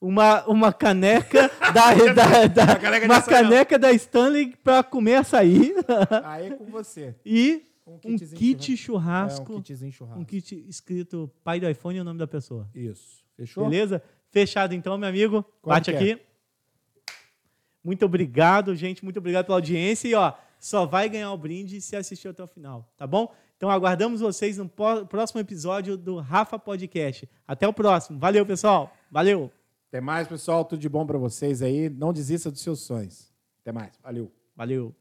uma, uma caneca da, da, da- caneca uma açaí, não. caneca da Stanley para comer açaí aí é com você. e Um um kit churrasco. É, um kitzinho churrasco. um kit escrito pai do iPhone e o nome da pessoa. Isso. Fechou? Beleza? Fechado então, meu amigo. Quando Bate é? aqui. Muito obrigado, gente. Muito obrigado pela audiência. E ó, só vai ganhar o brinde se assistir até o final, tá bom? Então aguardamos vocês no próximo episódio do Rafa Podcast. Até o próximo. Valeu, pessoal. Valeu. Até mais, pessoal. Tudo de bom pra vocês aí. Não desista dos seus sonhos. Até mais. Valeu. Valeu.